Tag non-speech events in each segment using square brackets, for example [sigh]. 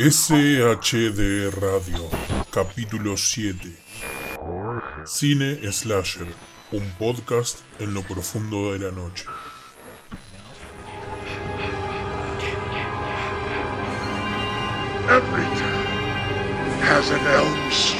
SHD Radio, capítulo 7. Cine Slasher, un podcast en lo profundo de la noche. Every town has an Elm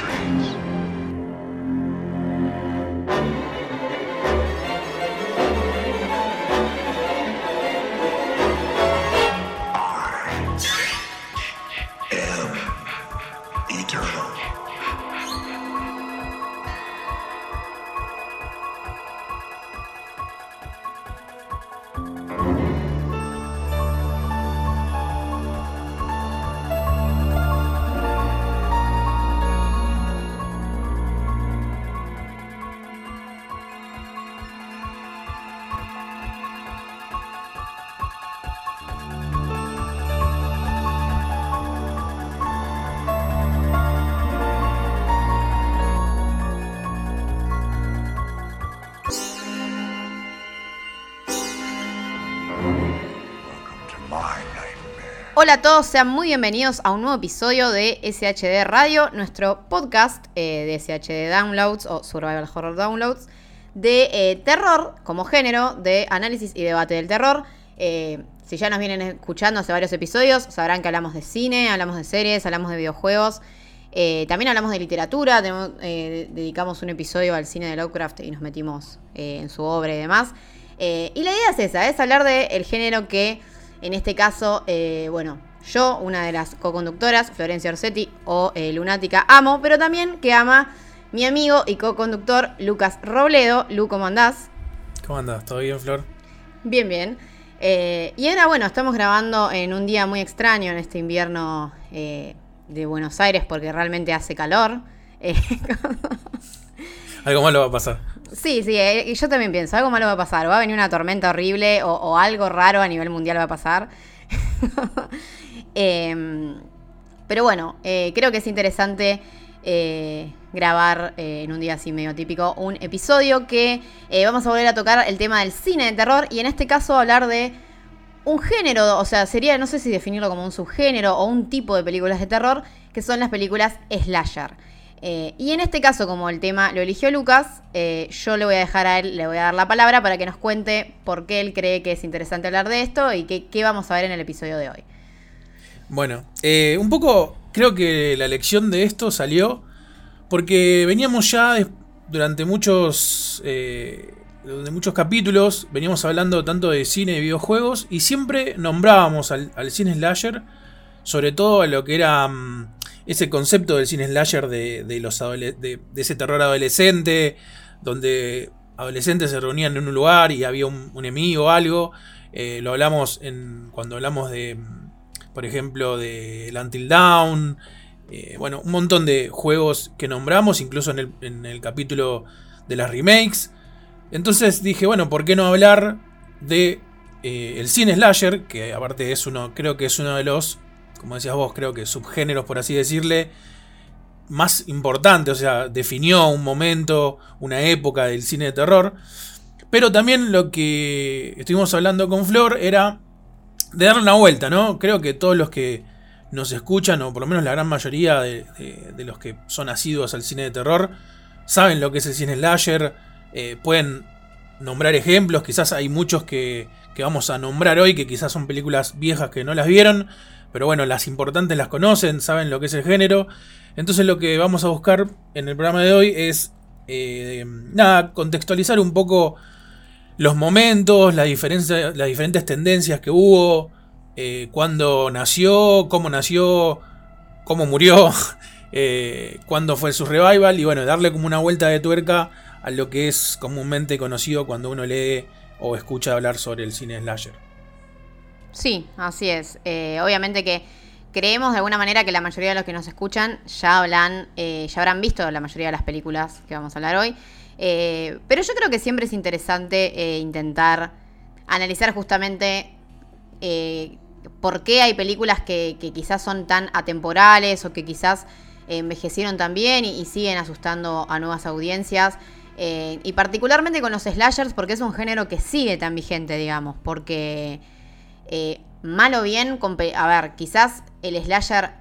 Hola a todos, sean muy bienvenidos a un nuevo episodio de SHD Radio, nuestro podcast eh, de SHD Downloads o Survival Horror Downloads de eh, terror como género de análisis y debate del terror. Eh, si ya nos vienen escuchando hace varios episodios, sabrán que hablamos de cine, hablamos de series, hablamos de videojuegos. también hablamos de literatura, dedicamos un episodio al cine de Lovecraft y nos metimos en su obra y demás. Y la idea es esa, es hablar del género que en este caso, eh, bueno, yo, una de las co-conductoras, Florencia Orsetti o eh, Lunática, amo, pero también que ama mi amigo y co-conductor Lucas Robledo. Lu, ¿cómo andás? ¿Cómo andas? ¿Todo bien, Flor? Bien, bien. Eh, y ahora, bueno, estamos grabando en un día muy extraño en este invierno eh, de Buenos Aires porque realmente hace calor. [laughs] Algo malo va a pasar. Sí, sí, eh, y yo también pienso, algo malo va a pasar. Va a venir una tormenta horrible o, algo raro a nivel mundial va a pasar. [laughs] Em, pero bueno, eh, creo que es interesante eh, grabar en un día así medio típico un episodio que vamos a volver a tocar el tema del cine de terror y en este caso hablar de un género, o sea, sería, no sé si definirlo como un subgénero o un tipo de películas de terror, que son las películas slasher. Eh, y en este caso, como el tema lo eligió Lucas, eh, yo le voy a dejar a él, le voy a dar la palabra para que nos cuente por qué él cree que es interesante hablar de esto y qué, vamos a ver en el episodio de hoy. Bueno, eh, un poco creo que la lección de esto salió porque veníamos ya durante muchos, durante muchos capítulos, veníamos hablando tanto de cine y videojuegos y siempre nombrábamos al, al cine slasher, sobre todo a lo que era mm, ese concepto del cine slasher de, de los de, de ese terror adolescente, donde adolescentes se reunían en un lugar y había un, enemigo o algo. Eh, lo hablamos en, cuando hablamos de, por ejemplo, de Until Dawn. eh, bueno, un montón de juegos que nombramos, incluso en el, en el capítulo de las remakes. Entonces dije, bueno, ¿por qué no hablar de eh, el cine slasher? Que aparte es uno, creo que es uno de los, como decías vos, creo que subgéneros, por así decirle, más importante, o sea, definió un momento, una época del cine de terror. Pero también lo que estuvimos hablando con Flor era de darle una vuelta, ¿no? Creo que todos los que nos escuchan, o por lo menos la gran mayoría de, los que son asiduos al cine de terror, saben lo que es el cine slasher, eh, pueden nombrar ejemplos, quizás hay muchos que, que vamos a nombrar hoy, que quizás son películas viejas que no las vieron, pero bueno, las importantes las conocen, saben lo que es el género. Entonces lo que vamos a buscar en el programa de hoy es, eh, contextualizar un poco los momentos, la diferencia, las diferentes tendencias que hubo, eh, cuándo nació, cómo nació, cómo murió, [laughs] eh, cuándo fue su revival y bueno, darle como una vuelta de tuerca a lo que es comúnmente conocido cuando uno lee o escucha hablar sobre el cine slasher. Sí, así es. Eh, obviamente que creemos de alguna manera que la mayoría de los que nos escuchan ya hablan, eh, ya habrán visto la mayoría de las películas que vamos a hablar hoy. Eh, pero yo creo que siempre es interesante intentar analizar justamente por qué hay películas que, quizás son tan atemporales o que quizás envejecieron tan bien y, y siguen asustando a nuevas audiencias. Y particularmente con los slashers, porque es un género que sigue tan vigente, digamos, porque eh, mal o bien, a ver, quizás el slasher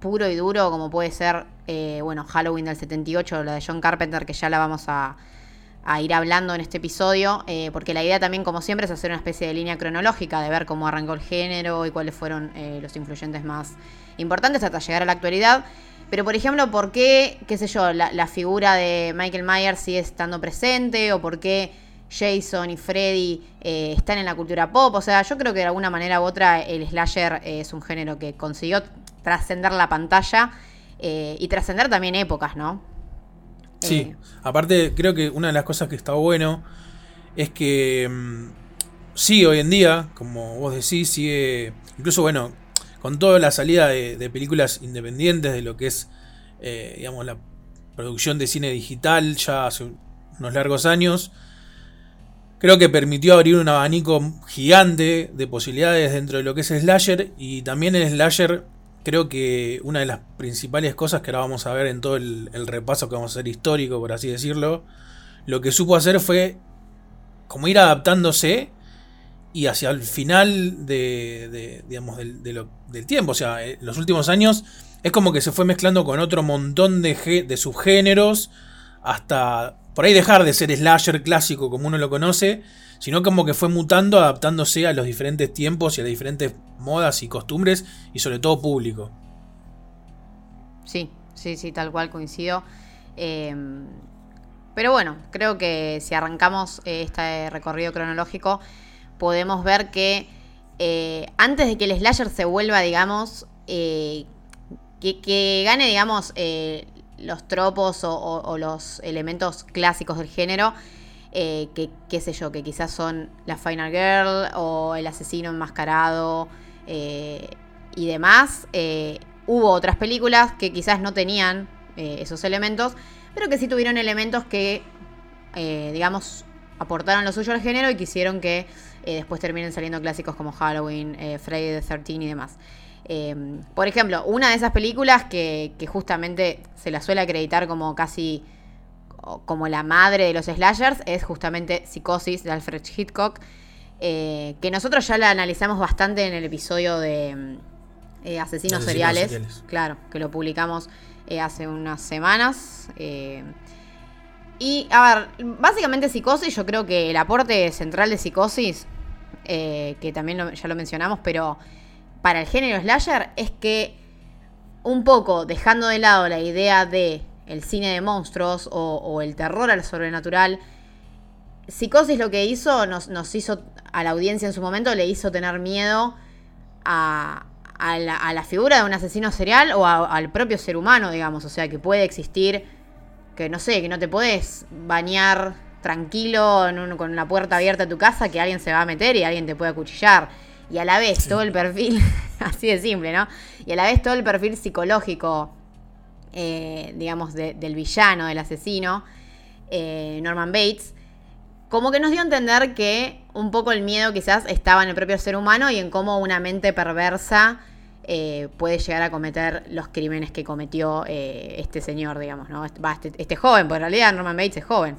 puro y duro como puede ser, eh, bueno, Halloween del 78, la de John Carpenter, que ya la vamos a, ir hablando en este episodio, eh, porque la idea también, como siempre, es hacer una especie de línea cronológica, de ver cómo arrancó el género y cuáles fueron los influyentes más importantes hasta llegar a la actualidad. Pero, por ejemplo, ¿por qué, qué sé yo, la, la figura de Michael Myers sigue estando presente? ¿O por qué Jason y Freddy eh, están en la cultura pop? O sea, yo creo que de alguna manera u otra el slasher es un género que consiguió trascender la pantalla eh, y trascender también épocas, ¿no? Sí, Eh, aparte creo que una de las cosas que está bueno es que mm, sí, hoy en día, como vos decís, sigue, incluso bueno, con toda la salida de, de películas independientes de lo que es, eh, digamos, la producción de cine digital ya hace unos largos años, creo que permitió abrir un abanico gigante de posibilidades dentro de lo que es slasher y también el slasher creo que una de las principales cosas que ahora vamos a ver en todo el, el repaso que vamos a hacer histórico, por así decirlo, lo que supo hacer fue como ir adaptándose y hacia el final de, digamos, del, tiempo, o sea, en los últimos años es como que se fue mezclando con otro montón de subgéneros hasta por ahí dejar de ser slasher clásico como uno lo conoce, sino como que fue mutando, adaptándose a los diferentes tiempos y a las diferentes modas y costumbres y sobre todo público. Sí, sí, sí, tal cual coincido. Eh, pero bueno, creo que si arrancamos eh, este recorrido cronológico, podemos ver que eh, antes de que el slasher se vuelva, digamos, eh, que, gane, digamos, los tropos o, los elementos clásicos del género, eh, que qué sé yo, que quizás son la Final Girl o el asesino enmascarado eh, y demás. eh, hubo otras películas que quizás no tenían esos elementos, pero que sí tuvieron elementos que, digamos, aportaron lo suyo al género y quisieron que después terminen saliendo clásicos como Halloween, Friday the 13 y demás. Eh, por ejemplo, una de esas películas que, que justamente se la suele acreditar como casi como la madre de los slashers es justamente Psicosis de Alfred Hitchcock, eh, que nosotros ya la analizamos bastante en el episodio de mm, eh, Asesinos, Asesinos seriales, seriales. claro, que lo publicamos eh, hace unas semanas. y, a ver, básicamente Psicosis, yo creo que el aporte central de Psicosis, que también lo- ya lo mencionamos, pero para el género slasher es que un poco dejando de lado la idea de el cine de monstruos o, el terror al sobrenatural, Psicosis lo que hizo, nos, nos hizo, a la audiencia en su momento, le hizo tener miedo a, la, figura de un asesino serial o al propio ser humano, digamos. O sea, que puede existir, que no sé, que no te puedes bañar tranquilo con la puerta abierta a tu casa, que alguien se va a meter y alguien te puede acuchillar. Y a la vez todo el perfil, [laughs] así de simple, ¿no? Y a la vez todo el perfil psicológico, eh, digamos, de- del villano, del asesino, eh, Norman Bates, como que nos dio a entender que un poco el miedo quizás estaba en el propio ser humano y en cómo una mente perversa eh, puede llegar a cometer los crímenes que cometió eh, este señor, digamos, ¿no? Este, este- este joven, porque en realidad Norman Bates es joven.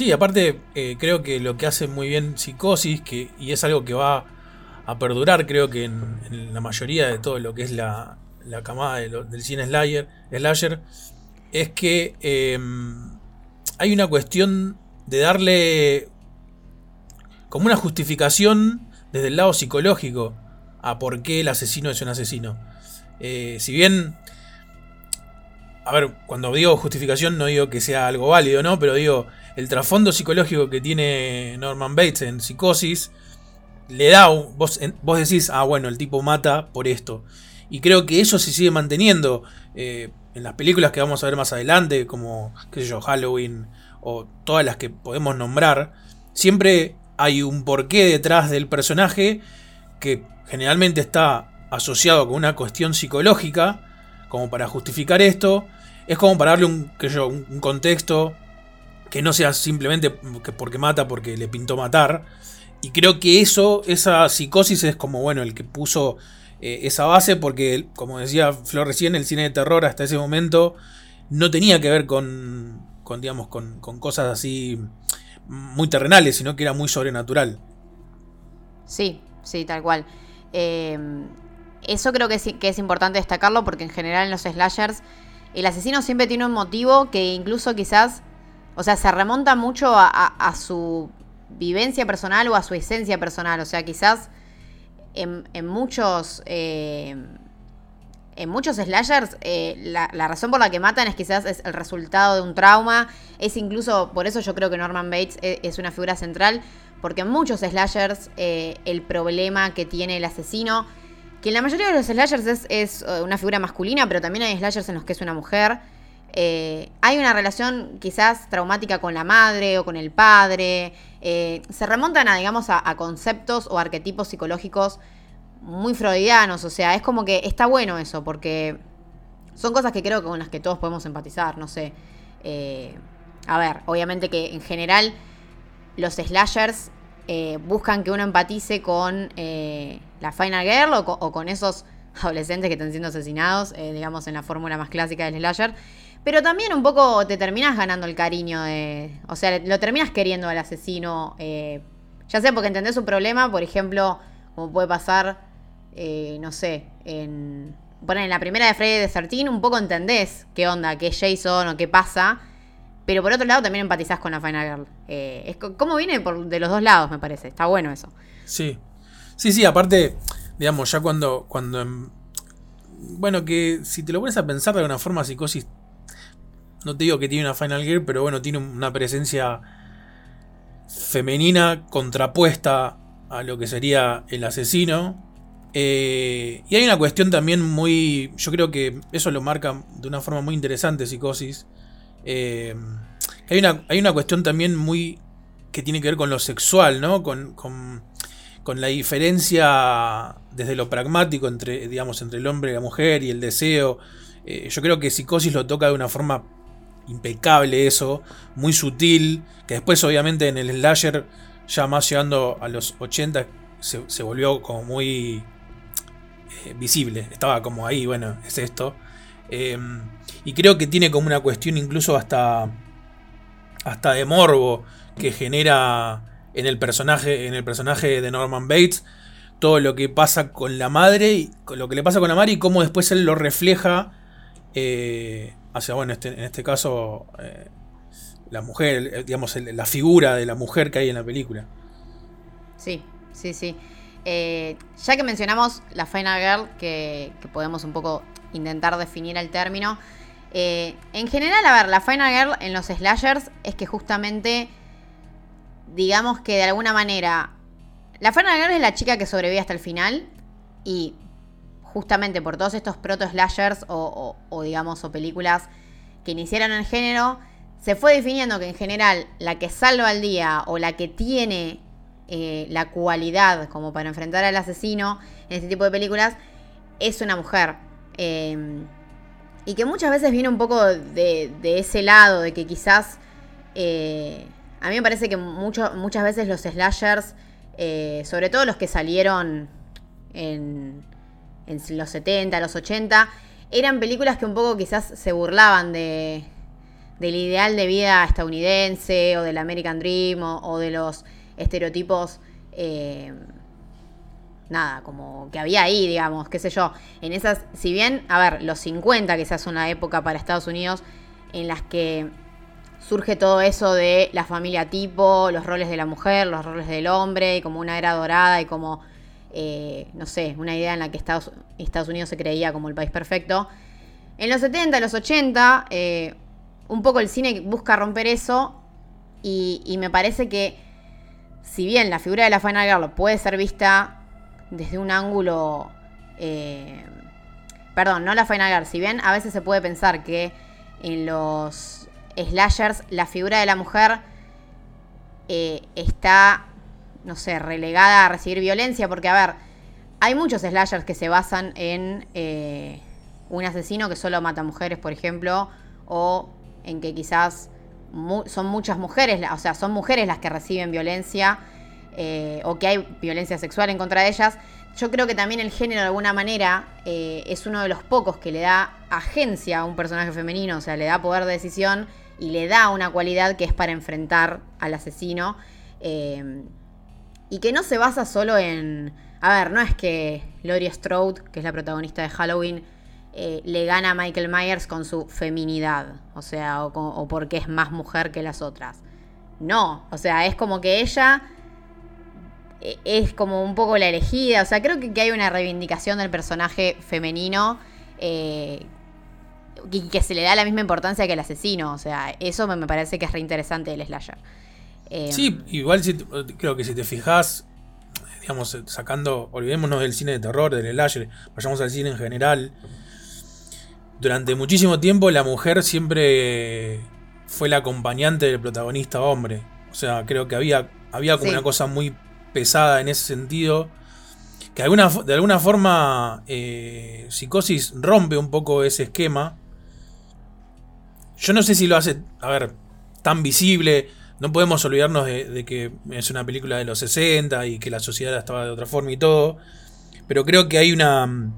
Sí, aparte eh, creo que lo que hace muy bien Psicosis, y es algo que va a perdurar creo que en, la mayoría de todo lo que es la, la camada del cine slasher, slasher, es que eh, hay una cuestión de darle como una justificación desde el lado psicológico a por qué el asesino es un asesino. Eh, si bien a ver, cuando digo justificación no digo que sea algo válido, ¿no? Pero digo, el trasfondo psicológico que tiene Norman Bates en psicosis le da, un- vos, vos decís, ah, bueno, el tipo mata por esto. Y creo que eso se sigue manteniendo eh, en las películas que vamos a ver más adelante, como, qué sé yo, Halloween o todas las que podemos nombrar. Siempre hay un porqué detrás del personaje que generalmente está asociado con una cuestión psicológica, como para justificar esto. Es como para darle un, qué sé yo, un contexto que no sea simplemente que porque mata porque le pintó matar. Y creo que eso, esa psicosis es como, bueno, el que puso eh, esa base porque, como decía Flor recién, el cine de terror hasta ese momento no tenía que ver con, con digamos, con, con cosas así muy terrenales, sino que era muy sobrenatural. Sí, sí, tal cual. Eh, eso creo que es, que es importante destacarlo porque en general en los slashers el asesino siempre tiene un motivo que incluso quizás, o sea, se remonta mucho a, su vivencia personal o a su esencia personal. O sea, quizás en, en muchos... eh, en muchos slashers, eh, la, la razón por la que matan es quizás es el resultado de un trauma. Es incluso, por eso yo creo que Norman Bates es, es una figura central, porque en muchos slashers eh, el problema que tiene el asesino, que en la mayoría de los slashers es, es, eh, una figura masculina, pero también hay slashers en los que es una mujer. Eh, hay una relación quizás traumática con la madre o con el padre. eh, se remontan a, digamos, a- conceptos o arquetipos psicológicos muy freudianos, o sea, es como que está bueno eso, porque son cosas que creo que con las que todos podemos empatizar, no sé. Eh, a ver, obviamente que en general los slashers buscan que uno empatice con la Final Girl o, o con esos adolescentes que están siendo asesinados, digamos, en la fórmula más clásica del slasher. Pero también un poco te terminas ganando el cariño de... O sea, lo terminas queriendo al asesino, eh, ya sea porque entendés su problema, por ejemplo, como puede pasar, eh, no sé, en... Bueno, en la primera de Friday the 13 un poco entendés qué onda, qué es Jason o qué pasa. Pero por otro lado también empatizás con la Final Girl. Eh, es como viene por, de los dos lados, me parece. Está bueno eso. Sí. Sí, sí, aparte, digamos, ya cuando. cuando em- bueno, que si te lo pones a pensar de alguna forma, Psicosis. No te digo que tiene una Final Gear, pero bueno, tiene una presencia femenina contrapuesta a lo que sería el asesino. Eh, y hay una cuestión también muy. Yo creo que eso lo marca de una forma muy interesante, Psicosis. Eh, hay una, hay una cuestión también muy. que tiene que ver con lo sexual, ¿no? Con, con, con la diferencia desde lo pragmático entre, digamos, entre el hombre y la mujer y el deseo. Eh, yo creo que Psicosis lo toca de una forma impecable eso, muy sutil, que después obviamente en el slasher, ya más llegando a los 80, se, se volvió como muy eh, visible, estaba como ahí, bueno, es esto. Eh, y creo que tiene como una cuestión incluso hasta, hasta de morbo que genera en el personaje, en el personaje de Norman Bates, todo lo que pasa con la madre, y lo que le pasa con la madre y cómo después él lo refleja eh, hacia, bueno, este, en este caso, eh, la mujer, digamos, la figura de la mujer que hay en la película. Sí, sí, sí. Eh, ya que mencionamos la Final Girl, que, que podemos un poco intentar definir el término. eh, en general, a ver, la Final Girl en los slashers es que justamente, digamos que de alguna manera, la Final Girl es la chica que sobrevive hasta el final y justamente por todos estos proto-slashers o, digamos, o películas que iniciaron el género, se fue definiendo que en general la que salva al día o la que tiene eh, la cualidad como para enfrentar al asesino en este tipo de películas es una mujer. Eh, y que muchas veces viene un poco de, de ese lado, de que quizás... eh, a mí me parece que mucho- muchas veces los slashers, eh, sobre todo los que salieron en, en los 70, los 80, eran películas que un poco quizás se burlaban de, del ideal de vida estadounidense o del American Dream o, de los estereotipos, eh, nada, como que había ahí, digamos, qué sé yo. En esas, si bien, a ver, los 50 quizás una época para Estados Unidos en las que surge todo eso de la familia tipo, los roles de la mujer, los roles del hombre, y como una era dorada y como, eh, no sé, una idea en la que Estados, Unidos se creía como el país perfecto. En los 70, los 80, eh, un poco el cine busca romper eso y, me parece que si bien la figura de la Final Girl puede ser vista desde un ángulo... eh, perdón, no la Final Girl, si bien a veces se puede pensar que en los slashers la figura de la mujer está, no sé, relegada a recibir violencia, porque a ver, hay muchos slashers que se basan en eh, un asesino que solo mata mujeres, por ejemplo, o en que quizás son muchas mujeres, o sea, son mujeres las que reciben violencia eh, o que hay violencia sexual en contra de ellas. Yo creo que también el género de alguna manera eh, es uno de los pocos que le da agencia a un personaje femenino, o sea, le da poder de decisión y le da una cualidad que es para enfrentar al asesino. Y que no se basa solo en, A ver, no es que Laurie Strode, que es la protagonista de Halloween, eh, le gana a Michael Myers con su feminidad, o sea, o, porque es más mujer que las otras. No, o sea, es como que ella eh, es como un poco la elegida. O sea, creo que, que hay una reivindicación del personaje femenino eh, y que se le da la misma importancia que el asesino. O sea, eso me, me parece que es reinteresante del slasher. Eh, Sí, igual si, creo que si te fijas, digamos, sacando, olvidémonos del cine de terror, del slasher, vayamos al cine en general. Durante muchísimo tiempo la mujer siempre fue la acompañante del protagonista hombre. O sea, creo que había, había como Sí. una cosa muy pesada en ese sentido. Que de alguna, fo- de alguna forma eh, Psicosis rompe un poco ese esquema. Yo no sé si lo hace, a ver, tan visible. No podemos olvidarnos de, que es una película de los 60 y que la sociedad estaba de otra forma y todo. Pero creo que hay una. mm,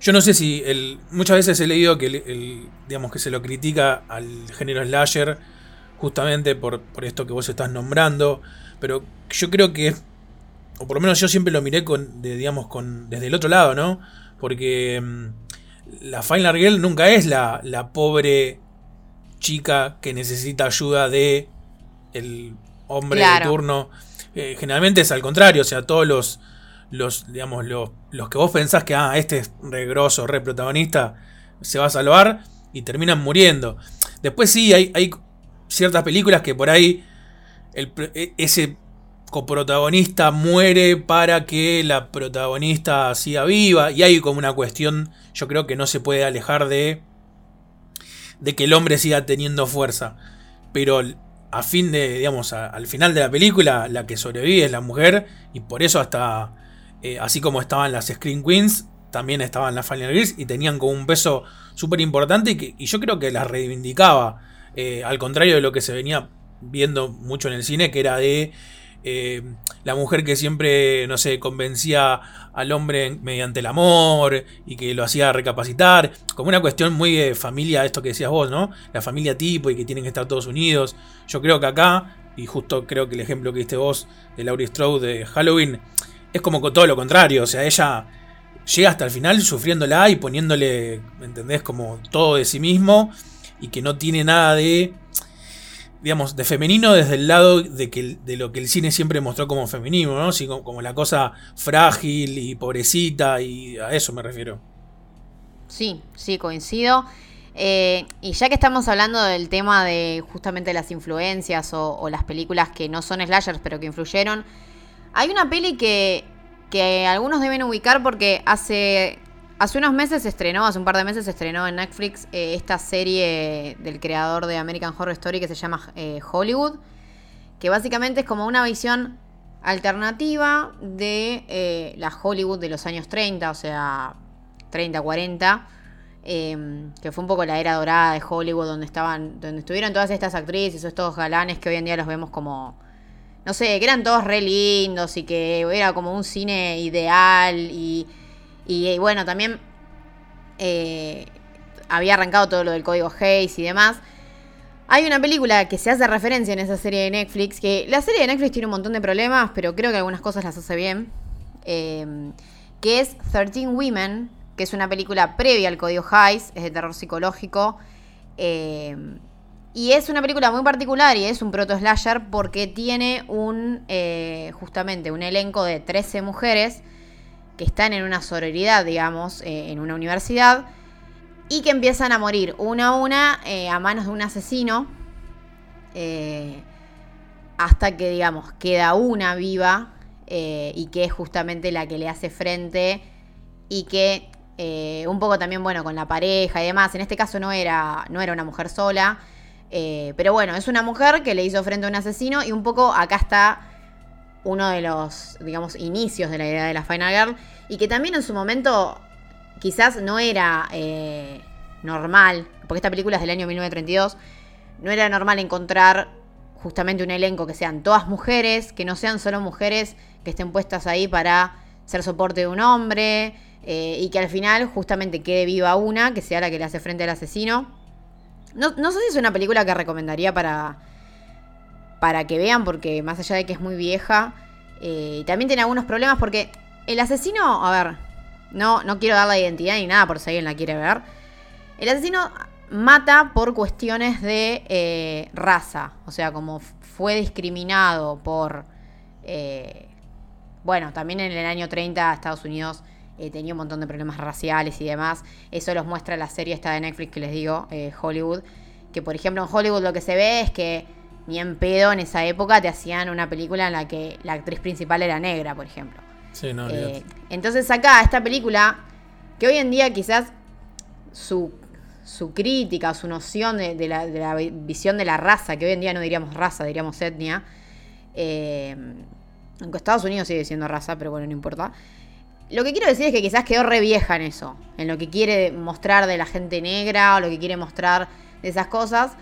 Yo no sé si. El, muchas veces he leído que, digamos, que se lo critica al género slasher justamente por, por esto que vos estás nombrando. Pero yo creo que. O por lo menos yo siempre lo miré con, digamos, con, desde el otro lado, ¿no? Porque mm, la Final Girl nunca es la, la pobre chica que necesita ayuda de el hombre Claro. de turno. Eh, generalmente es al contrario, o sea, todos los, los digamos, los, los que vos pensás que, ah, este es re grosso, re protagonista, se va a salvar y terminan muriendo. Después sí, hay, hay ciertas películas que por ahí el, e- ese coprotagonista muere para que la protagonista siga viva y hay como una cuestión, yo creo que no se puede alejar de de que el hombre siga teniendo fuerza. Pero a fin de, digamos, al final de la película, la que sobrevive es la mujer. Y por eso hasta, eh, así como estaban las Screen Queens, también estaban las Final Girls y tenían como un peso súper importante y yo creo que las reivindicaba. eh, al contrario de lo que se venía viendo mucho en el cine, que era de eh, la mujer que siempre, no sé, convencía al hombre mediante el amor y que lo hacía recapacitar, como una cuestión muy de familia, esto que decías vos, ¿no? La familia tipo y que tienen que estar todos unidos. Yo creo que acá, y justo creo que el ejemplo que diste vos de Laurie Strode de Halloween, es como todo lo contrario, o sea, ella llega hasta el final sufriéndola y poniéndole, ¿me entendés? Como todo de sí mismo y que no tiene nada de digamos, de femenino desde el lado de, que, de lo que el cine siempre mostró como femenino, ¿no? Como, como la cosa frágil y pobrecita y a eso me refiero. Sí, sí, coincido. Eh, y ya que estamos hablando del tema de justamente las influencias o, o las películas que no son slashers pero que influyeron, hay una peli que, que algunos deben ubicar porque hace, hace unos meses se estrenó, hace un par de meses se estrenó en Netflix eh, esta serie del creador de American Horror Story que se llama eh, Hollywood, que básicamente es como una visión alternativa de eh, la Hollywood de los años 30, o sea, 30, 40, eh, que fue un poco la era dorada de Hollywood, donde estaban, donde estuvieron todas estas actrices, estos galanes que hoy en día los vemos como, no sé, que eran todos re lindos y que era como un cine ideal y, y, eh, bueno, también eh, había arrancado todo lo del código Hayes y demás. Hay una película que se hace referencia en esa serie de Netflix, que la serie de Netflix tiene un montón de problemas, pero creo que algunas cosas las hace bien, eh, que es 13 Women, que es una película previa al Código Hayes, es de terror psicológico, y es una película muy particular y es un proto-slasher porque tiene un, justamente, un elenco de 13 mujeres que están en una sororidad, digamos, eh, en una universidad, y que empiezan a morir una a una eh, a manos de un asesino eh, hasta que digamos queda una viva y que es justamente la que le hace frente y que un poco también bueno con la pareja y demás. En este caso no era no era una mujer sola pero bueno es una mujer que le hizo frente a un asesino y un poco acá está uno de los digamos inicios de la idea de la Final Girl y que también en su momento quizás no era eh, normal, porque esta película es del año 1932, no era normal encontrar justamente un elenco que sean todas mujeres, que no sean solo mujeres que estén puestas ahí para ser soporte de un hombre, eh, y que al final justamente quede viva una, que sea la que le hace frente al asesino. No, no sé si es una película que recomendaría para, para que vean, porque más allá de que es muy vieja, Eh, también tiene algunos problemas porque el asesino, a ver, no, no quiero dar la identidad ni nada por si alguien la quiere ver. El asesino mata por cuestiones de eh, raza. O sea, como fue discriminado por... eh, bueno, también en el año 30 Estados Unidos tenía un montón de problemas raciales y demás. Eso los muestra la serie esta de Netflix que les digo, Hollywood. Que por ejemplo en Hollywood lo que se ve es que ni en pedo en esa época te hacían una película en la que la actriz principal era negra, por ejemplo. Sí, no, Eh, entonces acá, esta película, que hoy en día quizás su, su crítica, su noción de, de la, de la vi- visión de la raza, que hoy en día no diríamos raza, diríamos etnia, eh, aunque Estados Unidos sigue siendo raza, pero bueno, no importa. Lo que quiero decir es que quizás quedó re vieja en eso, en lo que quiere mostrar de la gente negra o lo que quiere mostrar de esas cosas.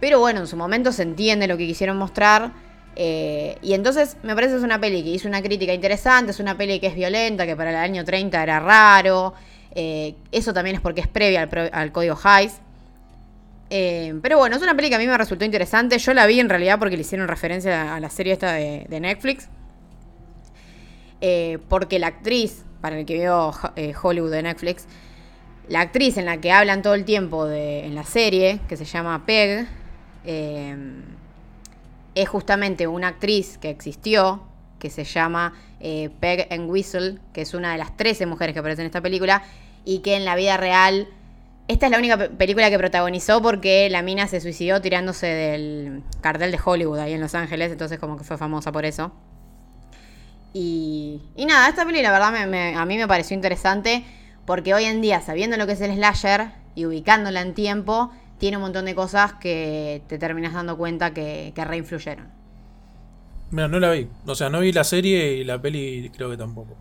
Pero bueno, en su momento se entiende lo que quisieron mostrar. eh, y entonces me parece que es una peli que hizo una crítica interesante, es una peli que es violenta, que para el año 30 era raro. eh, eso también es porque es previa al, código Hayes. Eh, pero bueno, es una peli que a mí me resultó interesante. Yo la vi en realidad porque le hicieron referencia a la serie esta de, Netflix. Eh, porque la actriz, para el que vio Hollywood de Netflix, la actriz en la que hablan todo el tiempo en la serie, que se llama Peg, eh, es justamente una actriz que existió, que se llama eh, Peg Whistle, que es una de las 13 mujeres que aparecen en esta película, y que en la vida real... Esta es la única pe- película que protagonizó porque la mina se suicidó tirándose del cartel de Hollywood ahí en Los Ángeles, entonces como que fue famosa por eso. Y, y nada, esta peli la verdad a mí me pareció interesante porque hoy en día, sabiendo lo que es el slasher y ubicándola en tiempo, tiene un montón de cosas que te terminas dando cuenta que, que reinfluyeron. Mira, no la vi. O sea, no vi la serie y la peli creo que tampoco.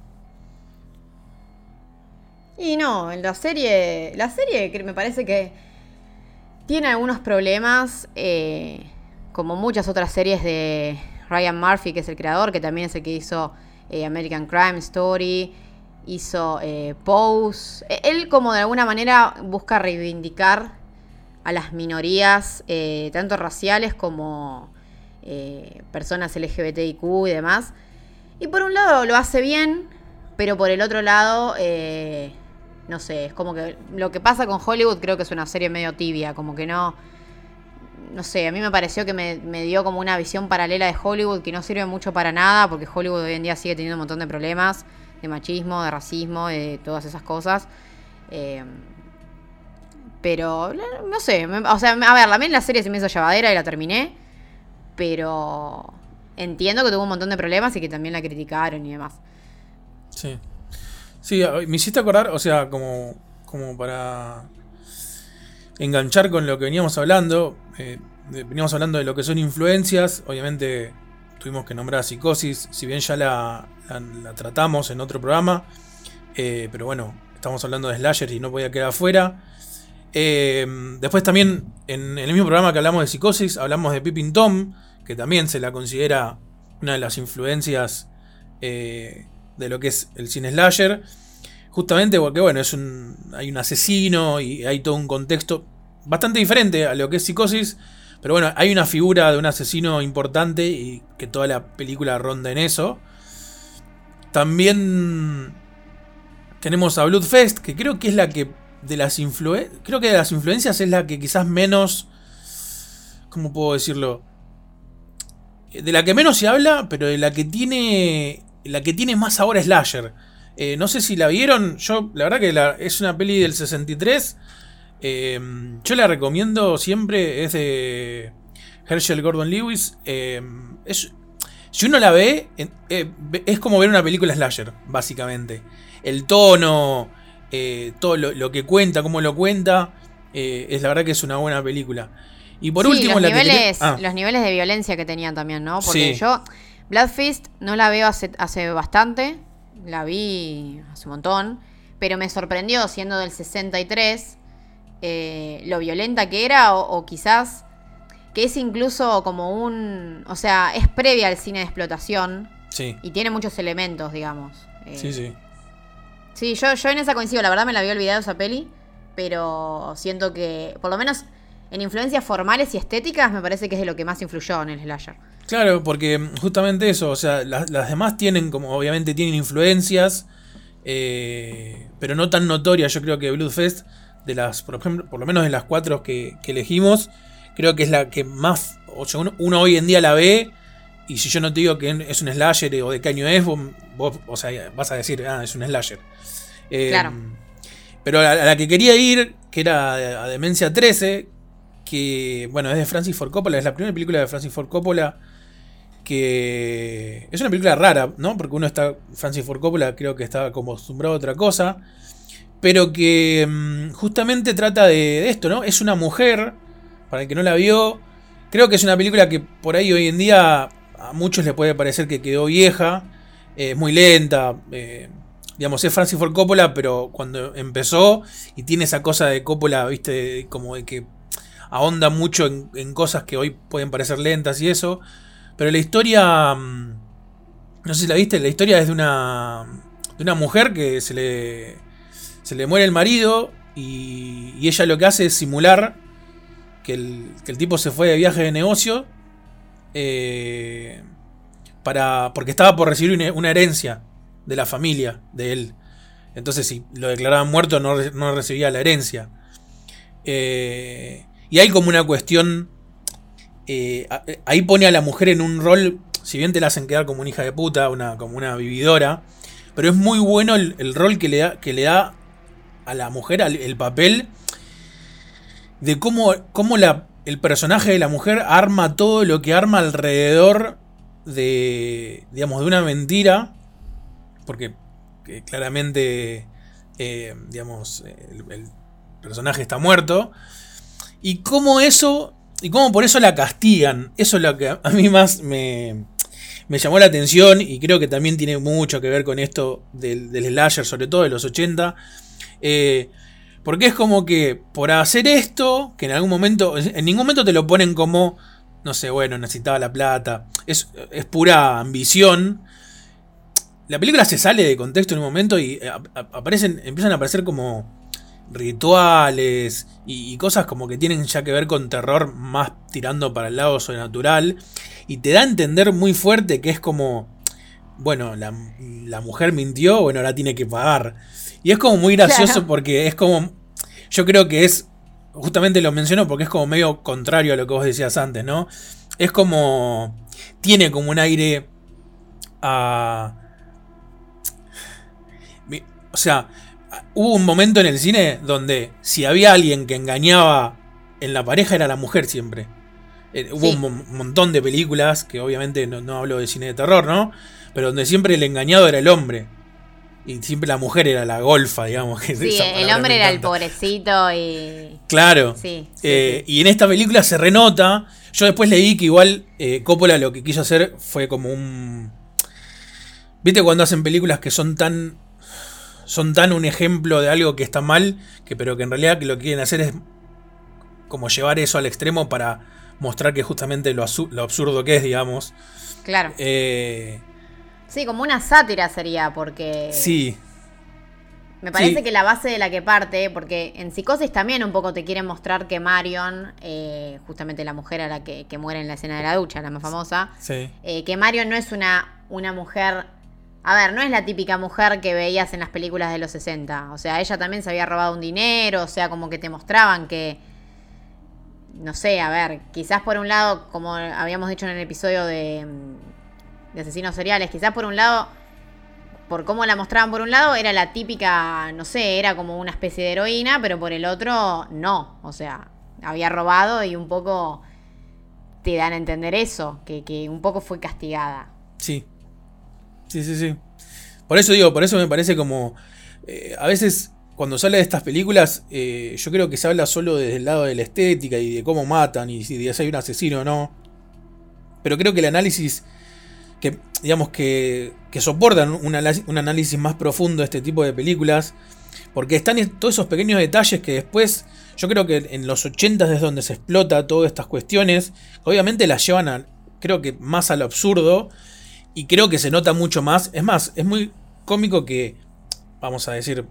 Y no, en la serie, la serie que me parece que tiene algunos problemas, eh, como muchas otras series de Ryan Murphy, que es el creador, que también es el que hizo eh, American Crime Story, hizo eh, Pose. E- Él como de alguna manera busca reivindicar a las minorías, eh, tanto raciales como eh, personas LGBTIQ y demás. Y por un lado lo hace bien, pero por el otro lado, eh, no sé, es como que lo que pasa con Hollywood creo que es una serie medio tibia, como que no... No sé, a mí me pareció que me, dio como una visión paralela de Hollywood que no sirve mucho para nada, porque Hollywood hoy en día sigue teniendo un montón de problemas, de machismo, de racismo, de todas esas cosas. Pero, no sé, o sea, a ver, también la serie se me hizo llevadera y la terminé, pero entiendo que tuvo un montón de problemas y que también la criticaron y demás. Sí. Sí, me hiciste acordar, o sea, como, como para enganchar con lo que veníamos hablando. eh, veníamos hablando de lo que son influencias. Obviamente tuvimos que nombrar a Psicosis, si bien ya la tratamos en otro programa. eh, pero bueno, estamos hablando de Slasher y no podía quedar afuera. Eh, después también en, en el mismo programa que hablamos de Psicosis, hablamos de Pippin Tom, que también se la considera una de las influencias eh, de lo que es el cine slasher. Justamente porque, bueno, es un, hay un asesino y hay todo un contexto bastante diferente a lo que es Psicosis. Pero bueno, hay una figura de un asesino importante y que toda la película ronda en eso. También tenemos a Bloodfest, que creo que es la que de las influen creo que de las influencias es la que quizás menos ¿cómo puedo decirlo? De la que menos se habla, pero de la que tiene la que tiene más ahora slasher. Eh, no sé si la vieron, yo la verdad que es una peli del 63. eh, yo la recomiendo siempre, es de Herschel Gordon Lewis. eh, es, si uno la ve, eh, es como ver una película slasher, básicamente. El tono, eh, todo lo, lo que cuenta, cómo lo cuenta, eh, es la verdad que es una buena película. Y por Sí, último, los la que quería- niveles, ah, los niveles de violencia que tenían también, ¿no? Porque Sí. yo Blood Fist no la veo hace, hace bastante, la vi hace un montón, pero me sorprendió siendo del 63 eh, lo violenta que era o, o quizás que es incluso como un, o sea, es previa al cine de explotación sí, y tiene muchos elementos, digamos. Eh, sí, sí. Sí, yo, yo en esa coincido, la verdad me la había olvidado esa peli, pero siento que, por lo menos en influencias formales y estéticas, me parece que es de lo que más influyó en el slasher. Claro, porque justamente eso, o sea, las, demás tienen como, obviamente tienen influencias, eh, pero no tan notorias. Yo creo que Bloodfest, de las, por ejemplo, por lo menos de las cuatro que, elegimos, creo que es la que más, o sea, uno, uno hoy en día la ve, y si yo no te digo que es un slasher o de qué año es, vos, vos, o sea, vas a decir, ah, es un slasher. Claro. Pero a, la que quería ir, que era a, Demencia 13, que, bueno, es de Francis Ford Coppola, es la primera película de Francis Ford Coppola, que es una película rara, ¿no? Porque uno está, Francis Ford Coppola creo que como acostumbrado a otra cosa, pero que mm, justamente trata de, de esto, ¿no? Es una mujer, para el que no la vio, creo que es una película que por ahí hoy en día a muchos les puede parecer que quedó vieja, eh, es muy lenta, eh, digamos, es Francis Ford Coppola, pero cuando empezó y tiene esa cosa de Coppola, viste, como de que ahonda mucho en, cosas que hoy pueden parecer lentas y eso, pero la historia, mm, no sé si la viste, la historia es de una, de una mujer que se le, se le muere el marido y, y ella lo que hace es simular que el, que el tipo se fue de viaje de negocio eh, para, porque estaba por recibir una herencia de la familia de él. Entonces, si lo declaraban muerto, no, no recibía la herencia. Eh, y hay como una cuestión. eh, a- ahí pone a la mujer en un rol. Si bien te la hacen quedar como una hija de puta, una, como una vividora. Pero es muy bueno el, el rol que le, da, que le da a la mujer, al- el papel. De cómo, cómo la, el personaje de la mujer arma todo lo que arma alrededor de. digamos, de una mentira. Porque que claramente. eh, digamos, el, personaje está muerto. Y cómo eso. Y cómo por eso la castigan. Eso es lo que a mí más me, me llamó la atención. Y creo que también tiene mucho que ver con esto del, del slasher, sobre todo de los 80. Eh, porque es como que por hacer esto, que en algún momento. En ningún momento te lo ponen como. No sé, bueno, necesitaba la plata. Es, es pura ambición. La película se sale de contexto en un momento y eh, ap- ap- aparecen, empiezan a aparecer como rituales y, y cosas como que tienen ya que ver con terror más tirando para el lado sobrenatural. Y te da a entender muy fuerte que es como, bueno, la, la mujer mintió, bueno, ahora tiene que pagar. Y es como muy gracioso Claro. porque es como, yo creo que es, justamente lo menciono porque es como medio contrario a lo que vos decías antes, ¿no? Es como, tiene como un aire a... O sea, hubo un momento en el cine donde si había alguien que engañaba en la pareja era la mujer siempre. Eh, hubo Sí. un mon- montón de películas, que obviamente no, no hablo de cine de terror, ¿no? Pero donde siempre el engañado era el hombre. Y siempre la mujer era la golfa, digamos. que Sí, [laughs] el hombre era el pobrecito y. Claro. Sí, sí, Eh, sí. Y en esta película se renota. Yo después leí que igual eh, Coppola lo que quiso hacer fue como un. ¿Viste cuando hacen películas que son tan. Son tan un ejemplo de algo que está mal, que pero que en realidad lo que quieren hacer es como llevar eso al extremo para mostrar que justamente lo, lo absurdo que es, digamos. Claro. Eh, Sí, como una sátira sería, porque. sí, Me parece Sí. que la base de la que parte, porque en Psicosis también un poco te quieren mostrar que Marion, eh, justamente la mujer a la que, que muere en la escena de la ducha, la más famosa, sí. eh, que Marion no es una, una mujer. A ver, no es la típica mujer que veías en las películas de los 60. O sea, ella también se había robado un dinero, o sea, como que te mostraban que. No sé, a ver, quizás por un lado, como habíamos dicho en el episodio de, mm, de asesinos seriales, quizás por un lado, por cómo la mostraban por un lado, era la típica, no sé, era como una especie de heroína, pero por el otro, no. O sea, había robado y un poco te dan a entender eso, que, que un poco fue castigada. Sí. Sí, sí, sí. Por eso digo, por eso me parece como. eh, a veces, cuando sale de estas películas, eh, yo creo que se habla solo desde el lado de la estética y de cómo matan y si hay un asesino o no. Pero creo que el análisis. Que, digamos, que, que soportan un, análisis más profundo de este tipo de películas. Porque están es- todos esos pequeños detalles que después. Yo creo que en los 80 es donde se explota todas estas cuestiones. Obviamente las llevan a. Creo que más a lo absurdo. Y creo que se nota mucho más. Es más, es muy cómico que, vamos a decir,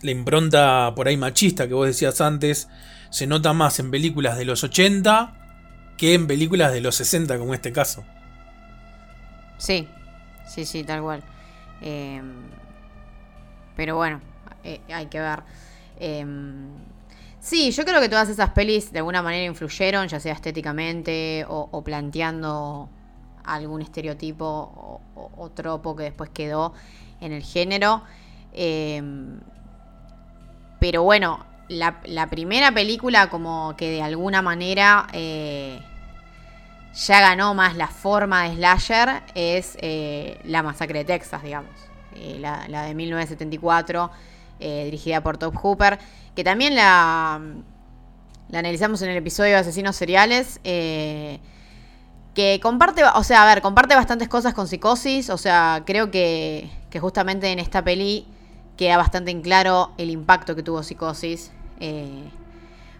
la impronta por ahí machista que vos decías antes, se nota más en películas de los 80 que en películas de los 60 como este caso. Sí, sí, sí, tal cual. Eh, pero bueno, eh, hay que ver. Eh, sí, yo creo que todas esas pelis de alguna manera influyeron, ya sea estéticamente o planteando algún estereotipo o, tropo que después quedó en el género. Eh, pero bueno, la, primera película como que de alguna manera eh, ya ganó más la forma de slasher es eh, La Masacre de Texas, digamos. Eh, la, la de 1974, eh, dirigida por Top Hooper, que también la, la analizamos en el episodio de Asesinos Seriales. Que comparte, o sea, a ver, comparte bastantes cosas con Psicosis, o sea, creo que, justamente en esta peli queda bastante en claro el impacto que tuvo Psicosis. eh,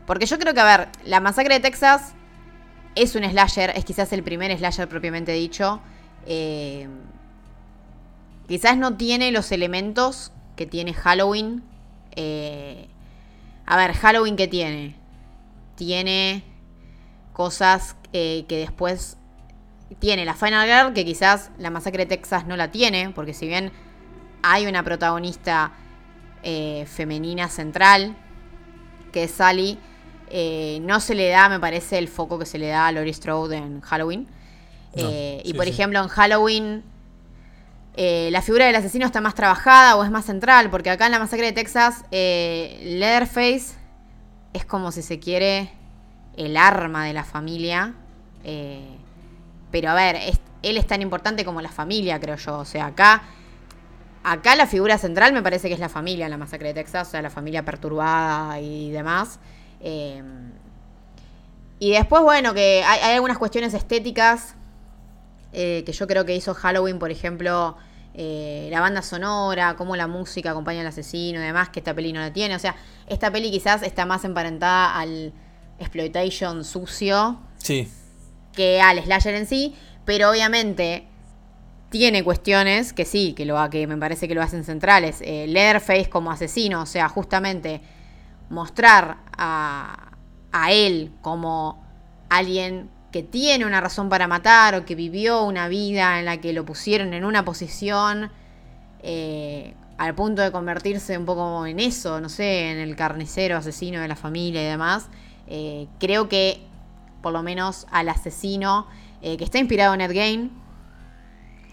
porque yo creo que, a ver, la masacre de Texas es un slasher, es quizás el primer slasher propiamente dicho. eh, quizás no tiene los elementos que tiene Halloween. eh, a ver, Halloween que tiene? Tiene cosas que después tiene la Final Girl, que quizás la masacre de Texas no la tiene, porque si bien hay una protagonista eh, femenina central, que es Sally, eh, no se le da, me parece, el foco que se le da a Laurie Strode en Halloween. No, Eh, y por sí. ejemplo, en Halloween eh, la figura del asesino está más trabajada o es más central, porque acá en la masacre de Texas, eh, Leatherface es como si se quiere el arma de la familia. eh, pero a ver, él es tan importante como la familia, creo yo. O sea, acá, acá la figura central me parece que es la familia en la masacre de Texas, o sea, la familia perturbada y demás. Eh, y después, bueno, que hay, hay algunas cuestiones estéticas eh, que yo creo que hizo Halloween, por ejemplo, eh, la banda sonora, cómo la música acompaña al asesino y demás, que esta peli no la tiene. O sea, esta peli quizás está más emparentada al exploitation sucio Sí, que al slasher en sí, pero obviamente tiene cuestiones que sí, que lo que me parece que lo hacen centrales. Eh, Leatherface como asesino, o sea, justamente mostrar a, a él como alguien que tiene una razón para matar o que vivió una vida en la que lo pusieron en una posición eh, al punto de convertirse un poco en eso, no sé, en el carnicero asesino de la familia y demás. Eh, creo que por lo menos al asesino eh, que está inspirado en Ed Gein,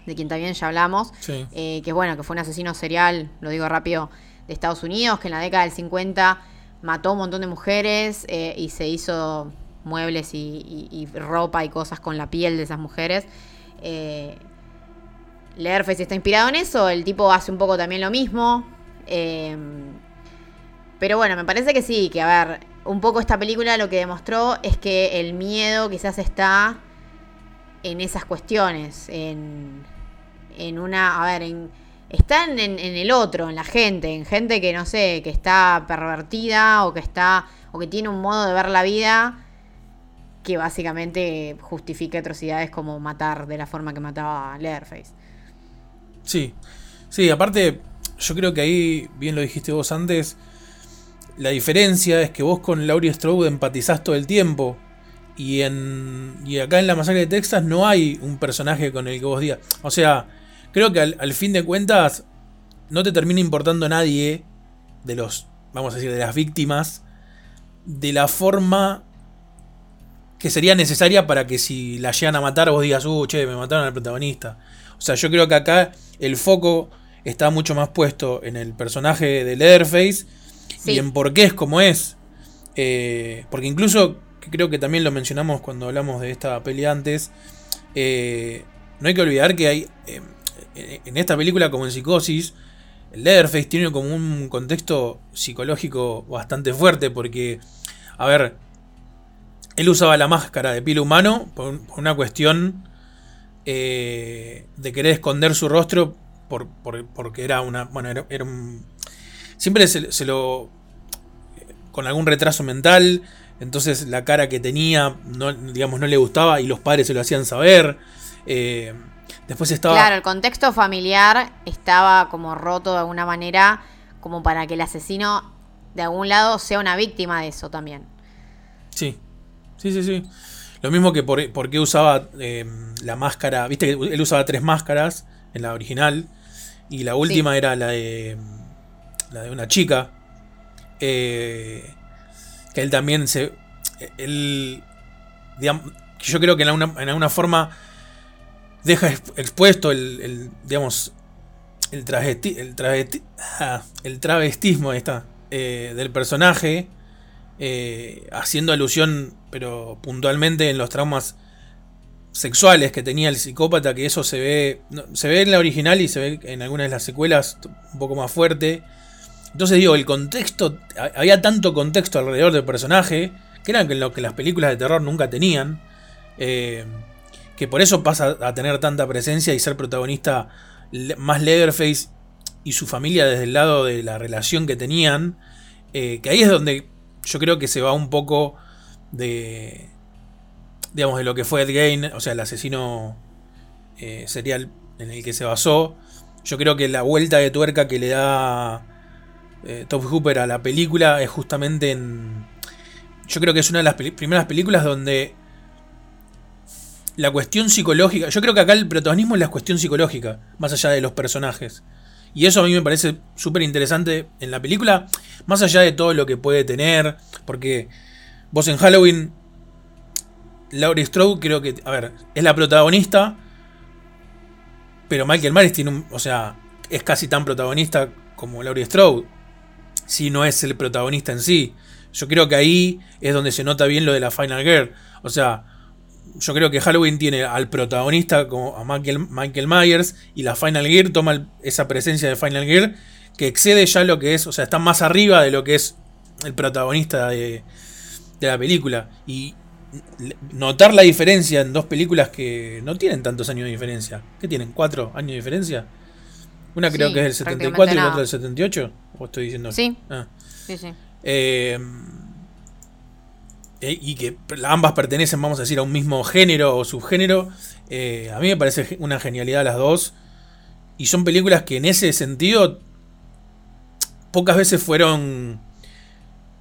de quien también ya hablamos, sí. eh, que bueno, que fue un asesino serial, lo digo rápido, de Estados Unidos, que en la década del 50 mató a un montón de mujeres eh, y se hizo muebles y, y- y ropa y cosas con la piel de esas mujeres. Eh, Leatherface está inspirado en eso, el tipo hace un poco también lo mismo. eh, pero bueno, me parece que sí, que a ver, un poco esta película lo que demostró es que el miedo quizás está en esas cuestiones, en, en una, a ver, en, está en, el otro, en la gente, en gente que no sé, que está pervertida o que está, o que tiene un modo de ver la vida que básicamente justifica atrocidades como matar de la forma que mataba Leatherface. Sí, sí, aparte, yo creo que ahí, bien lo dijiste vos antes, la diferencia es que vos con Laurie Strode empatizás todo el tiempo. Y, en, y acá en la masacre de Texas no hay un personaje con el que vos digas. O sea, creo que al, fin de cuentas no te termina importando nadie de los, vamos a decir, de las víctimas, de la forma que sería necesaria para que si la llegan a matar vos digas, uh, che, me mataron al protagonista. O sea, yo creo que acá el foco está mucho más puesto en el personaje de Leatherface Sí. y en por qué es como es. Eh, porque incluso, creo que también lo mencionamos cuando hablamos de esta peli antes, eh, no hay que olvidar que hay eh, en esta película como en Psicosis, Leatherface tiene como un contexto psicológico bastante fuerte porque, a ver, él usaba la máscara de piel humano por, por una cuestión eh, de querer esconder su rostro por, por- porque era una. Bueno, era, era un. Siempre se, se lo. con algún retraso mental. Entonces la cara que tenía, no, digamos, no le gustaba y los padres se lo hacían saber. Eh, después estaba. Claro, el contexto familiar estaba como roto de alguna manera, como para que el asesino de algún lado sea una víctima de eso también. Sí, sí, sí, sí. Lo mismo que por, por qué usaba eh, la máscara. Viste que él usaba tres máscaras en la original. Y la última era la de. De una chica. eh, que él también se. Él. yo creo que en alguna, en forma. Deja exp- expuesto el. digamos. El travesti. El, travesti, ah, el travestismo eh, del personaje. eh, haciendo alusión, pero puntualmente en los traumas sexuales que tenía el psicópata, que eso se ve, se ve en la original y se ve en algunas de las secuelas un poco más fuerte. Entonces digo, el contexto, ha- había tanto contexto alrededor del personaje, que era lo que las películas de terror nunca tenían, eh, que por eso pasa a tener tanta presencia y ser protagonista más Leatherface y su familia desde el lado de la relación que tenían, eh, que ahí es donde yo creo que se va un poco de, digamos, de lo que fue Ed Gein, o sea, el asesino eh, serial en el que se basó. Yo creo que la vuelta de tuerca que le da eh, Top Hooper a la película es justamente en... Yo creo que es una de las primeras películas donde la cuestión psicológica... Yo creo que acá el protagonismo es la cuestión psicológica, más allá de los personajes. Y eso a mí me parece súper interesante en la película, más allá de todo lo que puede tener, porque vos en Halloween, Laurie Strode creo que, a ver, es la protagonista, pero Michael Myers tiene un, o sea, es casi tan protagonista como Laurie Strode, si no es el protagonista en sí. Yo creo que ahí es donde se nota bien lo de la Final Girl, o sea, yo creo que Halloween tiene al protagonista como a Michael, Myers y la Final Gear toma esa presencia de Final Gear que excede ya lo que es, o sea, está más arriba de lo que es el protagonista de, de la película. Y notar la diferencia en dos películas que no tienen tantos años de diferencia. ¿Qué tienen? ¿Cuatro años de diferencia? Una creo Sí, que es del prácticamente 74 y la otra del 78. ¿O estoy diciendo? Sí. Ah. Sí, sí. Eh, eh, y que ambas pertenecen, vamos a decir, a un mismo género o subgénero. eh, a mí me parece una genialidad las dos. Y son películas que en ese sentido pocas veces fueron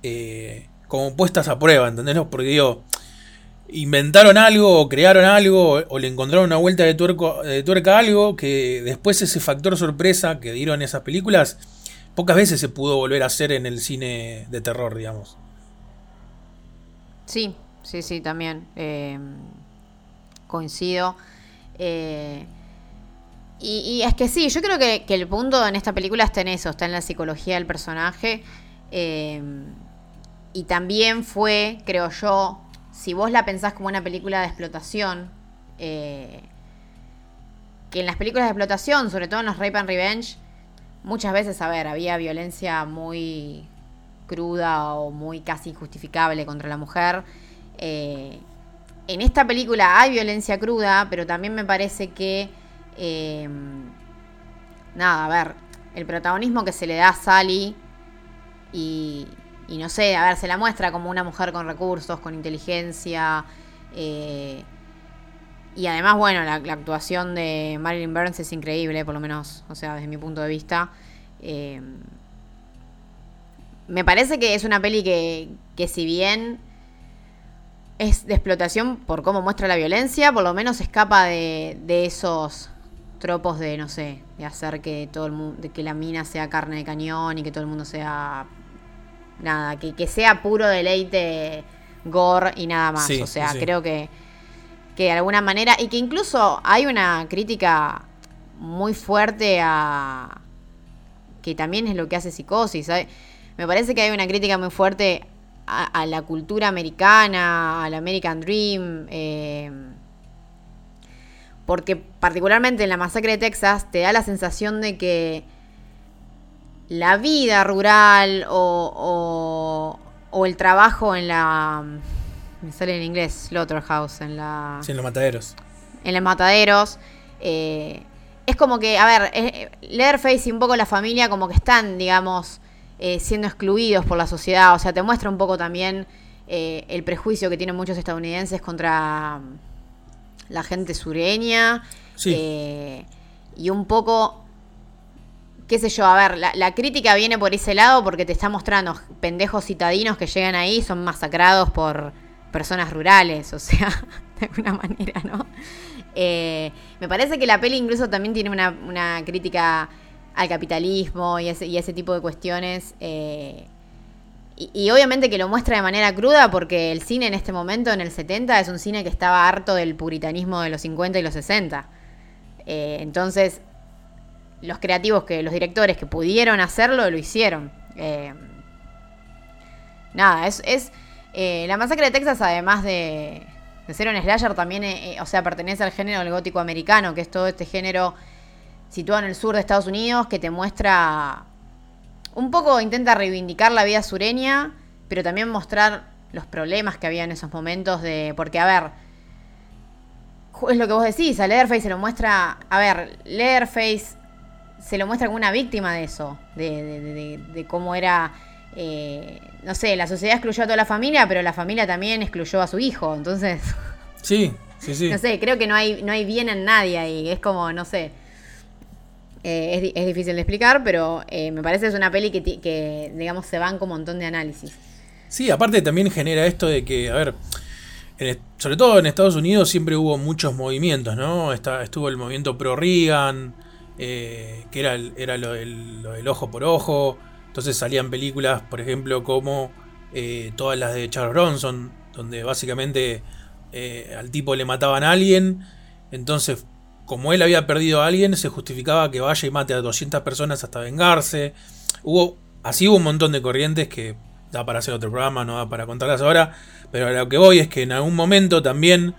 eh, como puestas a prueba, ¿entendés? Porque digo, inventaron algo o crearon algo o, le encontraron una vuelta de, tuerco- de tuerca a algo que después ese factor sorpresa que dieron esas películas pocas veces se pudo volver a hacer en el cine de terror, digamos. Sí, sí, sí, también. eh, coincido. Eh, y, es que sí, yo creo que, que el punto en esta película está en eso, está en la psicología del personaje. eh, y también fue, creo yo, si vos la pensás como una película de explotación, eh, que en las películas de explotación, sobre todo en los Rape and Revenge, muchas veces, a ver, había violencia muy cruda o muy casi injustificable contra la mujer. Eh, en esta película hay violencia cruda, pero también me parece que... eh, nada, a ver, el protagonismo que se le da a Sally y, y no sé, a ver, se la muestra como una mujer con recursos, con inteligencia. eh, y además, bueno, la, actuación de Marilyn Burns es increíble, por lo menos, o sea, desde mi punto de vista. Eh, me parece que es una peli que, que si bien es de explotación por cómo muestra la violencia, por lo menos escapa de, de esos tropos de, no sé, de hacer que todo el mundo, que la mina sea carne de cañón y que todo el mundo sea nada, que, que sea puro deleite gore y nada más. Sí, o sea, sí. creo que, que de alguna manera, y que incluso hay una crítica muy fuerte a que también es lo que hace psicosis. Me parece que hay una crítica muy fuerte a, a la cultura americana, al American Dream. eh, porque particularmente en la masacre de Texas te da la sensación de que la vida rural o, o, o el trabajo en la... Me sale en inglés, Slaughterhouse, en la Sí, en los mataderos. en los mataderos. eh, es como que, a ver, eh, Leatherface y un poco la familia como que están, digamos, eh, siendo excluidos por la sociedad. O sea, te muestra un poco también eh, el prejuicio que tienen muchos estadounidenses contra mm, la gente sureña. Sí. y un poco, qué sé yo, a ver, la, crítica viene por ese lado porque te está mostrando pendejos citadinos que llegan ahí, son masacrados por personas rurales, o sea, [laughs] de alguna manera, ¿no? Eh, me parece que la peli incluso también tiene una, crítica al capitalismo y ese, y tipo de cuestiones. eh, y, y obviamente que lo muestra de manera cruda porque el cine en este momento, en el 70, es un cine que estaba harto del puritanismo de los 50 y los 60. Eh, entonces, los creativos, que los directores que pudieron hacerlo, lo hicieron. Eh, nada, es, es eh, la masacre de Texas, además de, de ser un slasher, también, eh, o sea, pertenece al género del gótico americano, que es todo este género situado en el sur de Estados Unidos, que te muestra un poco, intenta reivindicar la vida sureña, pero también mostrar los problemas que había en esos momentos de, porque a ver, es lo que vos decís, a Leatherface se lo muestra, a ver, Leatherface se lo muestra como una víctima de eso, de, de- de- de- de cómo era, eh, no sé, la sociedad excluyó a toda la familia, pero la familia también excluyó a su hijo, entonces, [laughs] Sí, sí, sí. no sé, creo que no hay, no hay bien en nadie ahí, es como, no sé, eh, es, es difícil de explicar, pero eh, me parece que es una peli que, que, digamos, se banca un montón de análisis. Sí, aparte también genera esto de que, a ver, en sobre todo en Estados Unidos siempre hubo muchos movimientos, ¿no? Está, estuvo el movimiento pro Reagan, eh, que era, el- era lo, lo del ojo por ojo. Entonces salían películas, por ejemplo, como eh, todas las de Charles Bronson, donde básicamente eh, al tipo le mataban a alguien. Entonces, como él había perdido a alguien, se justificaba que vaya y mate a 200 personas hasta vengarse. Hubo, así hubo un montón de corrientes que da para hacer otro programa, no da para contarlas ahora. Pero a lo que voy es que en algún momento también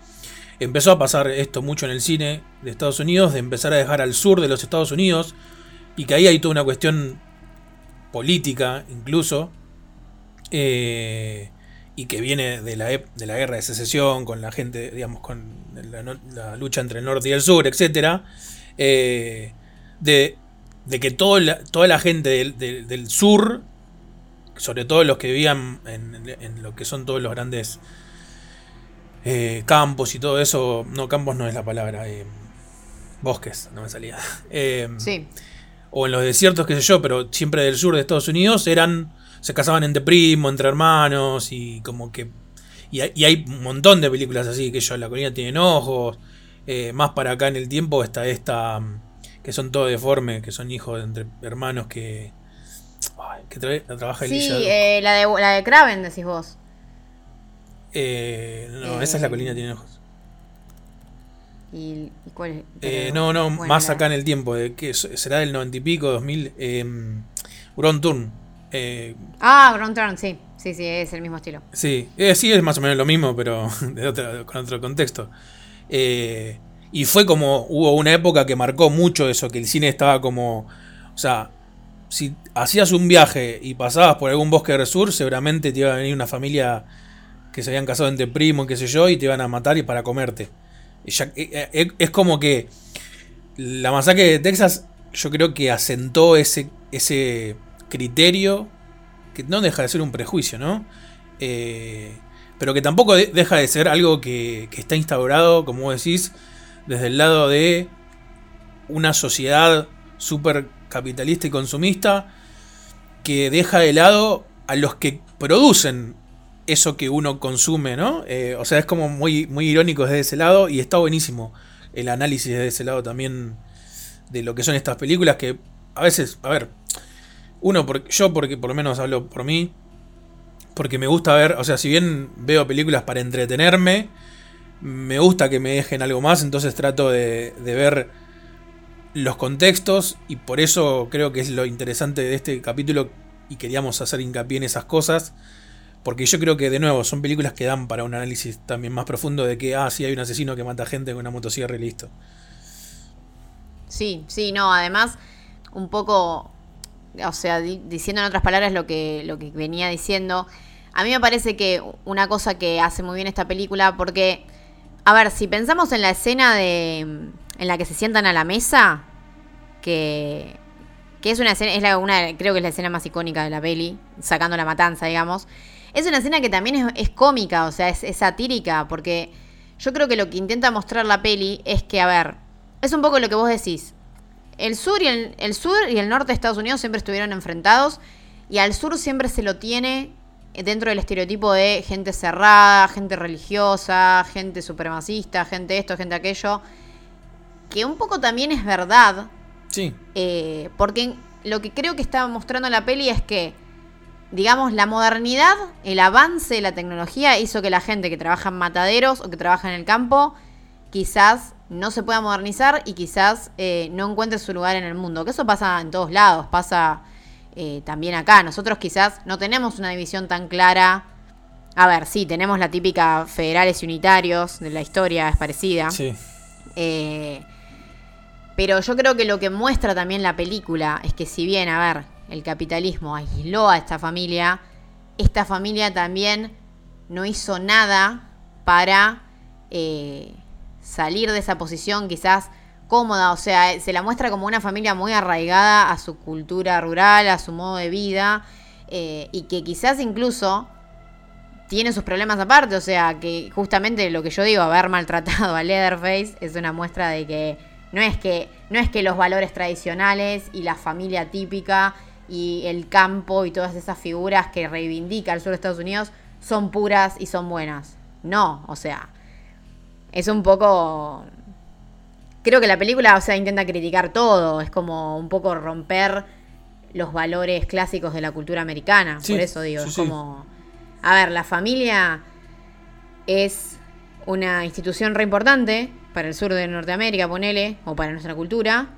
empezó a pasar esto mucho en el cine de Estados Unidos, de empezar a dejar al sur de los Estados Unidos. Y que ahí hay toda una cuestión política incluso. eh, y que viene de la, de la guerra de secesión, con la gente, digamos, con la, lucha entre el norte y el sur, etc. de, de que toda la gente del, del- sur, sobre todo los que vivían en lo que son todos los grandes eh, campos y todo eso, no, campos no es la palabra, eh, bosques, no me salía. [laughs] Eh, Sí. o en los desiertos, qué sé yo, pero siempre del sur de Estados Unidos, eran. se casaban entre primos, entre hermanos, y como que. Y hay, y hay un montón de películas así, que yo, La colina tienen ojos. eh, más para acá en el tiempo está esta. mm, que son todos deformes, que son hijos entre hermanos que. ay, que tra- trabaja Sí, Elijah. eh, la, de, la de Kraven, decís vos. Eh, no, esa es La colina tiene ojos. ¿Y, y cuál es? Eh, Pero, no, no, bueno, más la- acá en el tiempo, de que será del noventa y pico, 2000. Eh, Turn. Eh, Ah, Ground Turn, sí. Sí, sí, es el mismo estilo. Sí, eh, sí es más o menos lo mismo, pero [laughs] de otro- con otro contexto. Eh, y fue como, hubo una época que marcó mucho eso, que el cine estaba como, o sea, si hacías un viaje y pasabas por algún bosque del sur, seguramente te iba a venir una familia que se habían casado entre primos, qué sé yo, y te iban a matar y para comerte. Eh, eh, es como que la masacre de Texas, yo creo que asentó ese, ese criterio que no deja de ser un prejuicio, ¿no? Eh, pero que tampoco de- deja de ser algo que, que está instaurado, como vos decís, desde el lado de una sociedad súper capitalista y consumista que deja de lado a los que producen eso que uno consume, ¿no? Eh, o sea, es como muy, muy irónico desde ese lado y está buenísimo el análisis desde ese lado también de lo que son estas películas que a veces, a ver, uno, por- yo porque por lo menos hablo por mí, porque me gusta ver, o sea, si bien veo películas para entretenerme, me gusta que me dejen algo más, entonces trato de ver los contextos y por eso creo que es lo interesante de este capítulo y queríamos hacer hincapié en esas cosas, porque yo creo que de nuevo son películas que dan para un análisis también más profundo de que, ah, sí, hay un asesino que mata gente con una motosierra y listo. Sí, sí, no, además, un poco, o sea, di- diciendo en otras palabras lo que, lo que venía diciendo, a mí me parece que una cosa que hace muy bien esta película, porque, a ver, si pensamos en la escena de, en la que se sientan a la mesa, que, que es una escena, es la, una, creo que es la escena más icónica de la peli, sacando la matanza, digamos, es una escena que también es, es cómica, o sea, es, es satírica, porque yo creo que lo que intenta mostrar la peli es que, a ver, es un poco lo que vos decís. El sur y el, el sur y el norte de Estados Unidos siempre estuvieron enfrentados y al sur siempre se lo tiene dentro del estereotipo de gente cerrada, gente religiosa, gente supremacista, gente esto, gente aquello, que un poco también es verdad, Sí. eh, porque lo que creo que está mostrando la peli es que, digamos, la modernidad, el avance de la tecnología hizo que la gente que trabaja en mataderos o que trabaja en el campo, quizás no se pueda modernizar y quizás eh, no encuentre su lugar en el mundo. Que eso pasa en todos lados, pasa eh, también acá. Nosotros quizás no tenemos una división tan clara. A ver, sí, tenemos la típica federales y unitarios de la historia, es parecida. Sí. Eh, pero yo creo que lo que muestra también la película es que si bien, a ver, el capitalismo aisló a esta familia, esta familia también no hizo nada para eh, salir de esa posición quizás cómoda. O sea, se la muestra como una familia muy arraigada a su cultura rural, a su modo de vida, eh, y que quizás incluso tiene sus problemas aparte, o sea, que justamente lo que yo digo, haber maltratado a Leatherface es una muestra de que no es que no es que los valores tradicionales y la familia típica y el campo y todas esas figuras que reivindica el sur de Estados Unidos son puras y son buenas. No, o sea, es un poco creo que la película, o sea, intenta criticar todo, es como un poco romper los valores clásicos de la cultura americana, Sí, por eso digo, sí, es como a ver, la familia es una institución re importante para el sur de Norteamérica, ponele, o para nuestra cultura.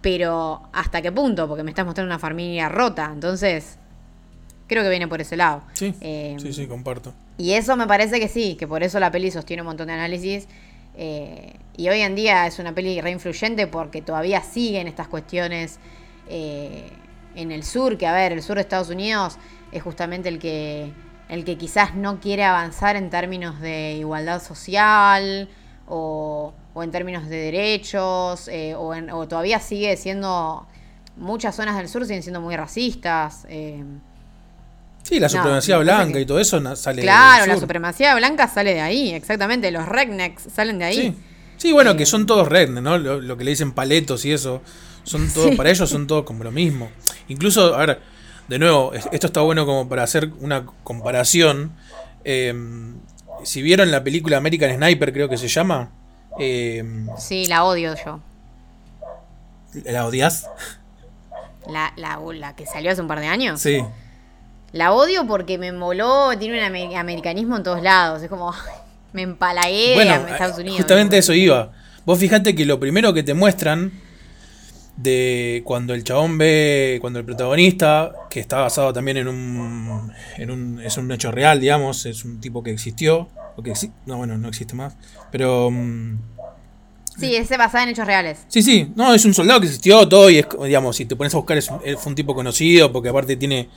Pero ¿hasta qué punto? Porque me estás mostrando una familia rota. Entonces, creo que viene por ese lado. Sí. Eh, sí, sí, comparto. y eso me parece que sí, que por eso la peli sostiene un montón de análisis. eh, y hoy en día es una peli re influyente porque todavía siguen estas cuestiones eh, en el sur, que a ver, el sur de Estados Unidos es justamente el que, el que quizás no quiere avanzar en términos de igualdad social o, o en términos de derechos, eh, o, en- o todavía sigue siendo, muchas zonas del sur siguen siendo muy racistas. eh, Sí, la supremacía blanca que- y todo eso sale Claro, del la sur. supremacía blanca sale de ahí, exactamente. Los rednecks salen de ahí. Sí. Sí, bueno, Eh, que son todos rednecks, ¿no? Lo, lo que le dicen paletos y eso. Son todos, Sí. para ellos son todos como lo mismo. Incluso, a ver, de nuevo, es- esto está bueno como para hacer una comparación. Eh, si vieron la película American Sniper, creo que se llama. Eh, Sí, la odio yo. ¿La odias? La, la, la que salió hace un par de años. Sí. La odio porque me moló, tiene un amer- americanismo en todos lados. Es como, me empalagué Bueno, a Estados Unidos. justamente eso iba. Vos fijate que lo primero que te muestran de cuando el chabón ve, cuando el protagonista, que está basado también en un, en un es un hecho real, digamos, es un tipo que existió, o que exi- no, bueno, no existe más, pero mm, Sí, ese basada en hechos reales. sí, sí, no, es un soldado que existió, todo, y es, digamos, si te pones a buscar, es un- fue un tipo conocido, porque aparte tiene,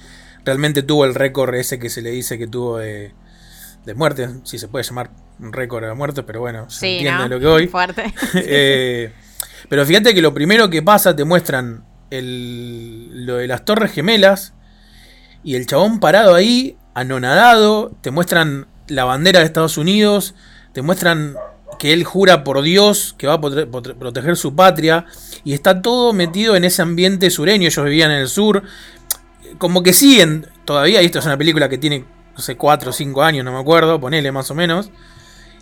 realmente tuvo el récord ese que se le dice que tuvo de, de muerte, si se puede llamar un récord de muerte, pero bueno, se Sí, entiende ¿no? lo que voy. [laughs] Fuerte. [laughs] Eh, pero fíjate que lo primero que pasa te muestran el, lo de las torres gemelas y el chabón parado ahí, anonadado, te muestran la bandera de Estados Unidos, te muestran que él jura por Dios que va a proteger su patria y está todo metido en ese ambiente sureño, ellos vivían en el sur, como que siguen todavía, y esto es una película que tiene, no sé, 4 o 5 años, no me acuerdo, ponele más o menos,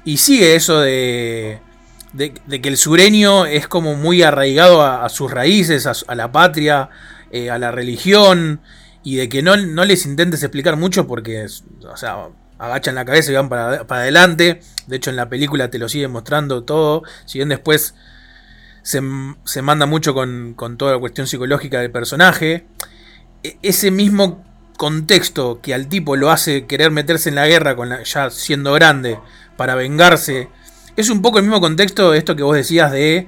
y sigue eso de, de, que el sureño es como muy arraigado a, sus raíces, a, la patria, eh, a la religión, y de que no, no les intentes explicar mucho porque, o sea, agachan la cabeza y van para, para adelante. De hecho, en la película te lo siguen mostrando todo. Si bien después se, se manda mucho con, con toda la cuestión psicológica del personaje, e- ese mismo contexto que al tipo lo hace querer meterse en la guerra con ya siendo grande para vengarse es un poco el mismo contexto de esto que vos decías de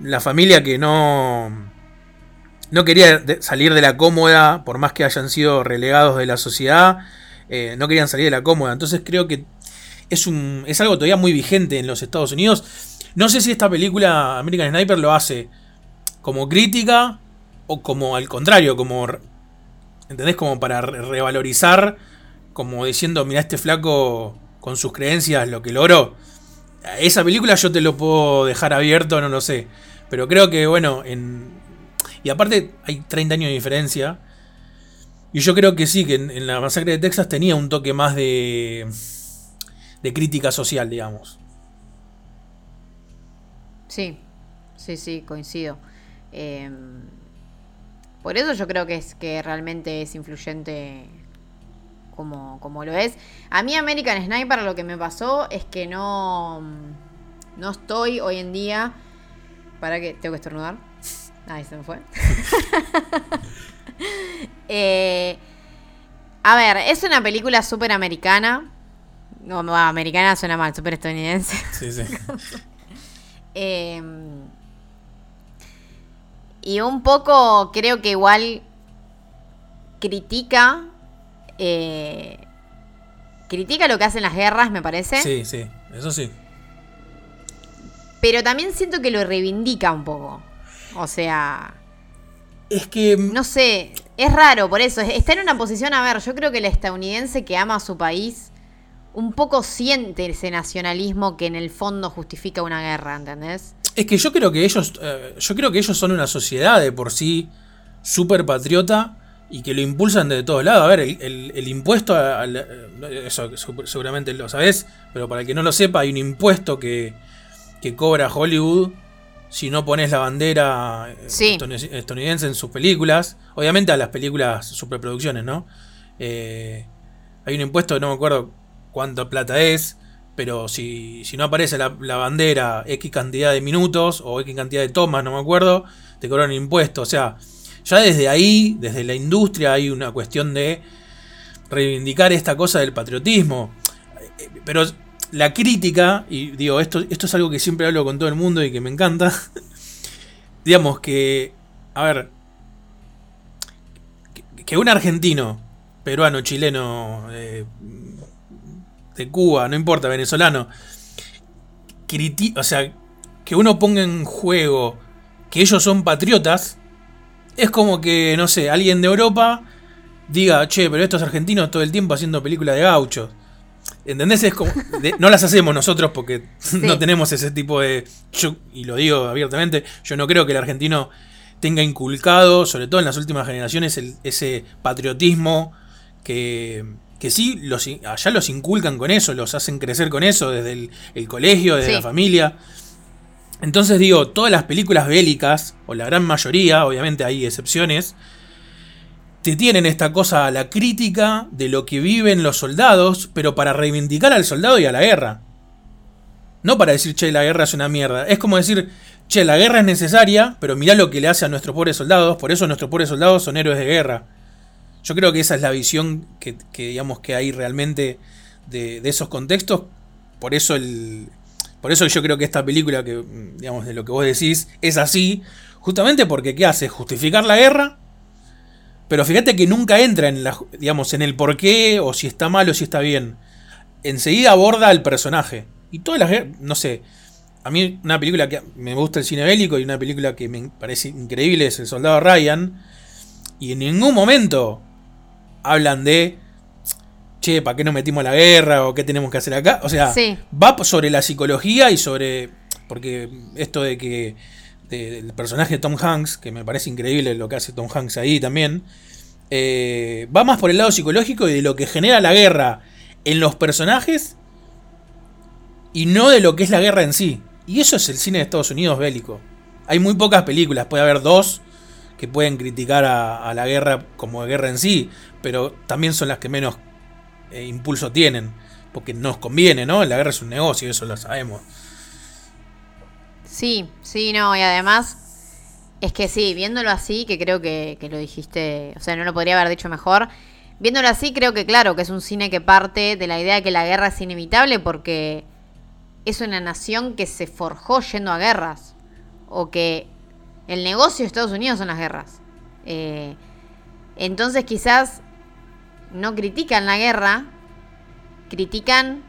la familia que no no quería salir de la cómoda por más que hayan sido relegados de la sociedad eh, no querían salir de la cómoda entonces creo que es un es algo todavía muy vigente en los Estados Unidos no sé si esta película American Sniper lo hace como crítica o como al contrario como ¿Entendés? Como para re- revalorizar, como diciendo, mira este flaco con sus creencias lo que logró. Esa película yo te lo puedo dejar abierto, no lo sé. Pero creo que, bueno, en... Y aparte hay 30 años de diferencia. Y yo creo que sí, que en, en la masacre de Texas tenía un toque más de, de crítica social, digamos. Sí, sí, sí, coincido. Eh, por eso yo creo que es que realmente es influyente como, como lo es. A mí American Sniper lo que me pasó es que no, no estoy hoy en día... ¿Para que Tengo que estornudar. Ahí se me fue. [laughs] Eh, a ver, es una película súper americana. No, americana suena mal, súper estadounidense. [laughs] Sí, sí. [laughs] Eh, y un poco creo que igual critica. eh, critica lo que hacen las guerras, me parece. Sí, sí, eso sí. Pero también siento que lo reivindica un poco. O sea, Es que. no sé, es raro por eso. Está en una posición, a ver, yo creo que el estadounidense que ama a su país un poco siente ese nacionalismo que en el fondo justifica una guerra, ¿entendés? Es que yo creo que ellos. eh, yo creo que ellos son una sociedad de por sí súper patriota y que lo impulsan de todos lados. A ver, el, el- el impuesto al- eh, eso seguramente lo sabés, pero para el que no lo sepa, hay un impuesto que, que cobra Hollywood si no pones la bandera eh, Sí. estadounidense- en sus películas. Obviamente a las películas superproducciones, ¿no? Eh, hay un impuesto, no me acuerdo cuánta plata es, pero si, si no aparece la, la bandera X cantidad de minutos o X cantidad de tomas, no me acuerdo, te cobran un impuesto. O sea, ya desde ahí, desde la industria, hay una cuestión de reivindicar esta cosa del patriotismo. Eh, Pero la crítica, y digo, esto, esto es algo que siempre hablo con todo el mundo y que me encanta, [laughs] digamos que, a ver, que, un argentino, peruano, chileno, eh, de Cuba, no importa, venezolano, o sea, que uno ponga en juego que ellos son patriotas, es como que, no sé, alguien de Europa diga, che, pero estos argentinos todo el tiempo haciendo películas de gauchos. ¿Entendés? Es como. de- no las hacemos nosotros porque no tenemos ese tipo de. Yo, y lo digo abiertamente, yo no creo que el argentino tenga inculcado, sobre todo en las últimas generaciones, el- ese patriotismo que, que sí, los, allá los inculcan con eso, los hacen crecer con eso, desde el, el colegio, desde Sí. la familia. Entonces digo, todas las películas bélicas, o la gran mayoría, obviamente hay excepciones, te tienen esta cosa a la crítica de lo que viven los soldados, pero para reivindicar al soldado y a la guerra. No para decir, che, la guerra es una mierda. Es como decir, che, la guerra es necesaria, pero mirá lo que le hace a nuestros pobres soldados, por eso nuestros pobres soldados son héroes de guerra. Yo creo que esa es la visión que, digamos que hay realmente de, de esos contextos. Por eso el. Por eso yo creo que esta película, que, digamos, de lo que vos decís, es así. Justamente porque ¿qué hace? Justificar la guerra. Pero fíjate que nunca entra en la, digamos, en el por qué, o si está mal o si está bien. Enseguida aborda al personaje. Y todas las no sé. A mí una película que me gusta el cine bélico y una película que me parece increíble es El Soldado Ryan. Y en ningún momento hablan de, che, ¿para qué nos metimos a la guerra? ¿O qué tenemos que hacer acá? O sea, Sí. va sobre la psicología y sobre, porque esto de que, de- del personaje de Tom Hanks, que me parece increíble lo que hace Tom Hanks ahí también, eh, va más por el lado psicológico y de lo que genera la guerra en los personajes y no de lo que es la guerra en sí. Y eso es el cine de Estados Unidos bélico. Hay muy pocas películas, puede haber dos que pueden criticar a, a la guerra como guerra en sí, pero también son las que menos eh, impulso tienen, porque nos conviene, ¿no? La guerra es un negocio, eso lo sabemos. Sí, sí, no, y además es que sí, viéndolo así, que creo que, que lo dijiste, o sea, no lo podría haber dicho mejor. Viéndolo así, creo que claro, que es un cine que parte de la idea de que la guerra es inevitable porque es una nación que se forjó yendo a guerras. O que el negocio de Estados Unidos son las guerras. Eh, entonces quizás no critican la guerra, critican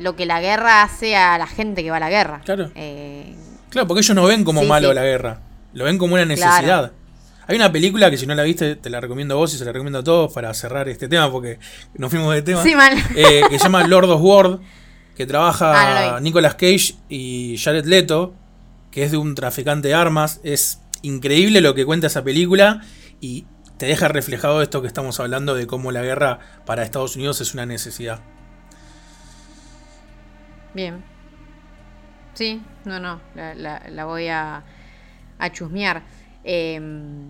lo que la guerra hace a la gente que va a la guerra. Claro. Eh, Claro, porque ellos no ven como Sí, malo sí. la guerra, lo ven como una necesidad. Claro. Hay una película que si no la viste, te la recomiendo a vos y se la recomiendo a todos para cerrar este tema, porque nos fuimos de tema. Sí, mal. Eh, que se llama Lord of War, que trabaja Ah, no. Nicolas Cage y Jared Leto, que es de un traficante de armas. Es increíble lo que cuenta esa película y te deja reflejado esto que estamos hablando de cómo la guerra para Estados Unidos es una necesidad. Bien. Sí, no, no, la, la- la voy a, a chusmear. Em,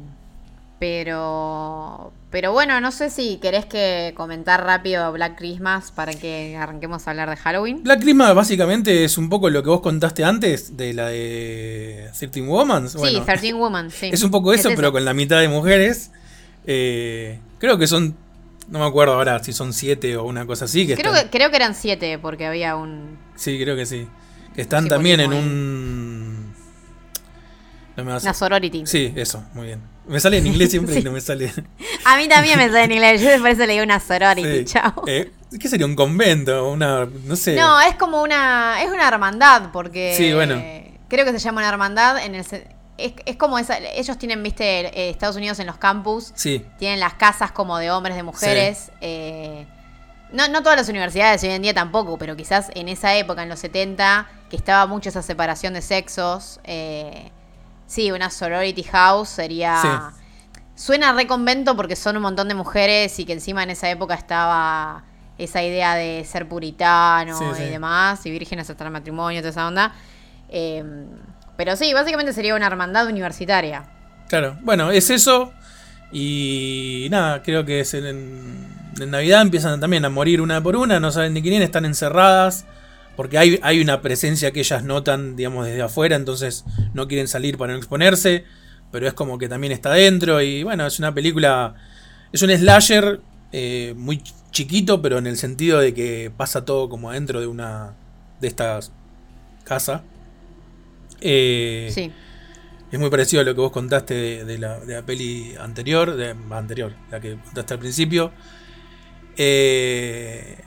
pero, pero bueno, no sé si querés que comentar rápido Black Christmas para que arranquemos a hablar de Halloween. Black Christmas básicamente es un poco lo que vos contaste antes de la de 13 Woman. sí, Bueno, 13 Woman, sí. es un poco eso, Es pero con la mitad de mujeres. Eh, creo que son, no me acuerdo ahora si son siete o una cosa así. Que Creo están- que, creo que eran siete, porque había un... Sí, creo que sí. Que están Sí, también en buenísimo, un... No me vas- Una sorority. Sí, eso, muy bien. Me sale en inglés siempre [laughs] y Sí. no me sale... A mí también me sale en inglés, yo por eso le digo una sorority, Sí. chao. Eh, ¿Qué sería un convento? Una, no sé. No, es como una. Es una hermandad, porque. Sí, bueno. Creo que se llama una hermandad. En el, es, es como esa. Ellos tienen, viste, eh, Estados Unidos en los campus. Sí, Tienen las casas como de hombres, de mujeres. eh, no, no todas las universidades hoy en día tampoco, pero quizás en esa época, en los 70, que estaba mucho esa separación de sexos. eh, sí, una sorority house sería. Suena re convento porque son un montón de mujeres y que encima en esa época estaba esa idea de ser puritano Sí, y sí. demás, y vírgenes hasta el matrimonio, toda esa onda. Eh, pero sí, básicamente sería una hermandad universitaria. claro. Bueno, es eso. Y nada, creo que es en, en Navidad empiezan también a morir una por una, no saben de quién es, están encerradas. Porque hay, hay una presencia que ellas notan, digamos, desde afuera, entonces no quieren salir para no exponerse. Pero es como que también está adentro. Y bueno, es una película. Es un slasher eh, muy ch- chiquito, pero en el sentido de que pasa todo como adentro de una. de estas casa. Eh, Sí. es muy parecido a lo que vos contaste de, de la, de la peli anterior, de, anterior, la que contaste al principio. Eh,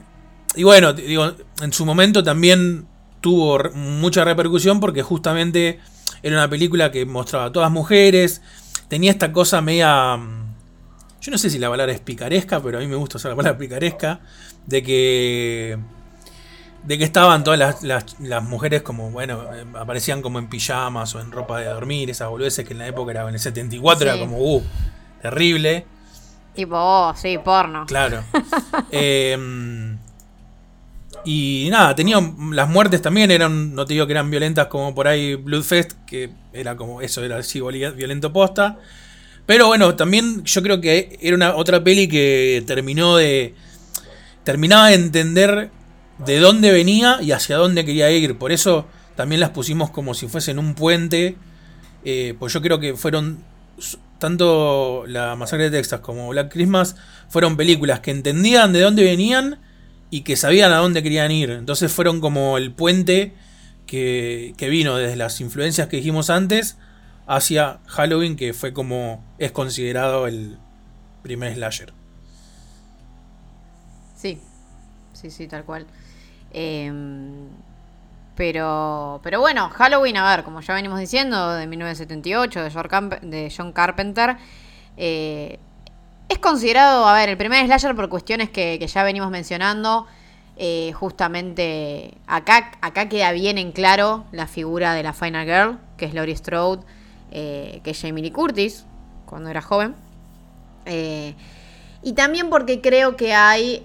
y bueno, digo, en su momento también tuvo mucha repercusión porque justamente era una película que mostraba a todas mujeres, tenía esta cosa media... mm, Yo no sé si la palabra es picaresca, pero a mí me gusta usar la palabra picaresca, de que de que estaban todas las, las- las mujeres como, bueno, eh, aparecían como en pijamas o en ropa de dormir, esas boludeces que en la época era en el 74 era como, uh, terrible, Tipo, oh, sí, porno. claro. Eh, y nada, tenían las muertes también eran, no te digo que eran violentas como por ahí Bloodfest, que era como eso, era así violento posta. Pero bueno, también yo creo que era una otra peli que terminó de. terminaba de entender de dónde venía y hacia dónde quería ir. Por eso también las pusimos como si fuesen un puente. eh, pues yo creo que fueron. Tanto la Masacre de Texas como Black Christmas fueron películas que entendían de dónde venían y que sabían a dónde querían ir. Entonces fueron como el puente que, que vino desde las influencias que dijimos antes hacia Halloween, que fue como es considerado el primer slasher. Sí, sí, sí, tal cual. Em, pero, pero bueno, Halloween, a ver, como ya venimos diciendo, de 1978, de, John Carpenter, eh, es considerado, a ver, el primer slasher por cuestiones que, que ya venimos mencionando. Eh, justamente acá, acá queda bien en claro la figura de la Final Girl, que es Laurie Strode, eh, que es Jamie Lee Curtis, cuando era joven. Y también porque creo que hay,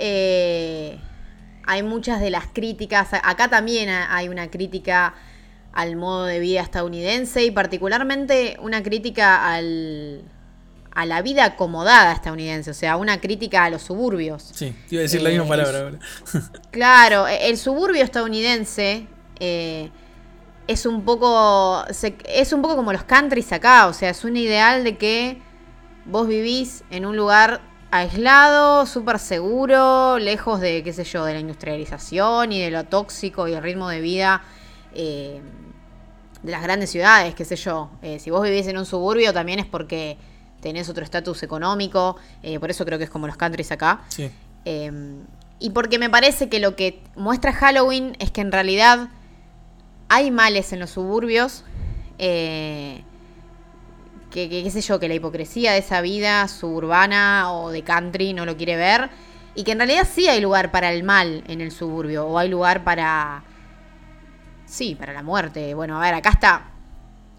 hay muchas de las críticas, acá también ha- hay una crítica al modo de vida estadounidense y particularmente una crítica al, a la vida acomodada estadounidense, o sea, una crítica a los suburbios. Sí, te iba a decir la Eh, misma palabra es- ahora. [laughs] Claro, e- el suburbio estadounidense eh, es un poco se- es un poco como los countries acá, o sea, es un ideal de que vos vivís en un lugar aislado, súper seguro, lejos de, qué sé yo, de la industrialización y de lo tóxico y el ritmo de vida eh, de las grandes ciudades, qué sé yo. Eh, si vos vivís en un suburbio también es porque tenés otro estatus económico, eh, por eso creo que es como los countries acá. Sí, y porque me parece que lo que muestra Halloween es que en realidad hay males en los suburbios. eh, que, qué sé yo, que la hipocresía de esa vida suburbana o de country no lo quiere ver. Y que en realidad sí hay lugar para el mal en el suburbio. O hay lugar para. Sí, para la muerte. Bueno, a ver, acá está.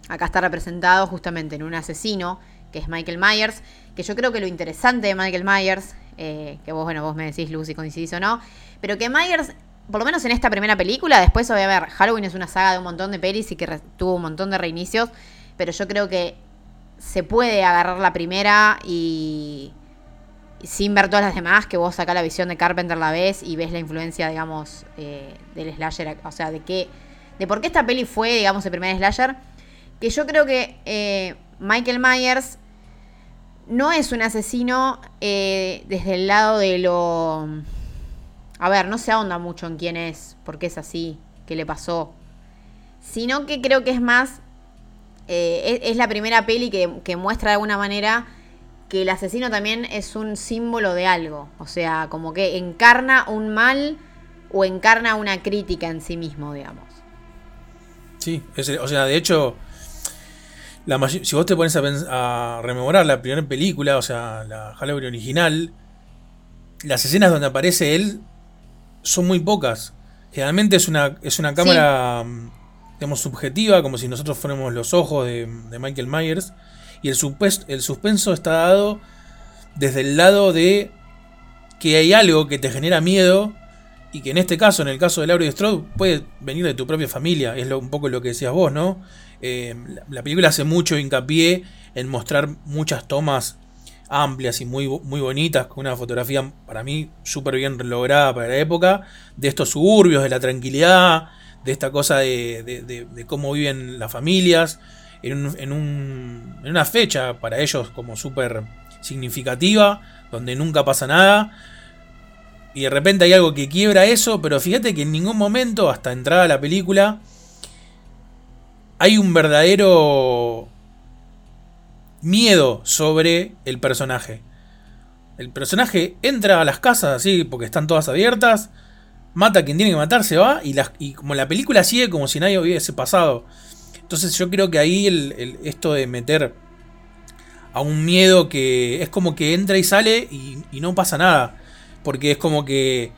Acá está representado justamente en un asesino que es Michael Myers, que yo creo que lo interesante de Michael Myers, eh, que vos, bueno, vos me decís, Lucy, coincidís o no, pero que Myers, por lo menos en esta primera película, después, voy a ver, Halloween es una saga de un montón de pelis y que tuvo un montón de reinicios, pero yo creo que se puede agarrar la primera y, sin ver todas las demás, que vos sacás la visión de Carpenter la ves y ves la influencia, digamos, eh, del slasher, o sea, de qué, de por qué esta peli fue, digamos, el primer slasher, que yo creo que eh, Michael Myers no es un asesino eh, desde el lado de lo... A ver, no se ahonda mucho en quién es, por qué es así, qué le pasó, sino que creo que es más eh, es, la primera peli que, muestra de alguna manera que el asesino también es un símbolo de algo. O sea, como que encarna un mal o encarna una crítica en sí mismo, digamos. Sí, o sea, de hecho, la si vos te pones a, rememorar la primera película, o sea, la Halloween original, las escenas donde aparece él son muy pocas. Generalmente es una, es una cámara subjetiva, como si nosotros fuéramos los ojos de, Michael Myers. Y el, el suspenso está dado desde el lado de que hay algo que te genera miedo y que en este caso, en el caso de Laurie Strode, puede venir de tu propia familia. Es lo, un poco lo que decías vos, ¿no? Eh, la, película hace mucho hincapié en mostrar muchas tomas amplias y muy, muy bonitas, con una fotografía para mí súper bien lograda para la época, de estos suburbios, de la tranquilidad, de esta cosa de, cómo viven las familias, en, en, una fecha para ellos como súper significativa, donde nunca pasa nada. Y de repente hay algo que quiebra eso, pero fíjate que en ningún momento, hasta entrada la película, hay un verdadero miedo sobre el personaje. El personaje entra a las casas así porque están todas abiertas mata a quien tiene que matar, se va y, y como la película sigue como si nadie hubiese pasado. Entonces yo creo que ahí el, esto de meter a un miedo que es como que entra y sale y, no pasa nada. Porque es como que...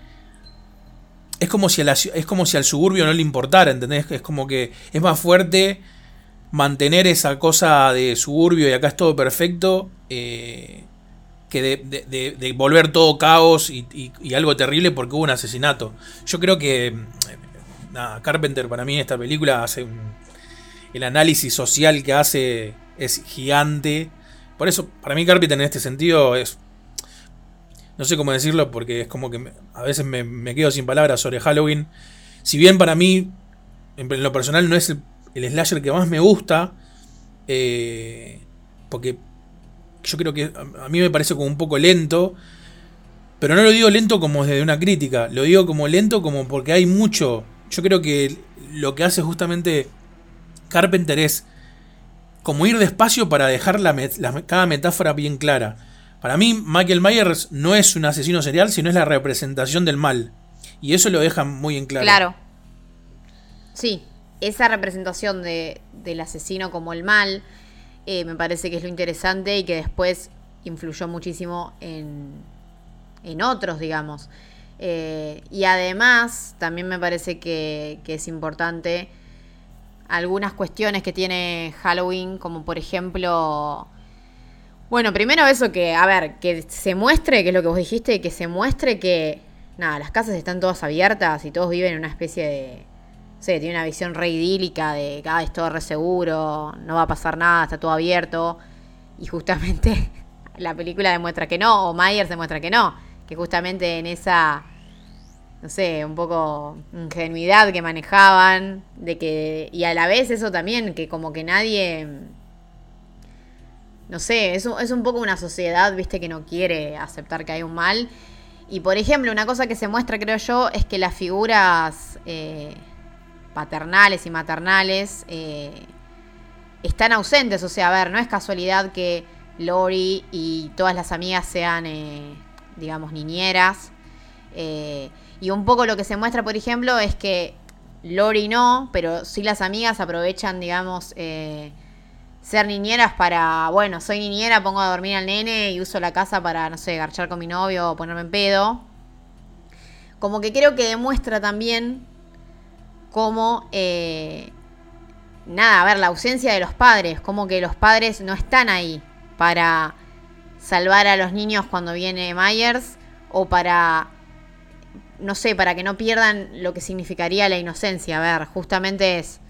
Es como, si es como si al suburbio no le importara, ¿entendés? Es como que es más fuerte mantener esa cosa de suburbio y acá es todo perfecto. Eh, que de, volver todo caos y, algo terrible porque hubo un asesinato. Yo creo que mm, Carpenter para mí en esta película hace el análisis social que hace es gigante. Por eso, para mí Carpenter en este sentido es... No sé cómo decirlo porque es como que a veces me, quedo sin palabras sobre Halloween. Si bien para mí, en, lo personal, no es el, slasher que más me gusta, eh, porque yo creo que a mí me parece como un poco lento, pero no lo digo lento como desde una crítica, lo digo como lento como porque hay mucho. Yo creo que lo que hace justamente Carpenter es como ir despacio para dejar la, cada metáfora bien clara. Para mí, Michael Myers no es un asesino serial, sino es la representación del mal. Y eso lo deja muy en claro. Claro. Sí, esa representación de, del asesino como el mal eh, me parece que es lo interesante y que después influyó muchísimo en, en otros, digamos. Eh, y además, también me parece que, es importante algunas cuestiones que tiene Halloween, como por ejemplo... Bueno, primero eso que, a ver, que se muestre, que es lo que vos dijiste, que se muestre que, nada, las casas están todas abiertas y todos viven en una especie de, sé, tiene una visión re idílica de que ah, es todo re seguro, no va a pasar nada, está todo abierto. Y justamente [laughs] la película demuestra que no, o Myers demuestra que no, que justamente en esa, no sé, un poco ingenuidad que manejaban, de que, y a la vez eso también, que como que nadie, no sé, es un, es un poco una sociedad, viste, que no quiere aceptar que hay un mal. Y por ejemplo, una cosa que se muestra, creo yo, es que las figuras... Eh, paternales y maternales eh, están ausentes. O sea, a ver, no es casualidad que Lori y todas las amigas sean, eh, digamos, niñeras. Eh, y un poco lo que se muestra, por ejemplo, es que Lori no, pero sí las amigas aprovechan, digamos, ser niñeras para, bueno, soy niñera, pongo a dormir al nene y uso la casa para, no sé, garchar con mi novio o ponerme en pedo. Como que creo que demuestra también como, eh, nada, a ver, la ausencia de los padres, como que los padres no están ahí. para salvar a los niños cuando viene Myers o para no sé, para que no pierdan lo que significaría la inocencia. A ver, justamente es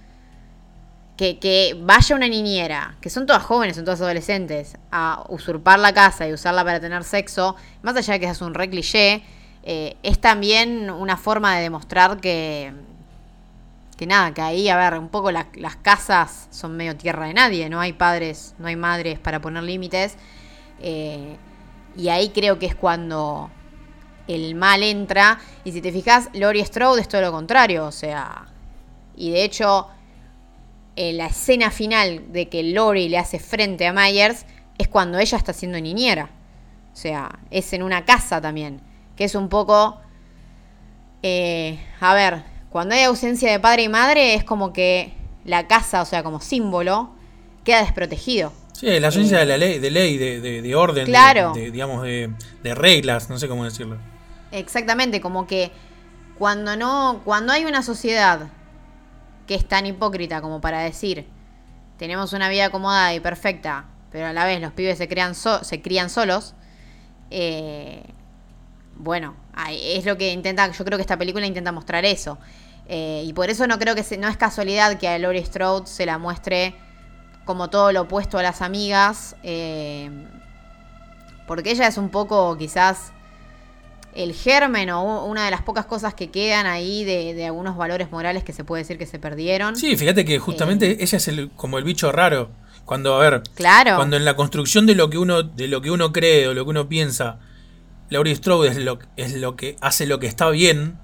que, que, vaya una niñera, que son todas jóvenes, son todas adolescentes, a usurpar la casa y usarla para tener sexo, más allá de que es un re cliché, eh, es también una forma de demostrar que, que nada, que ahí, a ver, un poco la, las casas son medio tierra de nadie, no hay padres, no hay madres para poner límites. Eh, y ahí creo que es cuando el mal entra. Y si te fijas, Lori Strode es todo lo contrario. O sea. Y de hecho, en la escena final de que Lori le hace frente a Myers es cuando ella está siendo niñera. O sea, es en una casa también. Que es un poco. Eh, a ver, cuando hay ausencia de padre y madre, es como que la casa, o sea, como símbolo, queda desprotegido. Sí, la ausencia de la ley, de ley, de, de, de orden, Claro. de, de, digamos, de, de reglas, no sé cómo decirlo. Exactamente, como que cuando no, cuando hay una sociedad que es tan hipócrita como para decir tenemos una vida acomodada y perfecta, pero a la vez los pibes se crean so- se crían solos, eh, bueno, es lo que intenta, yo creo que esta película intenta mostrar eso. Eh, y por eso no creo que se- no es casualidad que a Laurie Strode se la muestre como todo lo opuesto a las amigas. eh, porque ella es un poco quizás el germen o una de las pocas cosas que quedan ahí de, de algunos valores morales que se puede decir que se perdieron. Sí, fíjate que justamente ella es el, como el bicho raro. Cuando, a ver, Claro. cuando en la construcción de lo que uno, de lo que uno cree o lo que uno piensa, Laurie Strode es lo, es lo que hace lo que está bien.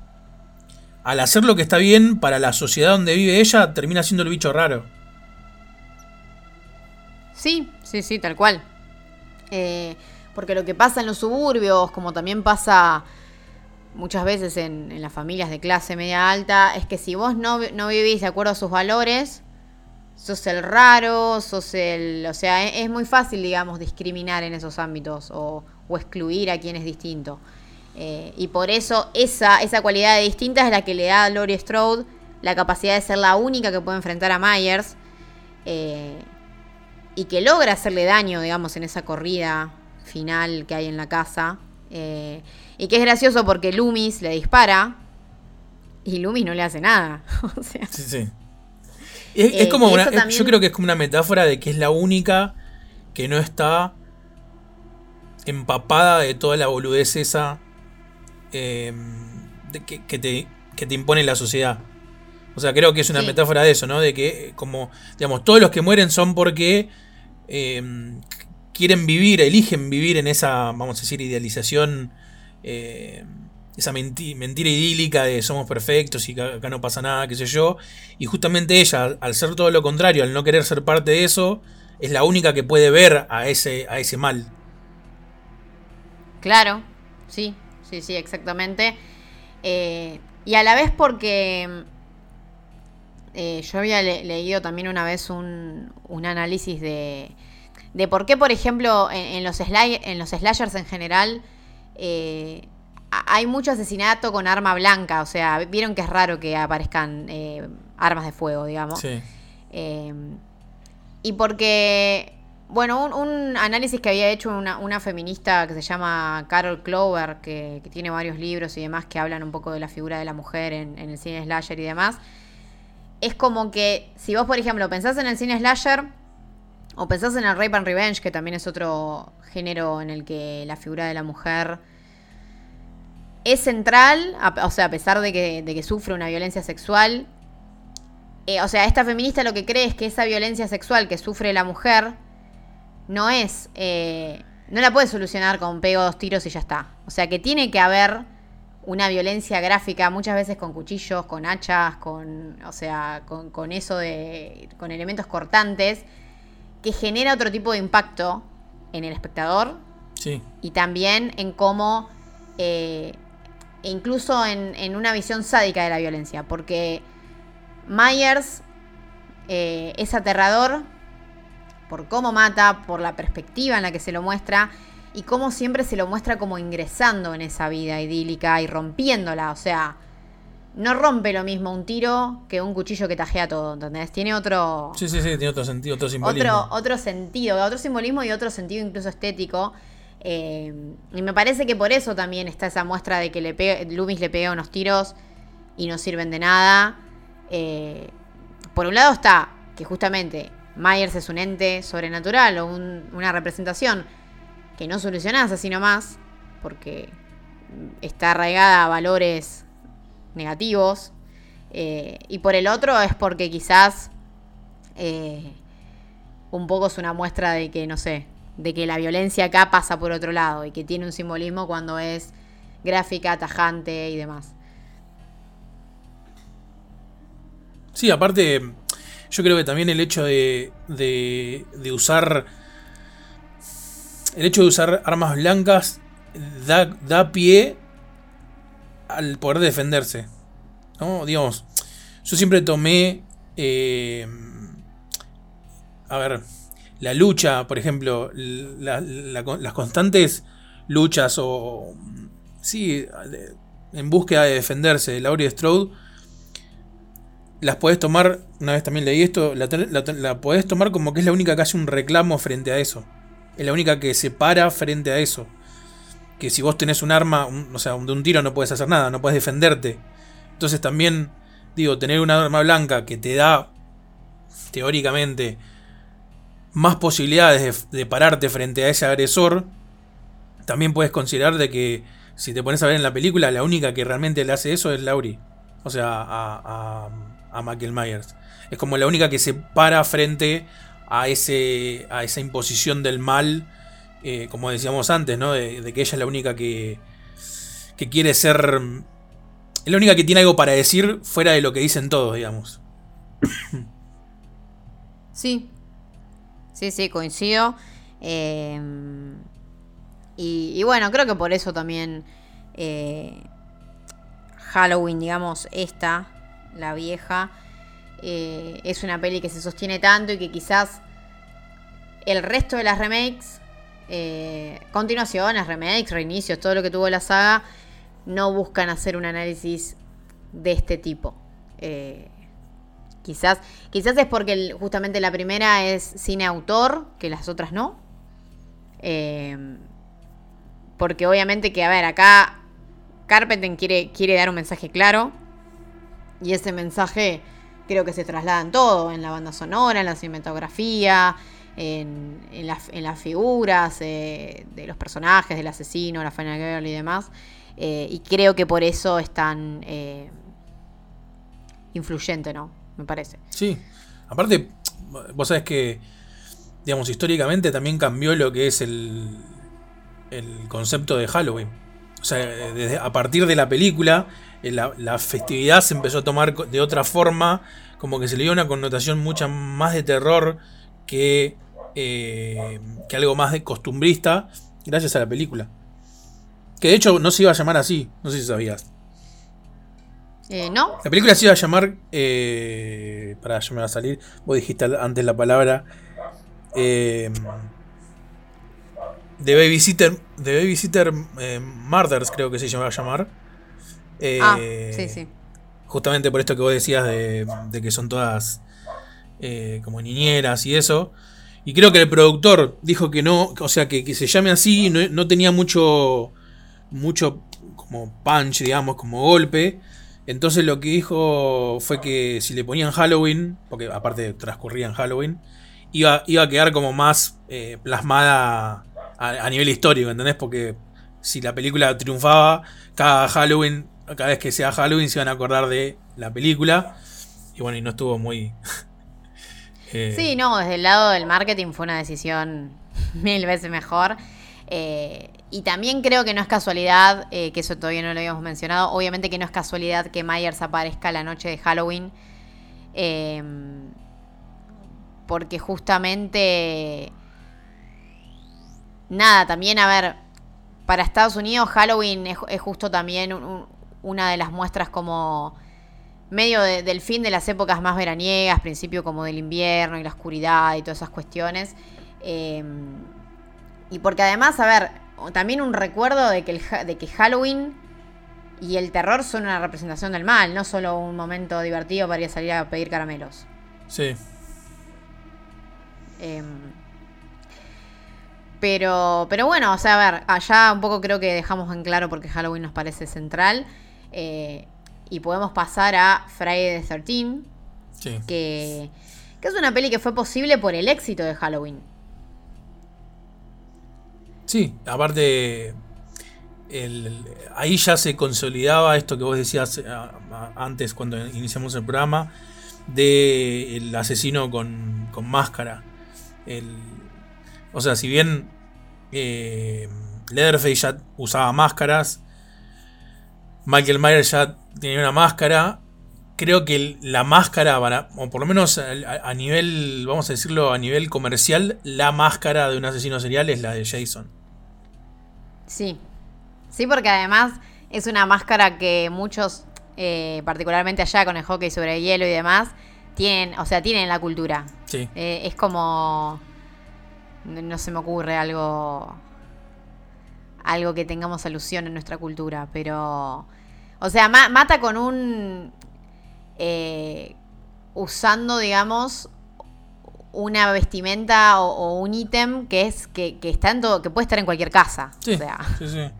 Al hacer lo que está bien para la sociedad donde vive ella, termina siendo el bicho raro. Sí, sí, sí, tal cual. Eh, porque lo que pasa en los suburbios, como también pasa muchas veces en, las familias de clase media alta, es que si vos no, no vivís de acuerdo a sus valores, sos el raro, sos el... O sea, e- es, muy fácil, digamos, discriminar en esos ámbitos o, o excluir a quien es distinto. Eh, y por eso esa, esa cualidad de distinta es la que le da a Laurie Strode la capacidad de ser la única que puede enfrentar a Myers. eh, y que logra hacerle daño, digamos, en esa corrida final que hay en la casa. Eh, y que es gracioso porque Loomis le dispara y Loomis no le hace nada. [laughs] o sea, Sí, sí. Es, es como una, también- yo creo que es como una metáfora de que es la única que no está empapada de toda la boludez esa eh, de que, que te, que te impone la sociedad. O sea, creo que es una Sí. metáfora de eso, ¿no? De que, como, digamos, todos los que mueren son porque eh, quieren vivir, eligen vivir en esa, vamos a decir, idealización, eh, esa menti- mentira idílica de somos perfectos y acá no pasa nada, qué sé yo. Y justamente ella, al ser todo lo contrario, al no querer ser parte de eso, es la única que puede ver a ese, a ese mal. Claro, sí, sí, sí, exactamente. Eh, y a la vez porque eh, yo había le- leído también una vez un, un análisis de, de por qué, por ejemplo, en, en los, en los slashers en general eh, hay mucho asesinato con arma blanca. O sea, vieron que es raro que aparezcan armas de fuego, digamos. Sí. Y porque, bueno, un, análisis que había hecho una, feminista que se llama Carol Clover, que, tiene varios libros y demás que hablan un poco de la figura de la mujer en, el cine slasher y demás, es como que si vos, por ejemplo, pensás en el cine slasher o pensás en el Rape and Revenge, que también es otro género en el que la figura de la mujer es central, o sea, a pesar de que, de que sufre una violencia sexual, eh, o sea, esta feminista lo que cree es que esa violencia sexual que sufre la mujer no es. eh, no la puede solucionar con pego dos tiros y ya está. O sea, que tiene que haber una violencia gráfica, muchas veces con cuchillos, con hachas, con. O sea, con, con eso de. con elementos cortantes, que genera otro tipo de impacto en el espectador Sí. y también en cómo, eh, e incluso en, en una visión sádica de la violencia, porque Myers eh, es aterrador por cómo mata, por la perspectiva en la que se lo muestra y cómo siempre se lo muestra como ingresando en esa vida idílica y rompiéndola, o sea, no rompe lo mismo un tiro que un cuchillo que tajea todo, ¿entendés? Tiene otro... Sí, sí, sí, tiene otro sentido, otro simbolismo. Otro, otro sentido, otro simbolismo y otro sentido incluso estético. Eh, y me parece que por eso también está esa muestra de que le pega, Loomis le pega unos tiros y no sirven de nada. Eh, por un lado está que justamente Myers es un ente sobrenatural o un- una representación que no solucionás así nomás, porque está arraigada a valores negativos. Eh, y por el otro es porque quizás eh, un poco es una muestra de que, no sé, de que la violencia acá pasa por otro lado y que tiene un simbolismo cuando es gráfica, tajante y demás. Sí, aparte, yo creo que también el hecho de, de, de usar. El hecho de usar armas blancas da, da pie al poder defenderse. ¿No? Digamos, yo siempre tomé. eh, a ver, la lucha, por ejemplo, la- la- las constantes luchas o. Sí, en búsqueda de defenderse de Laurie Strode las podés tomar, una vez también leí esto, la, la, la podés tomar como que es la única que hace un reclamo frente a eso. Es la única que se para frente a eso. Que si vos tenés un arma, o sea, de un tiro no puedes hacer nada, no puedes defenderte. Entonces también, digo, tener una arma blanca que te da, teóricamente, más posibilidades de, pararte frente a ese agresor, también puedes considerar de que si te pones a ver en la película, la única que realmente le hace eso es Laurie. O sea, a, a, a Michael Myers. Es como la única que se para frente a, ese, a esa imposición del mal, eh, como decíamos antes, ¿no? De, que ella es la única que, que quiere ser... Es la única que tiene algo para decir fuera de lo que dicen todos, digamos. [coughs] Sí. Sí, sí, coincido. Y, y bueno, creo que por eso también eh, Halloween, digamos, esta, la vieja, eh, es una peli que se sostiene tanto y que quizás el resto de las remakes, eh, continuaciones, remakes, reinicios, todo lo que tuvo la saga, no buscan hacer un análisis de este tipo. Eh, Quizás, quizás es porque justamente la primera es cine autor, que las otras no. Porque obviamente que, a ver, acá Carpenter quiere, quiere dar un mensaje claro. Y ese mensaje creo que se traslada en todo, en la banda sonora, en la cinematografía, en, en las, en las figuras eh, de los personajes, del asesino, la Final Girl y demás. Eh, y creo que por eso es tan eh, influyente, ¿no? Me parece. Sí. Aparte, vos sabés que, digamos, históricamente también cambió lo que es el, el concepto de Halloween. O sea, desde, a partir de la película, eh, la, la festividad se empezó a tomar de otra forma, como que se le dio una connotación mucha más de terror que, eh, que algo más de costumbrista, gracias a la película. Que de hecho no se iba a llamar así, no sé si sabías. Eh, ¿No? La película se iba a llamar. Eh, para, yo me va a salir. Vos dijiste antes la palabra. Eh, The Babysitter. The Babysitter eh, Murders, creo que se iba a llamar. Eh, ah, sí, sí. Justamente por esto que vos decías de, de que son todas eh, como niñeras y eso. Y creo que el productor dijo que no, o sea, que, que se llame así, no, no tenía mucho, mucho como punch, digamos, como golpe. Entonces lo que dijo fue que si le ponían Halloween, porque aparte transcurría en Halloween, iba, iba a quedar como más eh, plasmada a, nivel histórico, ¿entendés? Porque si la película triunfaba, cada Halloween, cada vez que sea Halloween se iban a acordar de la película. Y bueno, y no estuvo muy... [laughs] eh, Sí, no, desde el lado del marketing fue una decisión [laughs] mil veces mejor. Eh, y también creo que no es casualidad, eh, que eso todavía no lo habíamos mencionado, obviamente que no es casualidad que Myers aparezca la noche de Halloween. porque justamente... Nada, también, a ver, para Estados Unidos Halloween es, es justo también un- un- una de las muestras como medio de- del fin de las épocas más veraniegas, principio como del invierno y la oscuridad y todas esas cuestiones. Eh, y porque además, a ver, también un recuerdo de que, el, de que Halloween y el terror son una representación del mal, no solo un momento divertido para ir a salir a pedir caramelos. Sí. Em, pero, pero bueno, o sea, a ver, allá un poco creo que dejamos en claro porque Halloween nos parece central. eh, y podemos pasar a Friday the 13, Sí. que, que es una peli que fue posible por el éxito de Halloween. Sí, aparte. el- ahí ya se consolidaba esto que vos decías antes cuando iniciamos el programa de el asesino con, con máscara. El- o sea, si bien eh, Leatherface ya usaba máscaras, Michael Myers ya tenía una máscara. Creo que la máscara, para, o por lo menos a nivel, vamos a decirlo, a nivel comercial, la máscara de un asesino serial es la de Jason. Sí. Sí, porque además es una máscara que muchos, eh, particularmente allá con el hockey sobre hielo y demás, tienen, o sea, tienen la cultura. Sí. Eh, es como. No, se me ocurre algo. Algo que tengamos alusión en nuestra cultura, pero. O sea, ma- mata con un. eh, usando, digamos, una vestimenta o, o un ítem que es que, que está en todo- que puede estar en cualquier casa. Sí, O sea, sí, sí.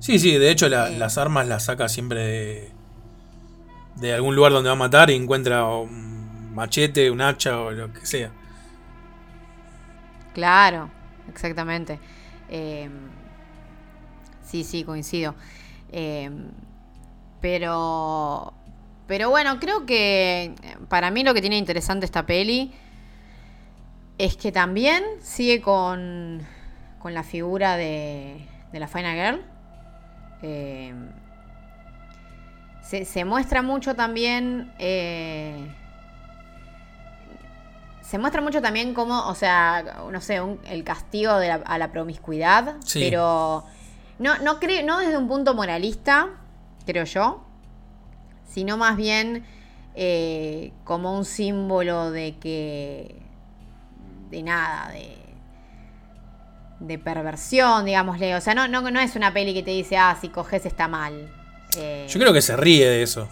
Sí, sí, de hecho la- Eh. las armas las saca siempre de, de algún lugar donde va a matar y encuentra un machete, un hacha o lo que sea. Claro, exactamente. Eh, sí, sí, coincido. Eh, pero, pero bueno, creo que para mí lo que tiene interesante esta peli es que también sigue con, con la figura de, de la Final Girl. Eh, se, se muestra mucho también... se muestra mucho también cómo, o sea, no sé, un- el castigo de la- a la promiscuidad, Sí. pero no, no, creo, no desde un punto moralista, creo yo, sino más bien eh, como un símbolo de que, de nada, de, de perversión, digámosle. O sea, no, no, no es una peli que te dice, ah, si coges está mal. Eh, Yo creo que se ríe de eso.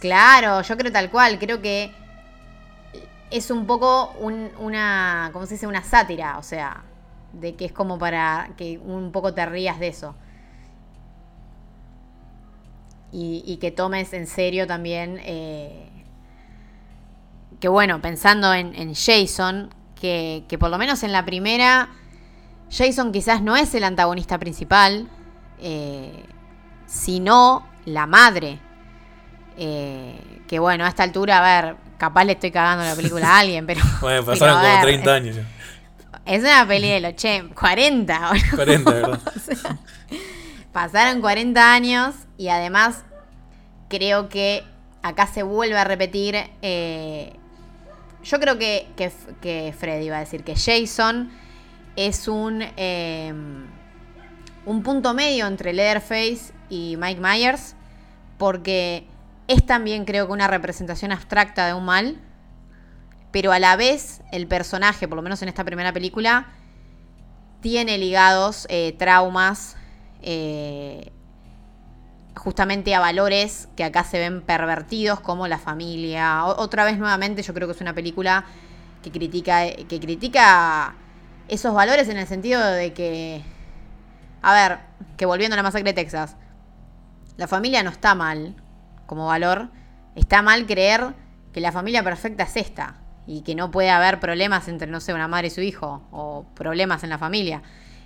Claro, yo creo tal cual, creo que es un poco un- una, ¿cómo se dice? Una sátira, o sea, de que es como para que un poco te rías de eso. Y, que tomes en serio también, eh, que bueno, pensando en, Jason, que, que por lo menos en la primera, Jason quizás no es el antagonista principal, eh, sino la madre. Eh, que bueno, a esta altura, a ver, capaz le estoy cagando la película a [laughs] alguien, pero. Bueno, pasaron como ver, 30 años. Es una peli del 80, 40, boludo. 40, ¿verdad? [laughs] Pasaron 40 años y además creo que acá se vuelve a repetir. eh, yo creo que, que, que Freddy iba a decir que Jason es un, eh, un punto medio entre Leatherface y Mike Myers. Porque es también creo que una representación abstracta de un mal. Pero a la vez el personaje, por lo menos en esta primera película, tiene ligados eh, traumas eh, justamente a valores que acá se ven pervertidos como la familia. Otra vez nuevamente yo creo que es una película que critica, que critica esos valores en el sentido de que, a ver, que volviendo a la masacre de Texas, la familia no está mal como valor, está mal creer que la familia perfecta es esta y que no puede haber problemas entre, no sé, una madre y su hijo o problemas en la familia.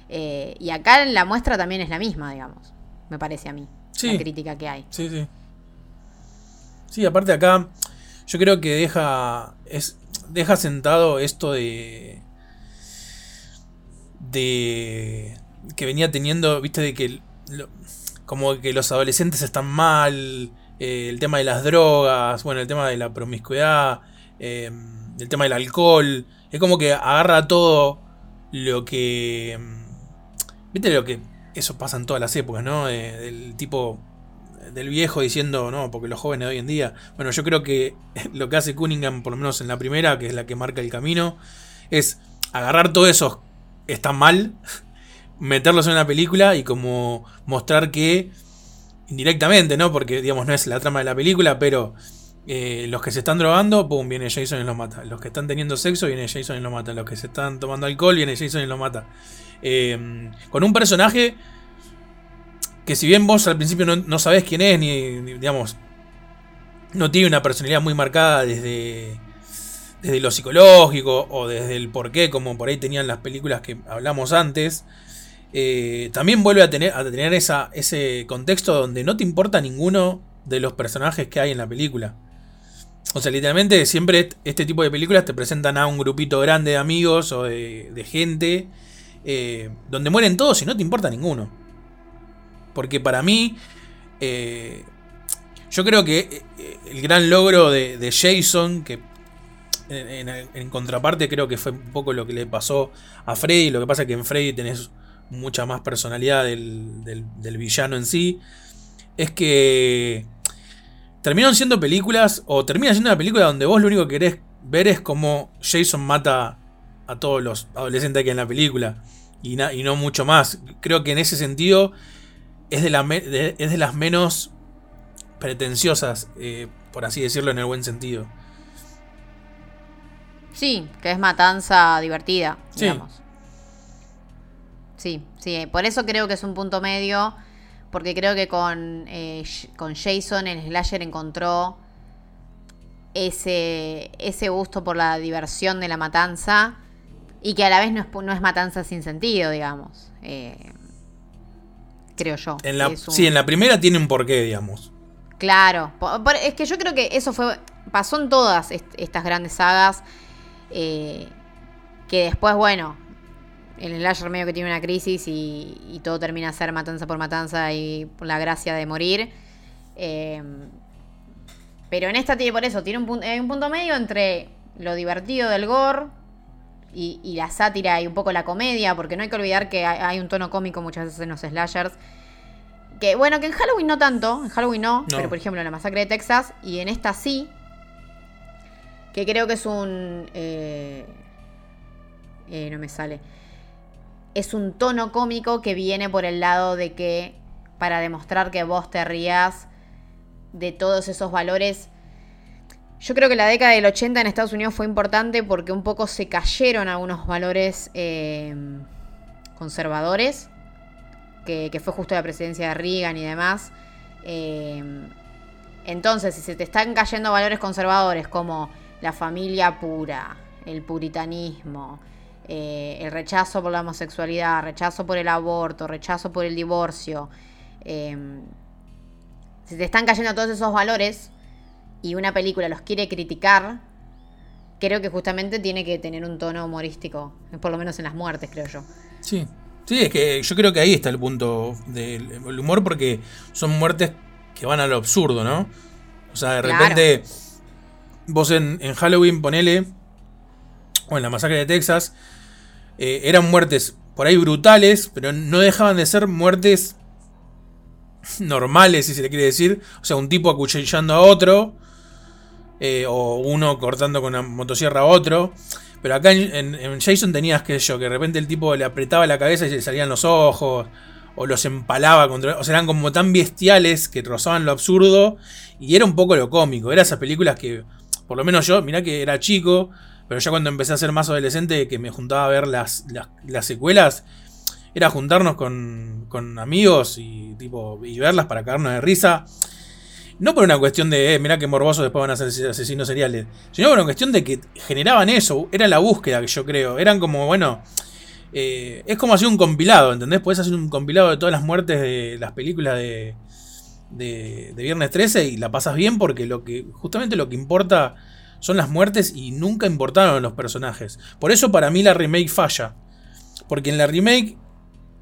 Eh, y acá la muestra también es la misma, digamos, me parece a mí, Sí. la crítica que hay. Sí, sí. Sí, aparte acá, yo creo que deja. Es, deja sentado esto de. de. que venía teniendo, viste, de que. lo- como que los adolescentes están mal. Eh, el tema de las drogas, bueno, el tema de la promiscuidad, eh, el tema del alcohol. Es como que agarra todo lo que. mm, Viste lo que. Eso pasa en todas las épocas, ¿no? Eh, del tipo del viejo diciendo, no, porque los jóvenes de hoy en día. Bueno, yo creo que [laughs] lo que hace Cunningham, por lo menos en la primera, que es la que marca el camino, es agarrar todo eso está mal, [laughs] meterlos en una película y como mostrar que indirectamente, ¿no? Porque, digamos, no es la trama de la película, pero eh, los que se están drogando, pum, viene Jason y los mata. Los que están teniendo sexo, viene Jason y los mata. Los que se están tomando alcohol, viene Jason y los mata. Eh, con un personaje que si bien vos al principio no, no sabés quién es, ni, ni, digamos, no tiene una personalidad muy marcada desde, desde lo psicológico o desde el porqué, como por ahí tenían las películas que hablamos antes, eh, también vuelve a tener, ese contexto donde no te importa ninguno de los personajes que hay en la película. O sea, literalmente siempre este tipo de películas te presentan a un grupito grande de amigos o de, gente eh, donde mueren todos y no te importa ninguno. Porque para mí, eh, yo creo que el gran logro de, Jason, que en, en, contraparte creo que fue un poco lo que le pasó a Freddy, lo que pasa es que en Freddy tenés mucha más personalidad del, del, del villano en sí, es que terminaron siendo películas, o termina siendo una película donde vos lo único que querés ver es cómo Jason mata a todos los adolescentes que hay en la película. Y, na, y, no mucho más. Creo que en ese sentido es de, la de, es de las menos pretenciosas, eh, por así decirlo, en el buen sentido. Sí, que es matanza divertida, digamos. Sí, sí, por eso creo que es un punto medio, porque creo que con, eh, con Jason el slasher encontró ese, ese gusto por la diversión de la matanza y que a la vez no es, no es matanza sin sentido, digamos. Eh, creo yo. En la, un... Sí, en la primera tiene un porqué, digamos. Claro, por, por, es que yo creo que eso fue pasó en todas est estas grandes sagas. Eh, que después, bueno, el slasher medio que tiene una crisis y, y, todo termina a ser matanza por matanza y por la gracia de morir. Eh, pero en esta tiene por eso, tiene un, un, punto medio entre lo divertido del gore y, y, la sátira y un poco la comedia, porque no hay que olvidar que hay, hay, un tono cómico muchas veces en los slashers. Que bueno, que en Halloween no tanto, en Halloween no, no. pero por ejemplo en la masacre de Texas y en esta sí, que creo que es un... Eh, eh, no me sale. Es un tono cómico que viene por el lado de que, para demostrar que vos te rías de todos esos valores, yo creo que la década del 80 en Estados Unidos fue importante porque un poco se cayeron algunos valores eh, conservadores, que, fue justo la presidencia de Reagan y demás. Eh, entonces, si se te están cayendo valores conservadores como la familia pura, el puritanismo, eh, el rechazo por la homosexualidad, rechazo por el aborto, rechazo por el divorcio, eh, si te están cayendo todos esos valores, y una película los quiere criticar, creo que justamente tiene que tener un tono humorístico, por lo menos en las muertes, creo yo. Sí, sí, es que yo creo que ahí está el punto del humor, porque son muertes que van a lo absurdo, ¿no? O sea, de repente, claro. vos en, en, Halloween, ponele, o en la masacre de Texas, eh, eran muertes por ahí brutales, pero no dejaban de ser muertes normales, si se le quiere decir. O sea, un tipo acuchillando a otro, eh, o uno cortando con una motosierra a otro. Pero acá en, Jason tenías que yo, que de repente el tipo le apretaba la cabeza y le salían los ojos, o los empalaba contra. O sea, eran como tan bestiales que rozaban lo absurdo. Y era un poco lo cómico. Era esas películas que, por lo menos yo, mirá que era chico, pero ya cuando empecé a ser más adolescente, que me juntaba a ver las, las, las secuelas, era juntarnos con, con amigos y, tipo, y verlas para cagarnos de risa. No por una cuestión de, eh, mirá que morbosos después van a ser asesinos seriales. Sino por una cuestión de que generaban eso. Era la búsqueda que yo creo. Eran como, bueno. Eh, es como hacer un compilado, ¿entendés? Podés hacer un compilado de todas las muertes de las películas de, de, de, Viernes 13 y la pasas bien porque lo que. Justamente lo que importa son las muertes y nunca importaron los personajes. Por eso para mí la remake falla. Porque en la remake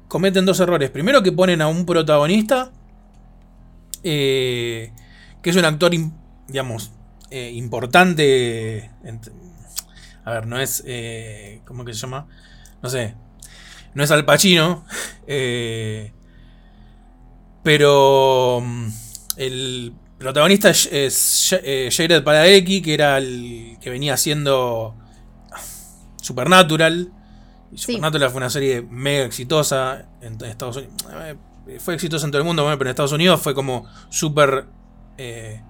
cometen dos errores. Primero que ponen a un protagonista. Eh, que es un actor, digamos, eh, importante. A ver, no es. Eh, ¿Cómo que se llama? No sé. No es Al Pacino. [laughs] Pero. Mm, el protagonista es, es eh, Jared Padalecki, que era el que venía haciendo Supernatural. Y Supernatural sí. fue una serie mega exitosa en Estados Unidos. fue exitosa en todo el mundo, pero en Estados Unidos fue como súper... eh,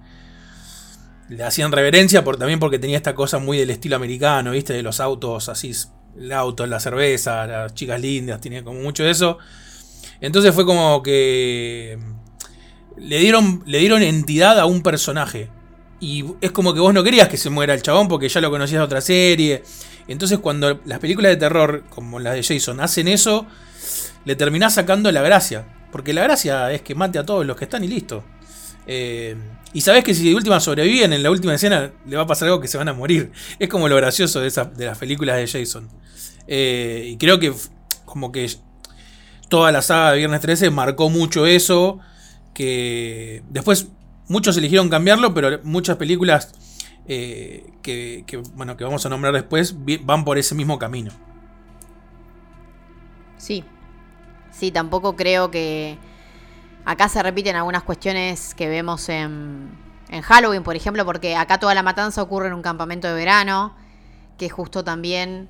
le hacían reverencia por, también porque tenía esta cosa muy del estilo americano, ¿viste? De los autos así, el auto, la cerveza, las chicas lindas, tenía como mucho de eso. Entonces fue como que le dieron, le dieron entidad a un personaje. Y es como que vos no querías que se muera el chabón porque ya lo conocías de otra serie. Entonces cuando las películas de terror, como las de Jason, hacen eso, le terminás sacando la gracia. Porque la gracia es que mate a todos los que están y listo. Eh, y sabés que si de última sobreviven, en la última escena le va a pasar algo que se van a morir. Es como lo gracioso de, esa- de las películas de Jason. Eh, y creo que como que toda la saga de Viernes 13 marcó mucho eso. Que después muchos eligieron cambiarlo, pero muchas películas eh, que, que, bueno, que vamos a nombrar después van por ese mismo camino. Sí. Sí, tampoco creo que. Acá se repiten algunas cuestiones que vemos en, en Halloween, por ejemplo, porque acá toda la matanza ocurre en un campamento de verano, que justo también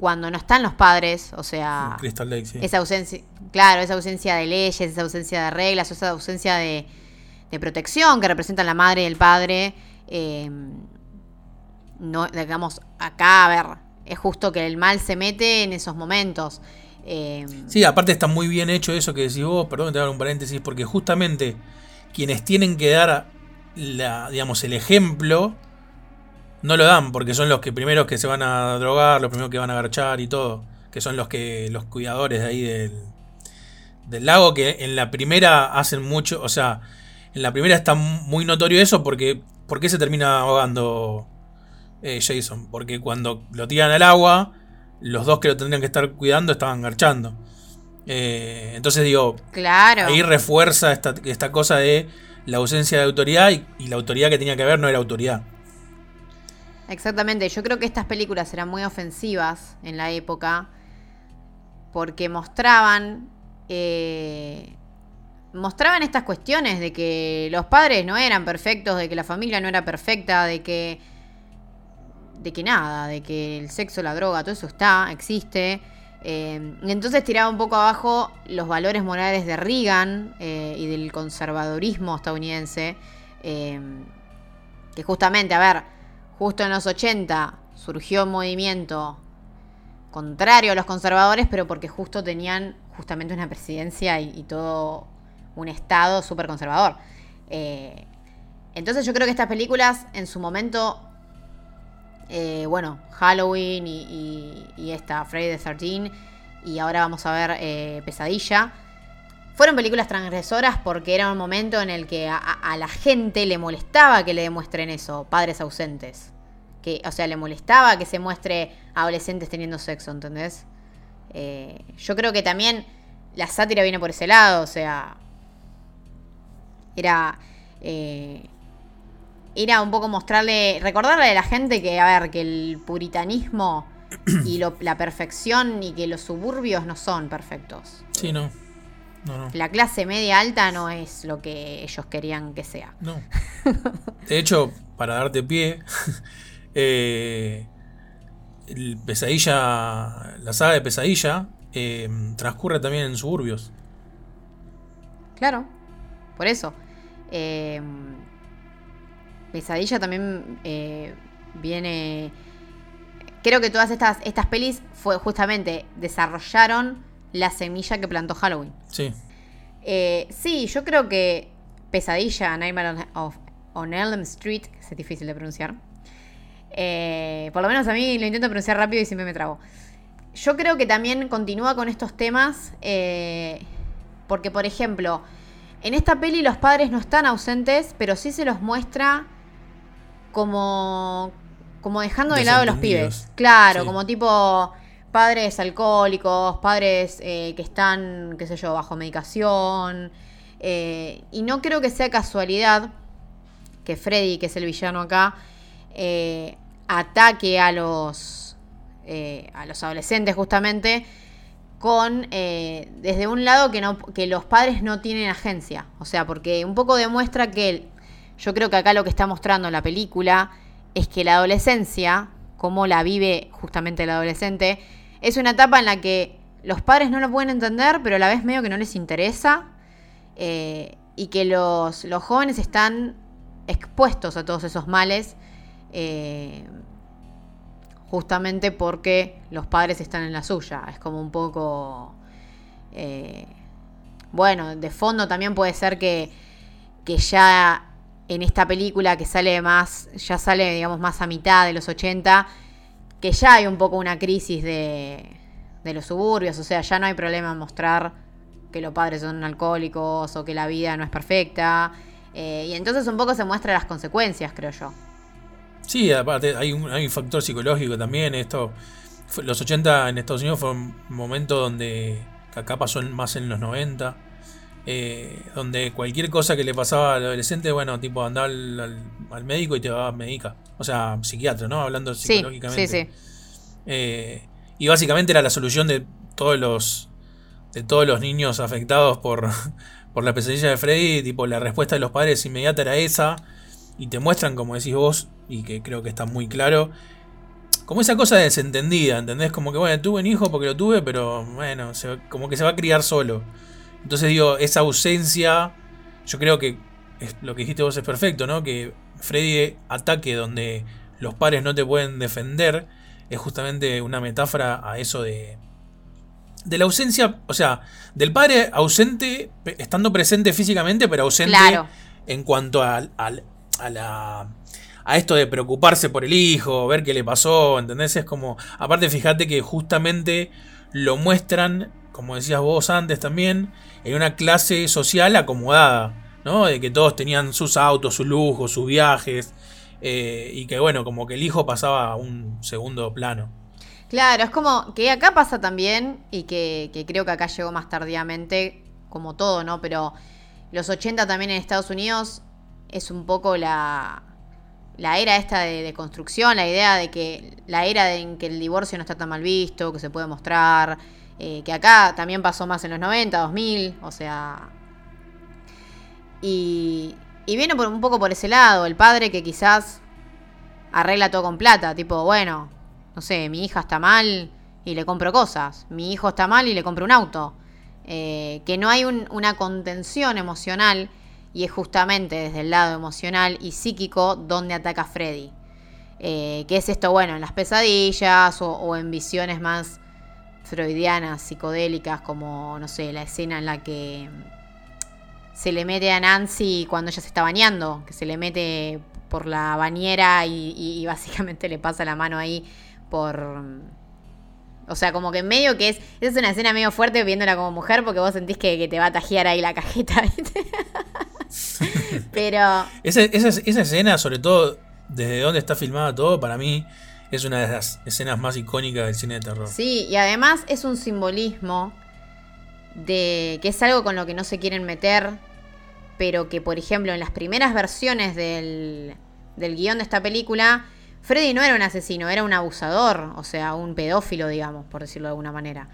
cuando no están los padres, o sea, Crystal Lake, sí. esa ausencia, claro, esa ausencia de leyes, esa ausencia de reglas, esa ausencia de, de protección que representan la madre y el padre. eh, no, digamos, acá, a ver, es justo que el mal se mete en esos momentos. eh, Sí, aparte está muy bien hecho eso que decís vos, perdón, te dar un paréntesis, porque justamente quienes tienen que dar la, digamos, el ejemplo no lo dan, porque son los que primeros que se van a drogar, los primeros que van a garchar y todo, que son los que los cuidadores de ahí del, del lago, que en la primera hacen mucho, o sea, en la primera está muy notorio eso, porque ¿por qué se termina ahogando eh, Jason? Porque cuando lo tiran al agua, los dos que lo tendrían que estar cuidando estaban garchando. Eh, entonces digo, claro. ahí refuerza esta, esta cosa de la ausencia de autoridad y, y la autoridad que tenía que haber no era autoridad. Exactamente, yo creo que estas películas eran muy ofensivas en la época porque mostraban eh, mostraban estas cuestiones de que los padres no eran perfectos, de que la familia no era perfecta, de que de que nada, de que el sexo, la droga, todo eso está, existe. Eh, entonces tiraba un poco abajo los valores morales de Reagan eh, y del conservadurismo estadounidense. eh, que justamente, a ver, justo en los 80 surgió un movimiento contrario a los conservadores, pero porque justo tenían justamente una presidencia y, todo un estado súper conservador. Eh, entonces yo creo que estas películas en su momento, eh, bueno, Halloween y esta Friday the 13 y ahora vamos a ver eh, Pesadilla, fueron películas transgresoras porque era un momento en el que a, la gente le molestaba que le demuestren eso, padres ausentes. Que, o sea, le molestaba que se muestre adolescentes teniendo sexo, ¿entendés? Eh, yo creo que también la sátira viene por ese lado, o sea. Era. eh, era un poco mostrarle. Recordarle a la gente que, a ver, que el puritanismo y lo- la perfección y que los suburbios no son perfectos. Sí, no. No, no. La clase media alta no es lo que ellos querían que sea. No. [laughs] De hecho, para darte pie, [laughs] eh, el Pesadilla, la saga de Pesadilla eh, transcurre también en suburbios. Claro, por eso. Eh, Pesadilla también viene. Creo que todas estas, estas pelis fue justamente desarrollaron la semilla que plantó Halloween. Sí. Eh, sí, yo creo que Pesadilla, Nightmare on, of- on Elm Street, que es difícil de pronunciar. eh, por lo menos a mí lo intento pronunciar rápido y siempre me trago. Yo creo que también continúa con estos temas, eh, porque por ejemplo, en esta peli los padres no están ausentes, pero sí se los muestra como, como dejando de lado a los pibes. Claro, Sí. como tipo padres alcohólicos, padres eh, que están, qué sé yo, bajo medicación. eh, y no creo que sea casualidad que Freddy, que es el villano acá, eh, ataque a los, eh, a los adolescentes justamente con eh, desde un lado que no que los padres no tienen agencia o sea porque un poco demuestra que yo creo que acá lo que está mostrando la película es que la adolescencia como la vive justamente el adolescente es una etapa en la que los padres no lo pueden entender, pero a la vez medio que no les interesa. eh, y que los, los jóvenes están expuestos a todos esos males. eh, justamente porque los padres están en la suya. Es como un poco... eh, bueno, de fondo también puede ser que, que ya en esta película que sale más, ya sale digamos más a mitad de los 80, que ya hay un poco una crisis de, de los suburbios, o sea, ya no hay problema en mostrar que los padres son alcohólicos o que la vida no es perfecta. eh, y entonces un poco se muestran las consecuencias, creo yo. Sí, aparte hay un, hay un factor psicológico también. Esto, los 80 en Estados Unidos fue un momento donde acá pasó más en los 90. Eh, donde cualquier cosa que le pasaba al adolescente, bueno, tipo andaba al, al- al médico y te va a medica. O sea, psiquiatra, ¿no? Hablando psicológicamente. sí, sí. Eh, y básicamente era la solución de todos los de todos los niños afectados por, [laughs] por la pesadilla de Freddy. Tipo, la respuesta de los padres inmediata era esa. Y te muestran, como decís vos, y que creo que está muy claro, como esa cosa desentendida, ¿entendés? Como que, bueno, tuve un hijo porque lo tuve, pero bueno, se como que se va a criar solo. Entonces digo, esa ausencia, yo creo que es, lo que dijiste vos es perfecto, ¿no? Que Freddy ataque donde los padres no te pueden defender es justamente una metáfora a eso de de la ausencia, o sea, del padre ausente, estando presente físicamente, pero ausente Claro. en cuanto al- al- a, la a esto de preocuparse por el hijo, ver qué le pasó, ¿entendés? Es como, aparte fíjate que justamente lo muestran, como decías vos antes también, en una clase social acomodada, ¿no? De que todos tenían sus autos, sus lujos, sus viajes, eh, y que bueno, como que el hijo pasaba a un segundo plano. Claro, es como que acá pasa también y que, creo que acá llegó más tardíamente, como todo, ¿no? Pero los 80 también en Estados Unidos es un poco la, la era esta de, de construcción, la idea de que la era en que el divorcio no está tan mal visto, que se puede mostrar, eh, que acá también pasó más en los 90, 2000, o sea... Y, y viene por, un poco por ese lado, el padre que quizás arregla todo con plata, tipo, bueno, no sé, mi hija está mal y le compro cosas, mi hijo está mal y le compro un auto. Eh, que no hay un- una contención emocional y es justamente desde el lado emocional y psíquico donde ataca Freddy. Eh, que es esto, bueno, en las pesadillas o en visiones más freudianas, psicodélicas, como, no sé, la escena en la que se le mete a Nancy cuando ella se está bañando, que se le mete por la bañera y, y- y básicamente le pasa la mano ahí por... O sea, como que medio que es... Esa es una escena medio fuerte viéndola como mujer porque vos sentís que, que te va a tajear ahí la cajeta, [laughs] ¿viste? [laughs] Pero... Esa, esa, esa escena, sobre todo desde donde está filmada todo, para mí es una de las escenas más icónicas del cine de terror. Sí, y además es un simbolismo de que es algo con lo que no se quieren meter, pero que, por ejemplo, en las primeras versiones del, del guion de esta película, Freddy no era un asesino, era un abusador, o sea, un pedófilo, digamos, por decirlo de alguna manera.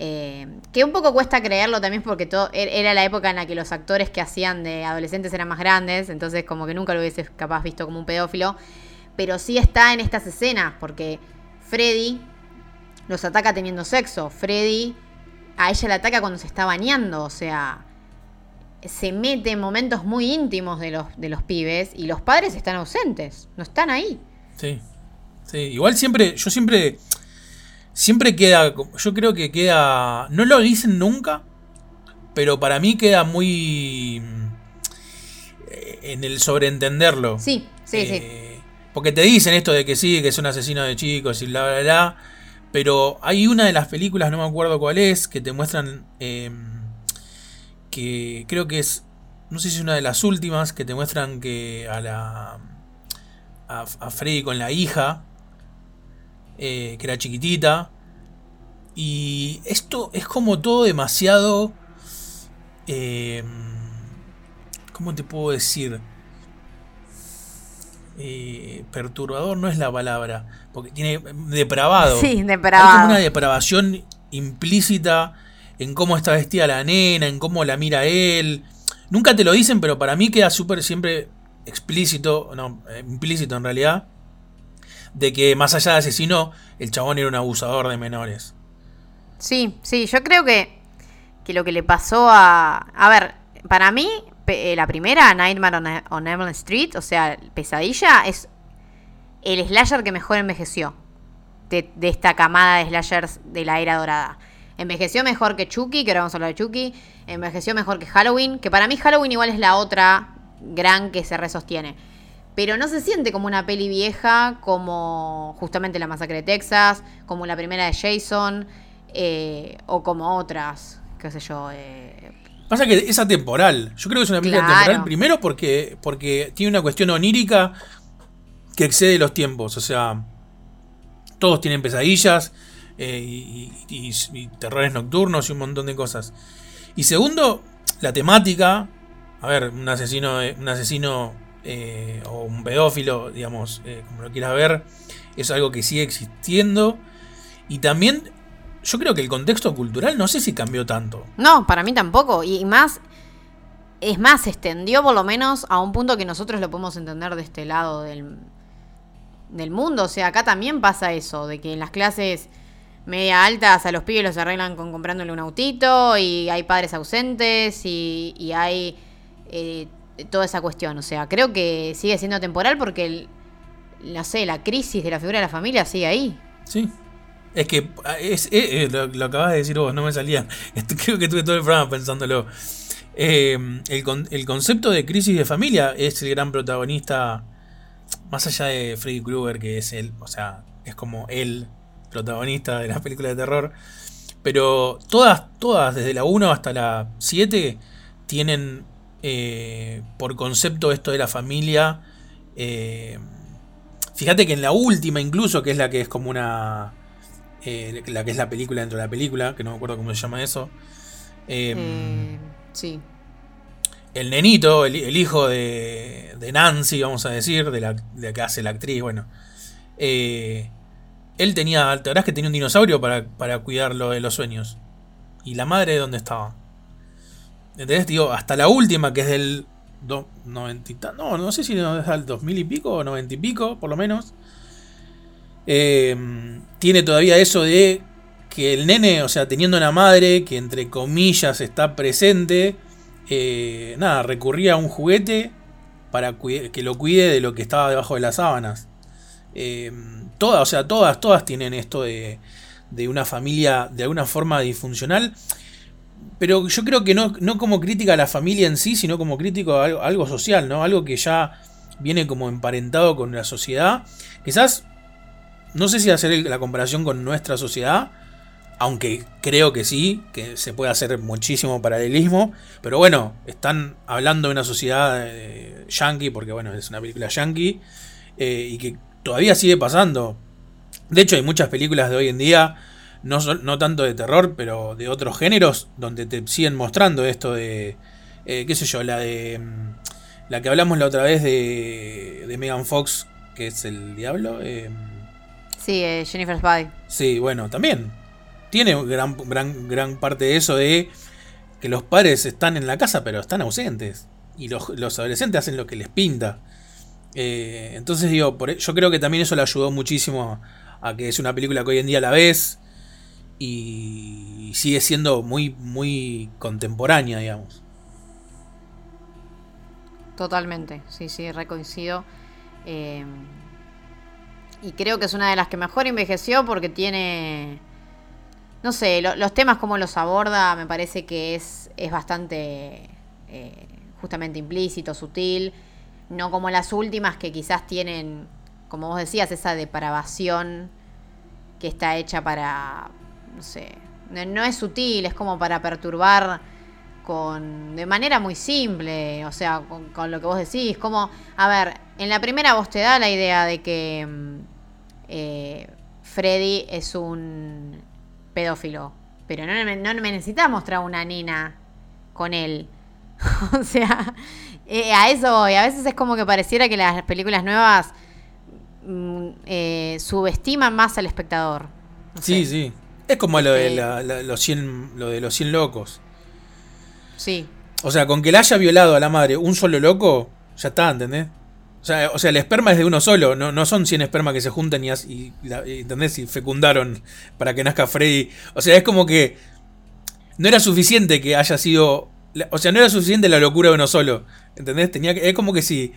Eh, que un poco cuesta creerlo también porque todo, er- era la época en la que los actores que hacían de adolescentes eran más grandes, entonces como que nunca lo hubieses capaz visto como un pedófilo. Pero sí está en estas escenas, porque Freddy los ataca teniendo sexo. Freddy a ella la ataca cuando se está bañando, o sea, se mete en momentos muy íntimos de los, de los pibes y los padres están ausentes, no están ahí. Sí. Sí, igual siempre, yo siempre, siempre queda, yo creo que queda, no lo dicen nunca, pero para mí queda muy eh, en el sobreentenderlo. Sí, sí, sí. Porque te dicen esto de que sí, que es un asesino de chicos y bla, bla, bla. Pero hay una de las películas, no me acuerdo cuál es, que te muestran eh, que creo que es, no sé si es una de las últimas, que te muestran que a la... A, Freddy con la hija, eh, que era chiquitita. Y esto es como todo demasiado... Eh, ¿Cómo te puedo decir? Eh, perturbador no es la palabra, porque tiene depravado. Sí, Hay depravado. como una depravación implícita en cómo está vestida la nena, en cómo la mira él. Nunca te lo dicen, pero para mí queda súper siempre explícito, no, eh, implícito en realidad, de que más allá de asesino, el chabón era un abusador de menores. Sí, sí, yo creo que, que lo que le pasó a... A ver, para mí, la primera, Nightmare on, on Elm Street, o sea, Pesadilla, es el slasher que mejor envejeció de, de esta camada de slashers de la era dorada. Envejeció mejor que Chucky, que ahora vamos a hablar de Chucky. Envejeció mejor que Halloween, que para mí Halloween igual es la otra gran que se resostiene. Pero no se siente como una peli vieja, como justamente la masacre de Texas, como la primera de Jason, eh, o como otras, qué sé yo. eh, Pasa que es atemporal. Yo creo que es una película Claro. atemporal primero porque, porque tiene una cuestión onírica que excede los tiempos. O sea, todos tienen pesadillas eh, y, y- y- y terrores nocturnos y un montón de cosas. Y segundo, la temática. A ver, un asesino, eh, un asesino eh, o un pedófilo, digamos, eh, como lo quieras ver, es algo que sigue existiendo. Y también, yo creo que el contexto cultural no sé si cambió tanto. No, para mí tampoco. Y más, es más, se extendió por lo menos a un punto que nosotros lo podemos entender de este lado del, del mundo. O sea, acá también pasa eso, de que en las clases media altas a los pibes los arreglan con comprándole un autito y hay padres ausentes y, y hay eh, toda esa cuestión. O sea, creo que sigue siendo temporal porque, el- no sé, la crisis de la figura de la familia sigue ahí. Sí. Es que es, es- eh, lo, lo acabas de decir vos, no me salía. [laughs] Creo que estuve todo el programa pensándolo. Eh, el, el concepto de crisis de familia es el gran protagonista, más allá de Freddy Krueger, que es él, o sea, es como el protagonista de las [laughs] películas de terror. Pero todas, todas, desde la 1 hasta la 7, tienen eh, por concepto esto de la familia. eh, fíjate que en la última, incluso, que es la que es como una. Eh, la que es la película dentro de la película, que no me acuerdo cómo se llama eso. eh, Eh, sí. el nenito, el, el hijo de, de Nancy, vamos a decir, de la, de la que hace la actriz, bueno. eh, él tenía, ¿te que tenía un dinosaurio para, para cuidarlo de los sueños? ¿Y la madre de dónde estaba? ¿Entendés? Digo, hasta la última, que es del do- 90 y ta- No, no sé si es del 2000 y pico o 90 y pico, por lo menos. Eh, tiene todavía eso de que el nene, o sea, teniendo una madre que entre comillas está presente, eh, nada, recurría a un juguete para que lo cuide de lo que estaba debajo de las sábanas. Eh, todas, o sea, todas, todas tienen esto de, de una familia de alguna forma disfuncional. Pero yo creo que no, no como crítica a la familia en sí, sino como crítico a algo, algo social, ¿no? Algo que ya viene como emparentado con la sociedad. Quizás, no sé si hacer la comparación con nuestra sociedad, aunque creo que sí, que se puede hacer muchísimo paralelismo. Pero bueno, están hablando de una sociedad eh, yankee, porque bueno, es una película yankee, eh, y que todavía sigue pasando. De hecho, hay muchas películas de hoy en día, no, no tanto de terror, pero de otros géneros, donde te siguen mostrando esto de, eh, qué sé yo, la de... mm, La que hablamos la otra vez de, de Megan Fox, que es el diablo. Sí, eh, Jennifer's Body. Sí, bueno, también. Tiene gran, gran, gran parte de eso de que los padres están en la casa, pero están ausentes. Y los, los adolescentes hacen lo que les pinta. Eh, entonces digo, por, e- yo creo que también eso le ayudó muchísimo a que es una película que hoy en día la ves y sigue siendo muy, muy contemporánea, digamos. Totalmente, sí, sí, recoincido. Eh, y creo que es una de las que mejor envejeció porque tiene, no sé, lo- los temas como los aborda me parece que es, es bastante eh, justamente implícito, sutil, no como las últimas que quizás tienen, como vos decías, esa depravación que está hecha para, no sé, no es sutil, es como para perturbar con de manera muy simple, o sea, con, con lo que vos decís, como, a ver, en la primera vos te da la idea de que mm, eh, Freddy es un pedófilo, pero no, me- no me necesitas mostrar una nena con él. [laughs] o sea, eh, a eso voy. A veces es como que pareciera que las películas nuevas mm, eh, subestiman más al espectador. No Sí, sé. sí. Es como lo de, Eh, la- la- los 100, lo de los 100 locos. Sí, O sea, con que le haya violado a la madre un solo loco, ya está, ¿entendés? O sea, o sea, el esperma es de uno solo, no, no son 100 espermas que se juntan y, y, la- y, ¿entendés? y fecundaron para que nazca Freddy. O sea, es como que no era suficiente que haya sido... la- O sea, no era suficiente la locura de uno solo. ¿Entendés? Tenía que, es como que si...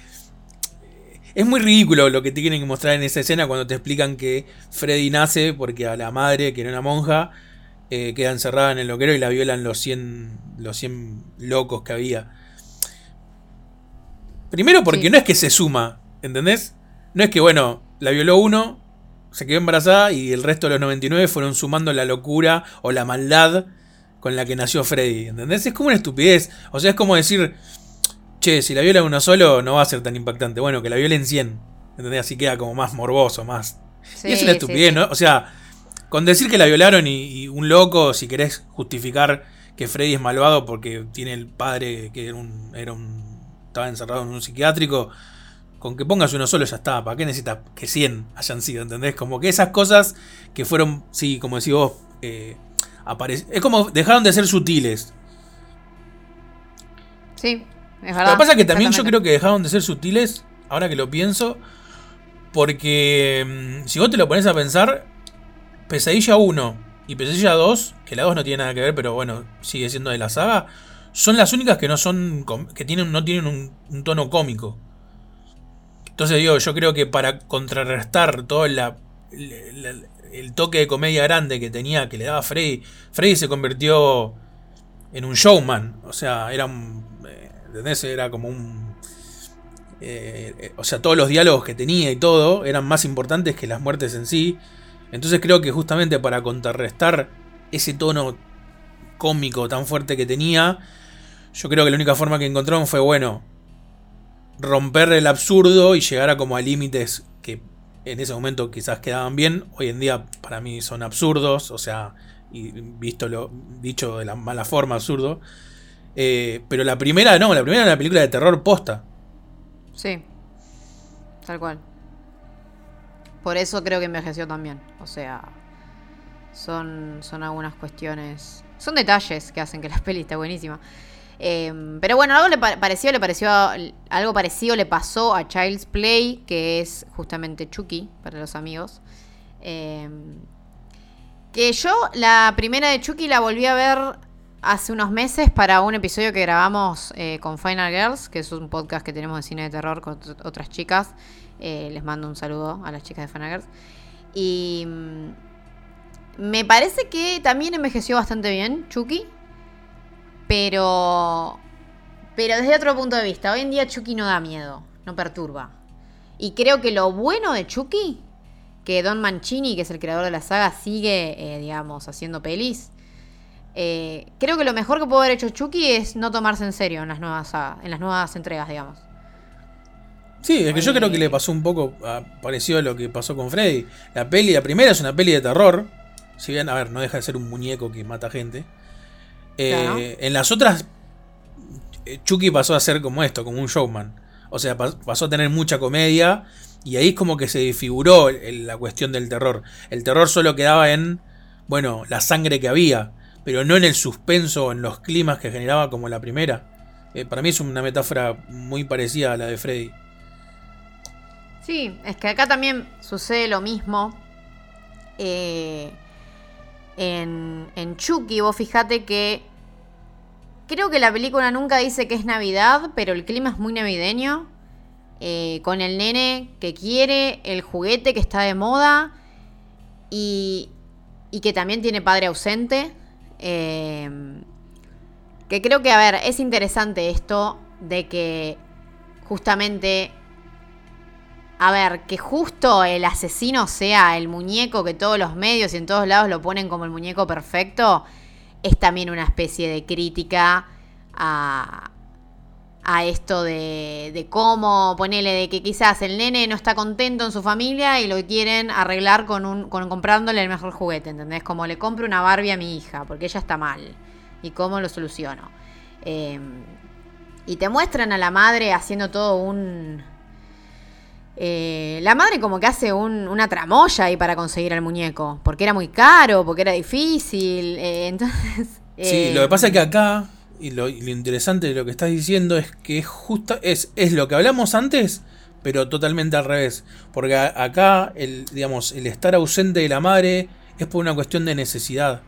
Es muy ridículo lo que te quieren mostrar en esa escena cuando te explican que Freddy nace porque a la madre, que era una monja, eh, queda encerrada en el loquero y la violan los 100, los 100 locos que había. Primero porque Sí. no es que se suma, ¿entendés? No es que, bueno, la violó uno, se quedó embarazada y el resto de los 99 fueron sumando la locura o la maldad con la que nació Freddy, ¿entendés? Es como una estupidez. O sea, es como decir, che, si la viola uno solo no va a ser tan impactante. Bueno, que la violen 100, ¿entendés? Así queda como más morboso, más... y es una estupidez, sí. ¿no? O sea, con decir que la violaron y, y un loco, si querés justificar que Freddy es malvado porque tiene el padre que era un, era un estaba encerrado en un psiquiátrico, con que pongas uno solo ya está. ¿Para qué necesitas que 100 hayan sido? ¿Entendés? Como que esas cosas que fueron, sí, como decís vos, eh, es como dejaron de ser sutiles. Sí, es Lo verdad. que pasa es que también yo creo que dejaron de ser sutiles, ahora que lo pienso, porque mm, si vos te lo pones a pensar, Pesadilla 1 y Pesadilla 2, que la 2 no tiene nada que ver, pero bueno, sigue siendo de la saga, son las únicas que no son que tienen no tienen un, tono cómico. Entonces digo, yo creo que para contrarrestar todo el toque de comedia grande que tenía, que le daba Freddy, Freddy se convirtió en un showman. O sea, era eh, ¿Entendés? Era como un. eh, eh, o sea, todos los diálogos que tenía y todo eran más importantes que las muertes en sí. Entonces creo que justamente para contrarrestar ese tono cómico tan fuerte que tenía, yo creo que la única forma que encontraron fue, bueno, romper el absurdo y llegar a como a límites que en ese momento quizás quedaban bien. Hoy en día para mí son absurdos, o sea, y visto lo dicho de la mala forma, absurdo. Eh, pero la primera no, la primera era una película de terror posta. Sí. Tal cual. Por eso creo que envejeció también. O sea, son, son algunas cuestiones. Son detalles que hacen que la [laughs] peli esté buenísima. Eh, pero bueno, algo le pa- pareció, le pareció algo parecido le pasó a Child's Play, que es justamente Chucky para los amigos. Eh, que yo la primera de Chucky la volví a ver hace unos meses para un episodio que grabamos eh, con Final Girls, que es un podcast que tenemos de cine de terror con ot- otras chicas. Eh, les mando un saludo a las chicas de Final Girls. Y mm, me parece que también envejeció bastante bien Chucky. Pero. Pero desde otro punto de vista, hoy en día Chucky no da miedo, no perturba. Y creo que lo bueno de Chucky, que Don Mancini, que es el creador de la saga, sigue, eh, digamos, haciendo pelis. eh, creo que lo mejor que pudo haber hecho Chucky es no tomarse en serio en las nuevas en las nuevas entregas, digamos. Sí, es que yo creo que le pasó un poco ah, parecido a lo que pasó con Freddy. La peli, la primera es una peli de terror. Si bien, a ver, no deja de ser un muñeco que mata gente. Eh, Claro. En las otras, eh, Chucky pasó a ser como esto, como un showman. O sea, pas- pasó a tener mucha comedia. Y ahí es como que se desfiguró la cuestión del terror. El terror solo quedaba en, bueno, la sangre que había. Pero no en el suspenso, en los climas que generaba como la primera. Eh, para mí es una metáfora muy parecida a la de Freddy. Sí, es que acá también sucede lo mismo. Eh, en, en Chucky, vos fijate que. Creo que la película nunca dice que es Navidad, pero el clima es muy navideño. eh, con el nene que quiere, el juguete que está de moda. Y, y que también tiene padre ausente. eh, que creo que, a ver, es interesante esto de que justamente a ver, que justo el asesino sea el muñeco que todos los medios y en todos lados lo ponen como el muñeco perfecto, es también una especie de crítica a, a esto de, de cómo ponele de que quizás el nene no está contento en su familia y lo quieren arreglar con un con comprándole el mejor juguete, ¿entendés? Como le compro una Barbie a mi hija porque ella está mal y cómo lo soluciono. Eh, y te muestran a la madre haciendo todo un eh, la madre como que hace un- una tramoya ahí para conseguir el muñeco, porque era muy caro, porque era difícil, eh, [laughs] entonces... Sí, eh, lo que pasa es que acá, y lo, y lo interesante de lo que estás diciendo es que es justa, es, es lo que hablamos antes, pero totalmente al revés. Porque a- acá, el, digamos, el estar ausente de la madre es por una cuestión de necesidad.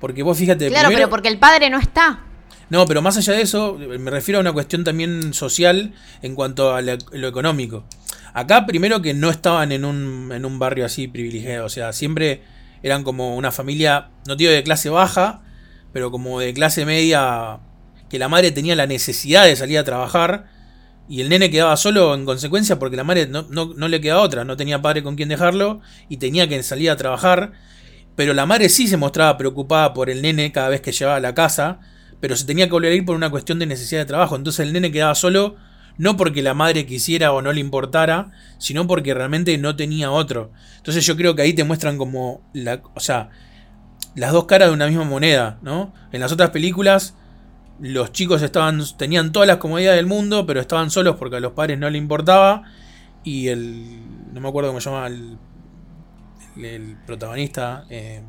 Porque vos fíjate, Claro, primero- pero porque el padre no está. no, pero más allá de eso, me refiero a una cuestión también social en cuanto a lo económico. Acá, primero que no estaban en un, en un barrio así privilegiado, o sea, siempre eran como una familia, no digo de clase baja, pero como de clase media, que la madre tenía la necesidad de salir a trabajar y el nene quedaba solo en consecuencia porque la madre no, no- no le quedaba otra, no tenía padre con quien dejarlo y tenía que salir a trabajar. Pero la madre sí se mostraba preocupada por el nene cada vez que llegaba a la casa, pero se tenía que volver a ir por una cuestión de necesidad de trabajo. Entonces el nene quedaba solo no porque la madre quisiera o no le importara, sino porque realmente no tenía otro. Entonces yo creo que ahí te muestran como la, o sea, las dos caras de una misma moneda, ¿no? En las otras películas los chicos estaban tenían todas las comodidades del mundo, pero estaban solos porque a los padres no le importaba y el no me acuerdo cómo se llama el, el, el protagonista eh,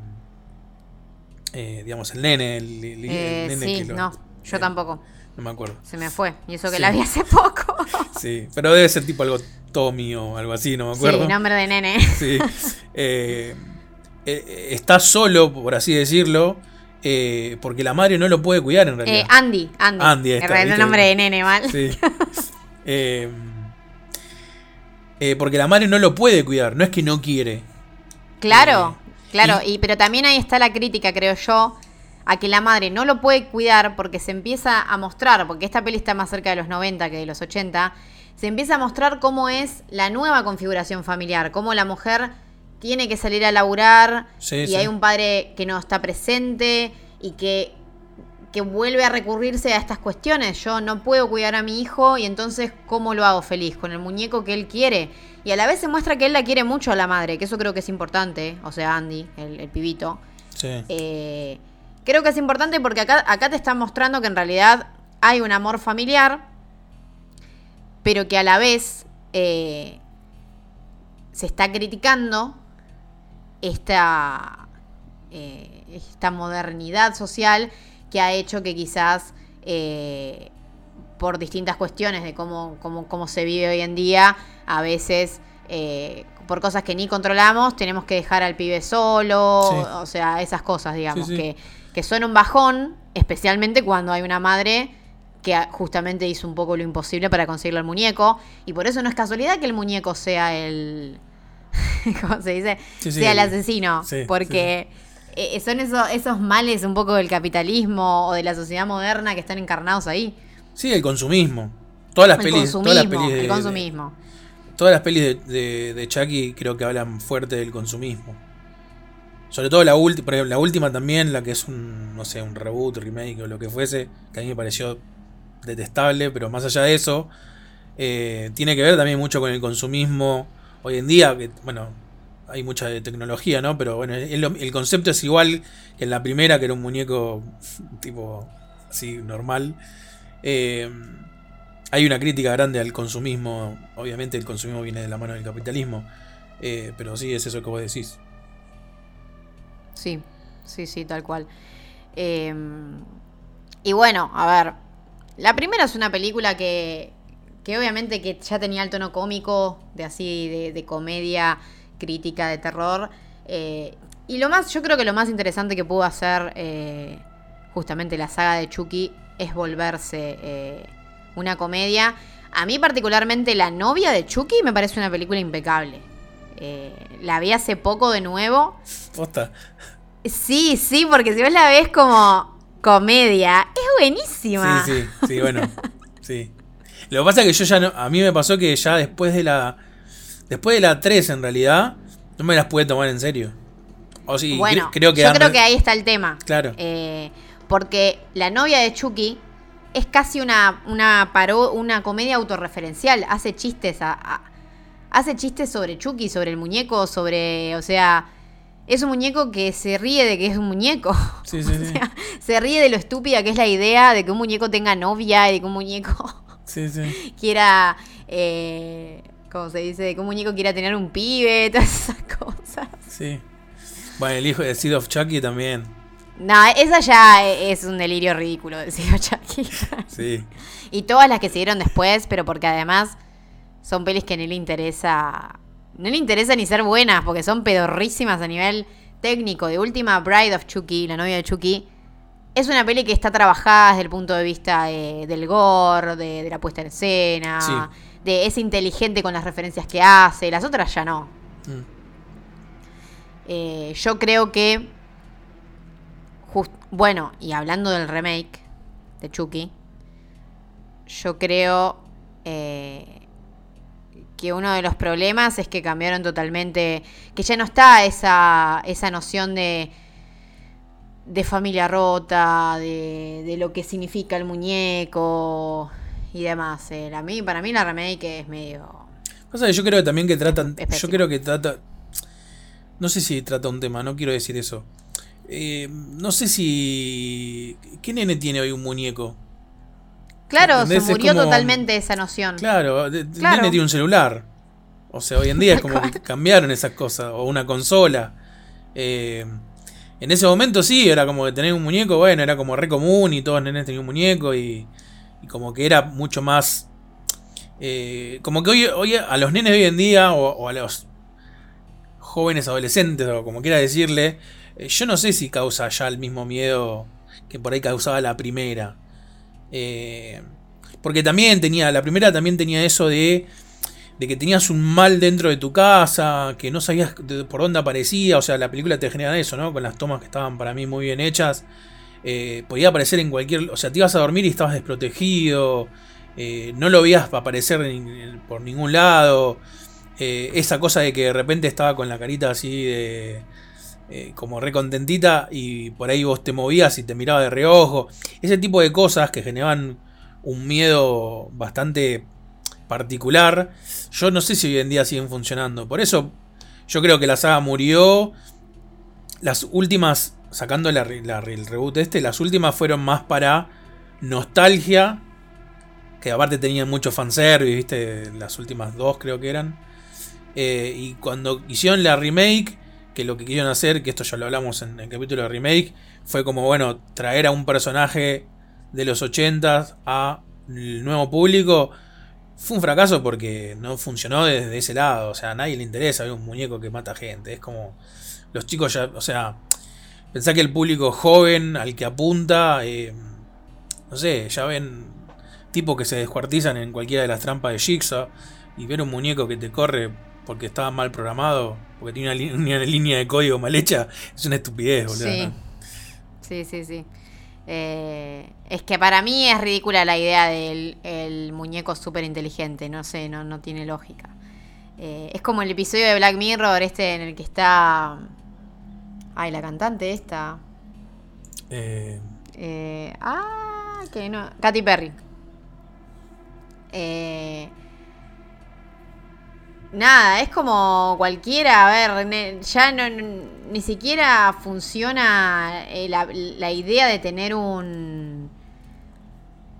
eh, digamos el nene el, el- el Eh, nene sí, que lo- no, yo eh, tampoco. No me acuerdo Se me fue. Y eso que Sí. la vi hace poco. [laughs] sí pero debe ser tipo algo Tommy o algo así no me acuerdo Sí, nombre de nene. [laughs] Sí. [laughs] Eh, eh, está solo, por así decirlo, eh, porque la madre no lo puede cuidar en Eh, realidad. Andy, Andy. Andy, está, ¿viste? nombre de nene, mal. Sí. Porque la madre no lo puede cuidar, no es que no quiere. Claro, claro, y- y, pero también ahí está la crítica, creo yo, a que la madre no lo puede cuidar porque se empieza a mostrar, porque esta peli está más cerca de los 90 que de los 80, se empieza a mostrar cómo es la nueva configuración familiar, cómo la mujer tiene que salir a laburar Sí, y sí. hay un padre que no está presente y que que vuelve a recurrirse a estas cuestiones. Yo no puedo cuidar a mi hijo y entonces ¿cómo lo hago feliz? Con el muñeco que él quiere. Y a la vez se muestra que él la quiere mucho a la madre, que eso creo que es importante. O sea, Andy, el, el pibito. Sí. Eh, creo que es importante porque acá, acá te está mostrando que en realidad hay un amor familiar, pero que a la vez eh, se está criticando esta, eh, esta modernidad social que ha hecho que quizás eh, por distintas cuestiones de cómo, cómo, cómo se vive hoy en día, a veces eh, por cosas que ni controlamos, tenemos que dejar al pibe solo, Sí. o sea, esas cosas, digamos, Sí, sí. Que, que son un bajón, especialmente cuando hay una madre que justamente hizo un poco lo imposible para conseguirle al muñeco, y por eso no es casualidad que el muñeco sea el... [laughs] ¿Cómo se dice? Sí, sí, sea el el- asesino, sí, porque... eh, son esos, esos males un poco del capitalismo o de la sociedad moderna que están encarnados ahí. Sí, el consumismo. Todas las el pelis, consumismo, todas las pelis de, el consumismo. de- todas las pelis de Chucky creo que hablan fuerte del consumismo. Sobre todo la la última también, la que es un, no sé, un reboot, remake o lo que fuese, que a mí me pareció detestable, pero más allá de eso, eh, tiene que ver también mucho con el consumismo hoy en día, que bueno, hay mucha tecnología, ¿no? Pero bueno, el, el concepto es igual que en la primera, que era un muñeco [laughs] tipo así, normal. Eh, hay una crítica grande al consumismo, obviamente el consumismo viene de la mano del capitalismo, eh, pero sí es eso que vos decís. Sí, sí, sí, tal cual. Eh, y bueno, a ver, la primera es una película que, que obviamente que ya tenía el tono cómico, de así, de, de comedia, crítica, de terror. eh, y lo más, yo creo que lo más interesante que pudo hacer eh, justamente la saga de Chucky es volverse eh, una comedia. A mí particularmente La novia de Chucky me parece una película impecable. Eh, la vi hace poco de nuevo. Posta. Sí, sí, porque si vos la ves como comedia, es buenísima. Sí, sí, sí, bueno. Sí. Lo que pasa es que yo ya no. A mí me pasó que ya después de la. Después de la 3, en realidad, no me las pude tomar en serio. O sí, bueno, cre- creo que yo creo re- que ahí está el tema. Claro. Eh, porque la novia de Chucky es casi una, una, paro- una comedia autorreferencial. Hace chistes a, a- hace chistes sobre Chucky, sobre el muñeco, sobre. O sea. Es un muñeco que se ríe de que es un muñeco. Sí, [laughs] sí, O sí. se ríe de lo estúpida que es la idea de que un muñeco tenga novia y de que un muñeco [laughs] Sí, sí. quiera. Eh, ¿Cómo se dice? De que un muñeco quiera tener un pibe, [laughs] todas esas cosas. Sí. Bueno, el hijo de Seed of Chucky también. No, esa ya es un delirio ridículo, decía Chucky. Sí. y todas las que siguieron después, pero porque además son pelis que no le interesa. No le interesa ni ser buenas, porque son pedorrísimas a nivel técnico. De última, Bride of Chucky, la novia de Chucky. Es una peli que está trabajada desde el punto de vista eh, del gore, de, de la puesta en escena, Sí. de es inteligente con las referencias que hace. Las otras ya no. Mm. Eh, yo creo que. bueno, y hablando del remake de Chucky, yo creo eh, que uno de los problemas es que cambiaron totalmente. Que ya no está esa, esa noción de. de familia rota, de, de lo que significa el muñeco y demás. Eh, a mí, para mí la remake es medio. Pasa que yo creo que también que tratan. Yo creo que trata. No sé si trata un tema, no quiero decir eso. Eh, no sé si. ¿Qué nene tiene hoy un muñeco? Claro, se murió como- totalmente esa noción. Claro, el Claro. nene tiene un celular. O sea, hoy en día es como que cambiaron esas cosas. O una consola. Eh, en ese momento sí, era como que tener un muñeco, bueno, era como re común y todos los nenes tenían un muñeco y, y como que era mucho más... eh, como que hoy, hoy a los nenes de hoy en día o, o a los jóvenes adolescentes o como quiera decirle, eh, yo no sé si causa ya el mismo miedo que por ahí causaba la primera. Eh, porque también tenía, la primera también tenía eso de, de que tenías un mal dentro de tu casa, que no sabías por dónde aparecía, o sea, la película te genera eso, ¿no? Con las tomas que estaban para mí muy bien hechas. Eh, podía aparecer en cualquier, o sea, te ibas a dormir y estabas desprotegido, eh, no lo veías aparecer por ningún lado. Esa cosa de que de repente estaba con la carita así de... eh, como re contentita y por ahí vos te movías y te miraba de reojo. Ese tipo de cosas que generaban un miedo bastante particular. Yo no sé si hoy en día siguen funcionando. Por eso yo creo que la saga murió. Las últimas, sacando la el reboot este, las últimas fueron más para nostalgia. Que aparte tenían mucho fanservice, ¿viste? Las últimas dos creo que eran. Eh, y cuando hicieron la remake, que lo que quisieron hacer, que esto ya lo hablamos en el capítulo de remake, fue como, bueno, traer a un personaje de los 80 a nuevo público. Fue un fracaso porque no funcionó desde ese lado. O sea, a nadie le interesa ver un muñeco que mata gente. Es como. Los chicos ya. O sea. Pensá que el público joven al que apunta. eh, no sé, ya ven tipos que se descuartizan en cualquiera de las trampas de Jigsaw. Y ver un muñeco que te corre porque estaba mal programado. Porque tiene una, línea de código mal hecha. Es una estupidez, boludo. Sí. ¿no? Sí, sí, sí. Eh, es que para mí es ridícula la idea del el muñeco súper inteligente. No sé, no, no tiene lógica. Eh, es como el episodio de Black Mirror, este en el que está. Ay, la cantante esta. Eh, Eh, ah, que no. Katy Perry. Eh, nada, es como cualquiera. A ver, ya no, ni siquiera funciona eh, la, idea de tener un.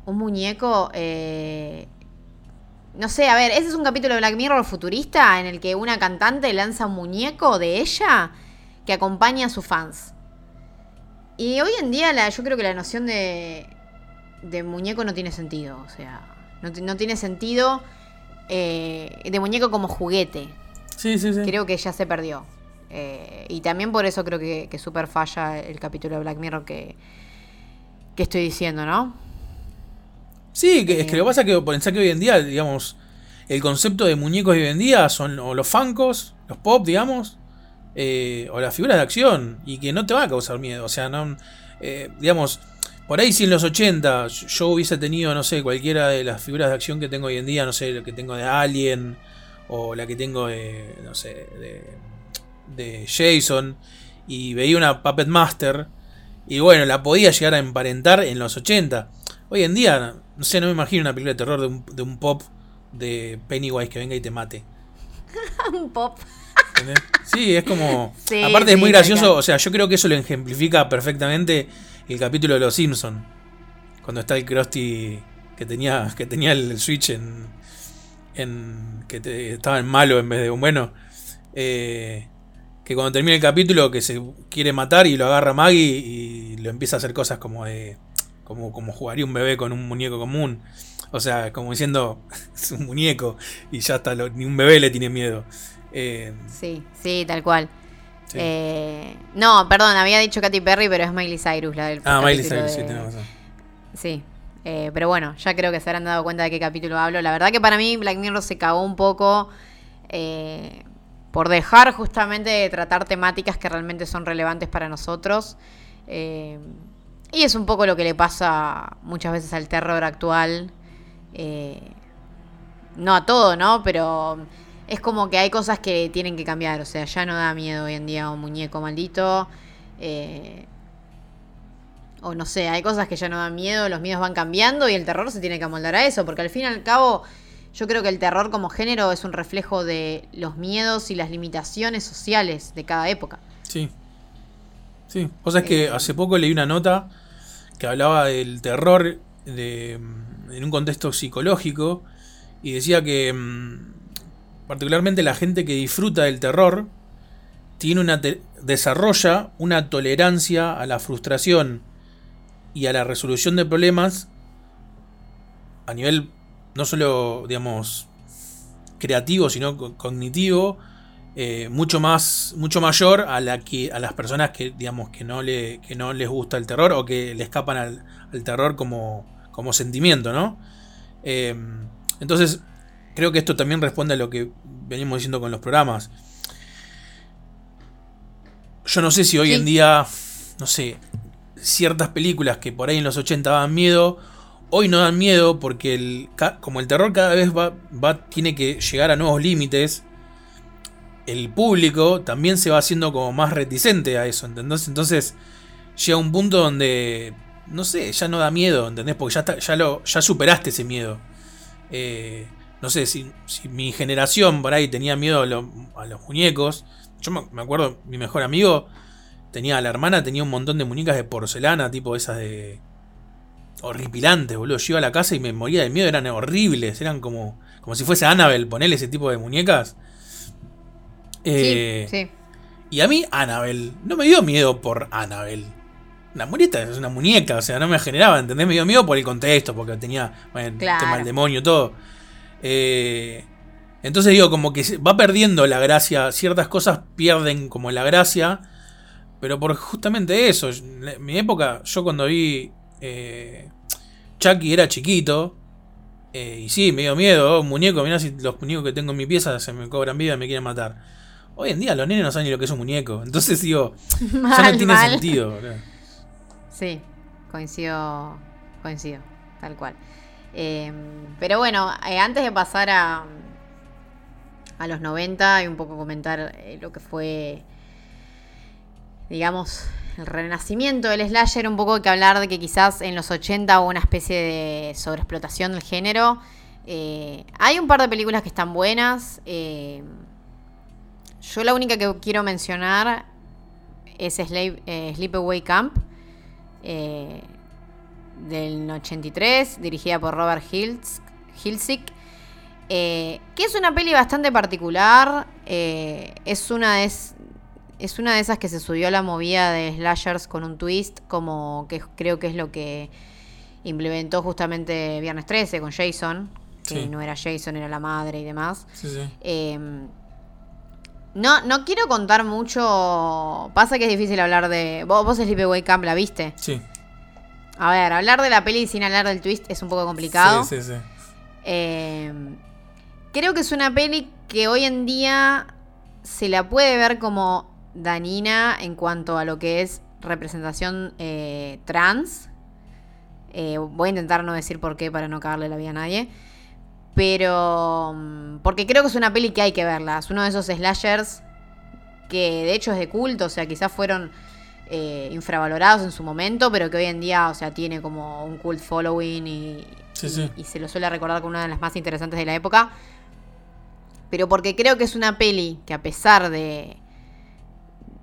Un muñeco. eh, no sé, a ver, ese es un capítulo de Black Mirror futurista en el que una cantante lanza un muñeco de ella que acompaña a sus fans. Y hoy en día la, yo creo que la noción de, de muñeco no tiene sentido. O sea, no tiene sentido eh, de muñeco como juguete. sí, sí, sí. Creo que ya se perdió. Eh, y también por eso creo que, que super falla el capítulo de Black Mirror que, que estoy diciendo, ¿no? Sí, que, es que lo que pasa es que pensá que hoy en día, digamos, el concepto de muñecos hoy en día son o los fancos, los pop, digamos, eh, o las figuras de acción, y que no te van a causar miedo. O sea, no. eh, digamos, por ahí si en los 80 yo hubiese tenido, no sé, cualquiera de las figuras de acción que tengo hoy en día, no sé, lo que tengo de Alien, o la que tengo de, no sé, de, de Jason, y veía una Puppet Master, y bueno, la podía llegar a emparentar en los 80. Hoy en día, no sé, no me imagino una película de terror de un, de un pop de Pennywise que venga y te mate. [laughs] un pop. ¿entendés? Sí, es como. [laughs] Sí, aparte es muy gracioso, o sea, yo creo que eso lo ejemplifica perfectamente el capítulo de Los Simpson Cuando está el Krusty que tenía, que tenía el switch en. en que estaba en malo en vez de un bueno. eh, que cuando termina el capítulo que se quiere matar y lo agarra Maggie y lo empieza a hacer cosas como de. como, como jugaría un bebé con un muñeco común. O sea, como diciendo, [laughs] es un muñeco y ya lo- ni un bebé le tiene miedo. Eh, Sí, sí, tal cual. Sí. Eh, no, perdón, había dicho Katy Perry, pero es Miley Cyrus la del ah, Miley Cyrus, sí, tenés razón. Sí. Eh, pero bueno, ya creo que se habrán dado cuenta de qué capítulo hablo. La verdad que para mí Black Mirror se cagó un poco eh, por dejar justamente de tratar temáticas que realmente son relevantes para nosotros. Y es un poco lo que le pasa muchas veces al terror actual. No a todo, ¿no? Pero es como que hay cosas que tienen que cambiar. O sea, ya no da miedo hoy en día un muñeco maldito. Eh, o no sé, hay cosas que ya no dan miedo, los miedos van cambiando y el terror se tiene que amoldar a eso, porque al fin y al cabo yo creo que el terror como género es un reflejo de los miedos y las limitaciones sociales de cada época. Sí. Sí. O sea, es que hace poco leí una nota que hablaba del terror de, en un contexto psicológico y decía que mm, particularmente la gente que disfruta del terror tiene una desarrolla una tolerancia a la frustración y a la resolución de problemas a nivel no solo digamos creativo sino co- cognitivo eh, mucho más mucho mayor a la que a las personas que digamos que no le que no les gusta el terror o que le escapan al, al terror como como sentimiento no Eh, entonces creo que esto también responde a lo que venimos diciendo con los programas yo no sé si hoy Sí. en día no sé ciertas películas que por ahí en los 80 daban miedo hoy no dan miedo porque el, como el terror cada vez va, va tiene que llegar a nuevos límites el público también se va haciendo como más reticente a eso, ¿entendés? Entonces llega un punto donde, no sé, ya no da miedo, ¿entendés? Porque ya, está- ya, lo, ya superaste ese miedo. Eh, no sé, si, si mi generación por ahí tenía miedo a, lo- a los muñecos, yo me, me acuerdo, mi mejor amigo tenía, la hermana tenía un montón de muñecas de porcelana, tipo esas de... Horripilantes, boludo. Yo iba a la casa y me moría de miedo, eran horribles, eran como, como si fuese Annabelle, ponerle ese tipo de muñecas. Eh, sí, sí. Y a mí, Annabelle, no me dio miedo por Annabelle. Una muñeca es una muñeca, o sea, no me generaba, ¿entendés? Me dio miedo por el contexto, porque tenía bueno, Claro. tema del demonio, todo. Eh, entonces digo, como que va perdiendo la gracia, ciertas cosas pierden como la gracia, pero por justamente eso. En mi época, yo cuando vi eh, Chucky era chiquito, eh, y sí, me dio miedo, oh, muñeco, mirá si los muñecos que tengo en mi pieza se me cobran vida y me quieren matar. Hoy en día los nenes no saben ni lo que es un muñeco. Entonces digo, [laughs] ya no Mal, tiene mal. sentido. Sí, coincido, coincido, tal cual. Eh, pero bueno, eh, antes de pasar a, a los 90 y un poco comentar eh, lo que fue, digamos, el renacimiento del slasher, un poco que hablar de que quizás en los 80 hubo una especie de sobreexplotación del género. Eh, hay un par de películas que están buenas. eh, yo la única que quiero mencionar es Sleepaway Camp del 83, dirigida por Robert Hiltzik, eh, que es una peli bastante particular. eh, es, una de es, es una de esas que se subió a la movida de slashers con un twist, como que creo que es lo que implementó justamente Viernes 13 con Jason, que Sí. no era Jason, era la madre y demás. Sí, sí. Eh, no, no quiero contar mucho. Pasa que es difícil hablar de. Vos, vos Sleepaway Camp la viste. Sí. A ver, hablar de la peli sin hablar del twist es un poco complicado. Sí, sí, sí. Eh, creo que es una peli que hoy en día se la puede ver como danina en cuanto a lo que es representación eh, trans. Eh, voy a intentar no decir por qué para no cagarle la vida a nadie. Pero. mm, Porque creo que es una peli que hay que verla. Es uno de esos slashers que de hecho es de culto. O sea, quizás fueron eh, infravalorados en su momento, pero que hoy en día, o sea, tiene como un cult following y, Sí, y- sí. y se lo suele recordar como una de las más interesantes de la época. Pero porque creo que es una peli que a pesar de.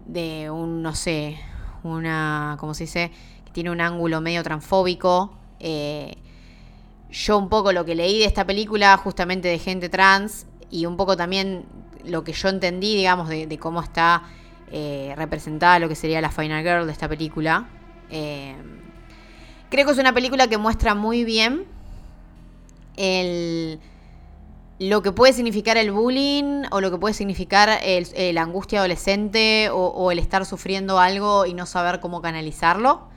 de un, no sé, una. ¿cómo se dice? Que tiene un ángulo medio transfóbico. eh, yo un poco lo que leí de esta película, justamente de gente trans, y un poco también lo que yo entendí, digamos, de, de cómo está eh, representada lo que sería la Final Girl de esta película. eh, creo que es una película que muestra muy bien el, lo que puede significar el bullying o lo que puede significar la angustia adolescente o, o el estar sufriendo algo y no saber cómo canalizarlo.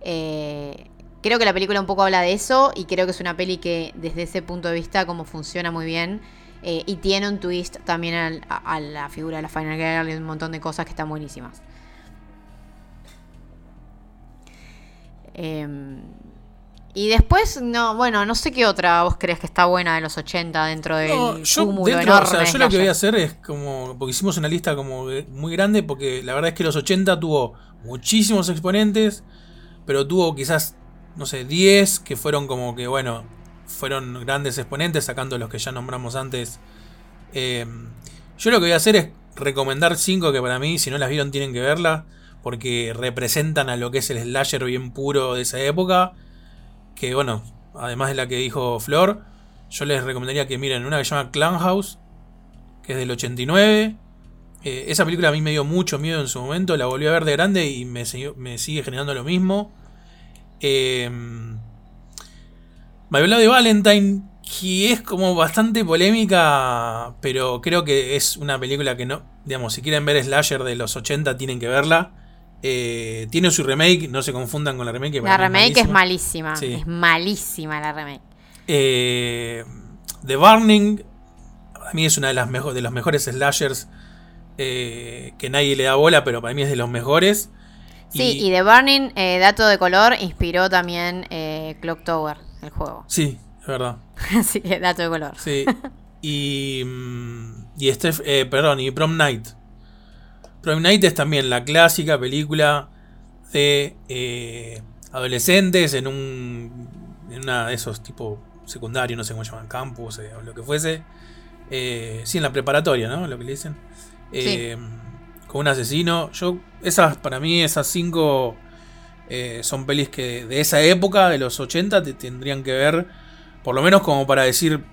Eh, creo que la película un poco habla de eso y creo que es una peli que desde ese punto de vista como funciona muy bien eh, y tiene un twist también al- a, a la figura de la Final Girl y un montón de cosas que están buenísimas. Em, y después, no, bueno, no sé qué otra vos crees que está buena de los 80 dentro del No, yo, cúmulo dentro, o sea, yo lo que voy a hacer es como. Porque hicimos una lista como muy grande, porque la verdad es que los 80 tuvo muchísimos exponentes, pero tuvo quizás, no sé, 10 que fueron como que, bueno, fueron grandes exponentes, sacando los que ya nombramos antes. Eh, yo lo que voy a hacer es recomendar 5 que para mí, si no las vieron, tienen que verlas, porque representan a lo que es el slasher bien puro de esa época. Que bueno, además de la que dijo Flor, yo les recomendaría que miren una que se llama Clown House, que es del 89. Eh, esa película a mí me dio mucho miedo en su momento, la volví a ver de grande y me, me sigue generando lo mismo. Eh, My Bloody Valentine, que es como bastante polémica, pero creo que es una película que no, digamos, si quieren ver Slasher de los 80 tienen que verla. Eh, tiene su remake, no se confundan con la remake. que La remake es malísima. malísima. Sí. Es malísima la remake. Eh, The Burning, para mí es una de las mejo- de los mejores slashers eh, que nadie le da bola, pero para mí es de los mejores. Sí, y, The Burning, eh, dato de color, inspiró también Clock Tower, el juego. Sí, es verdad. [laughs] Así que dato de color. Sí. y. mm, Y Steph- eh, perdón, y Prom Night. Prom Night es también la clásica película de eh, adolescentes en un. En una de esos tipo secundario, no sé cómo se llaman, campus eh, o lo que fuese. Eh, sí, en la preparatoria, ¿no? Lo que le dicen. Eh, Con un asesino. Yo, esas, para mí, esas cinco eh, son pelis que de esa época, de los 80, te tendrían que ver. Por lo menos como para decir.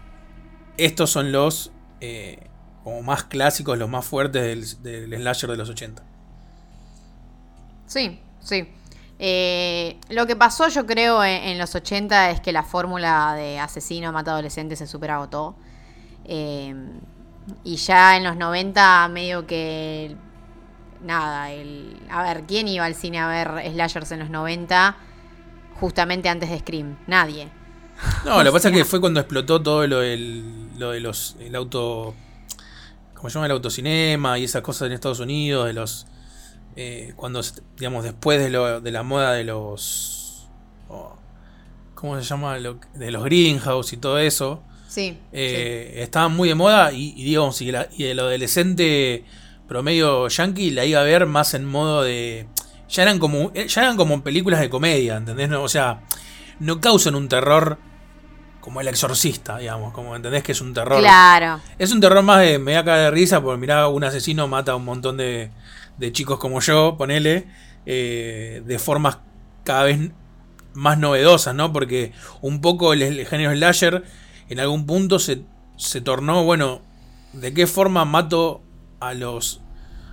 Estos son los. eh, como más clásicos, los más fuertes del, del slasher de los 80. Sí, sí. Eh, lo que pasó, yo creo, en, los 80 es que la fórmula de asesino mata adolescente se superagotó. Eh, y ya en los 90, medio que. Nada, el, a ver, ¿quién iba al cine a ver slashers en los 90? Justamente antes de Scream. Nadie. No, lo que pasa es que [laughs] fue cuando explotó todo lo, del, lo de los. El auto. ¿Cómo se llama? El autocinema y esas cosas en Estados Unidos. De los. eh, cuando, digamos, después de, lo, de la moda de los. oh, ¿Cómo se llama? Lo- de los greenhouse y todo eso. Sí. eh, Estaban muy de moda y, y digamos, y, la- y el adolescente promedio yankee la iba a ver más en modo de. Ya eran como. eh, Ya eran como películas de comedia, ¿entendés? No, o sea, no causan un terror como el exorcista, digamos, como entendés que es un terror. Claro. Es un terror más de me voy a caer de risa porque mirá, un asesino mata a un montón de, de chicos como yo, ponele, eh, de formas cada vez más novedosas, ¿no? Porque un poco el, el género slasher en algún punto se, se tornó, bueno, ¿de qué forma mato a los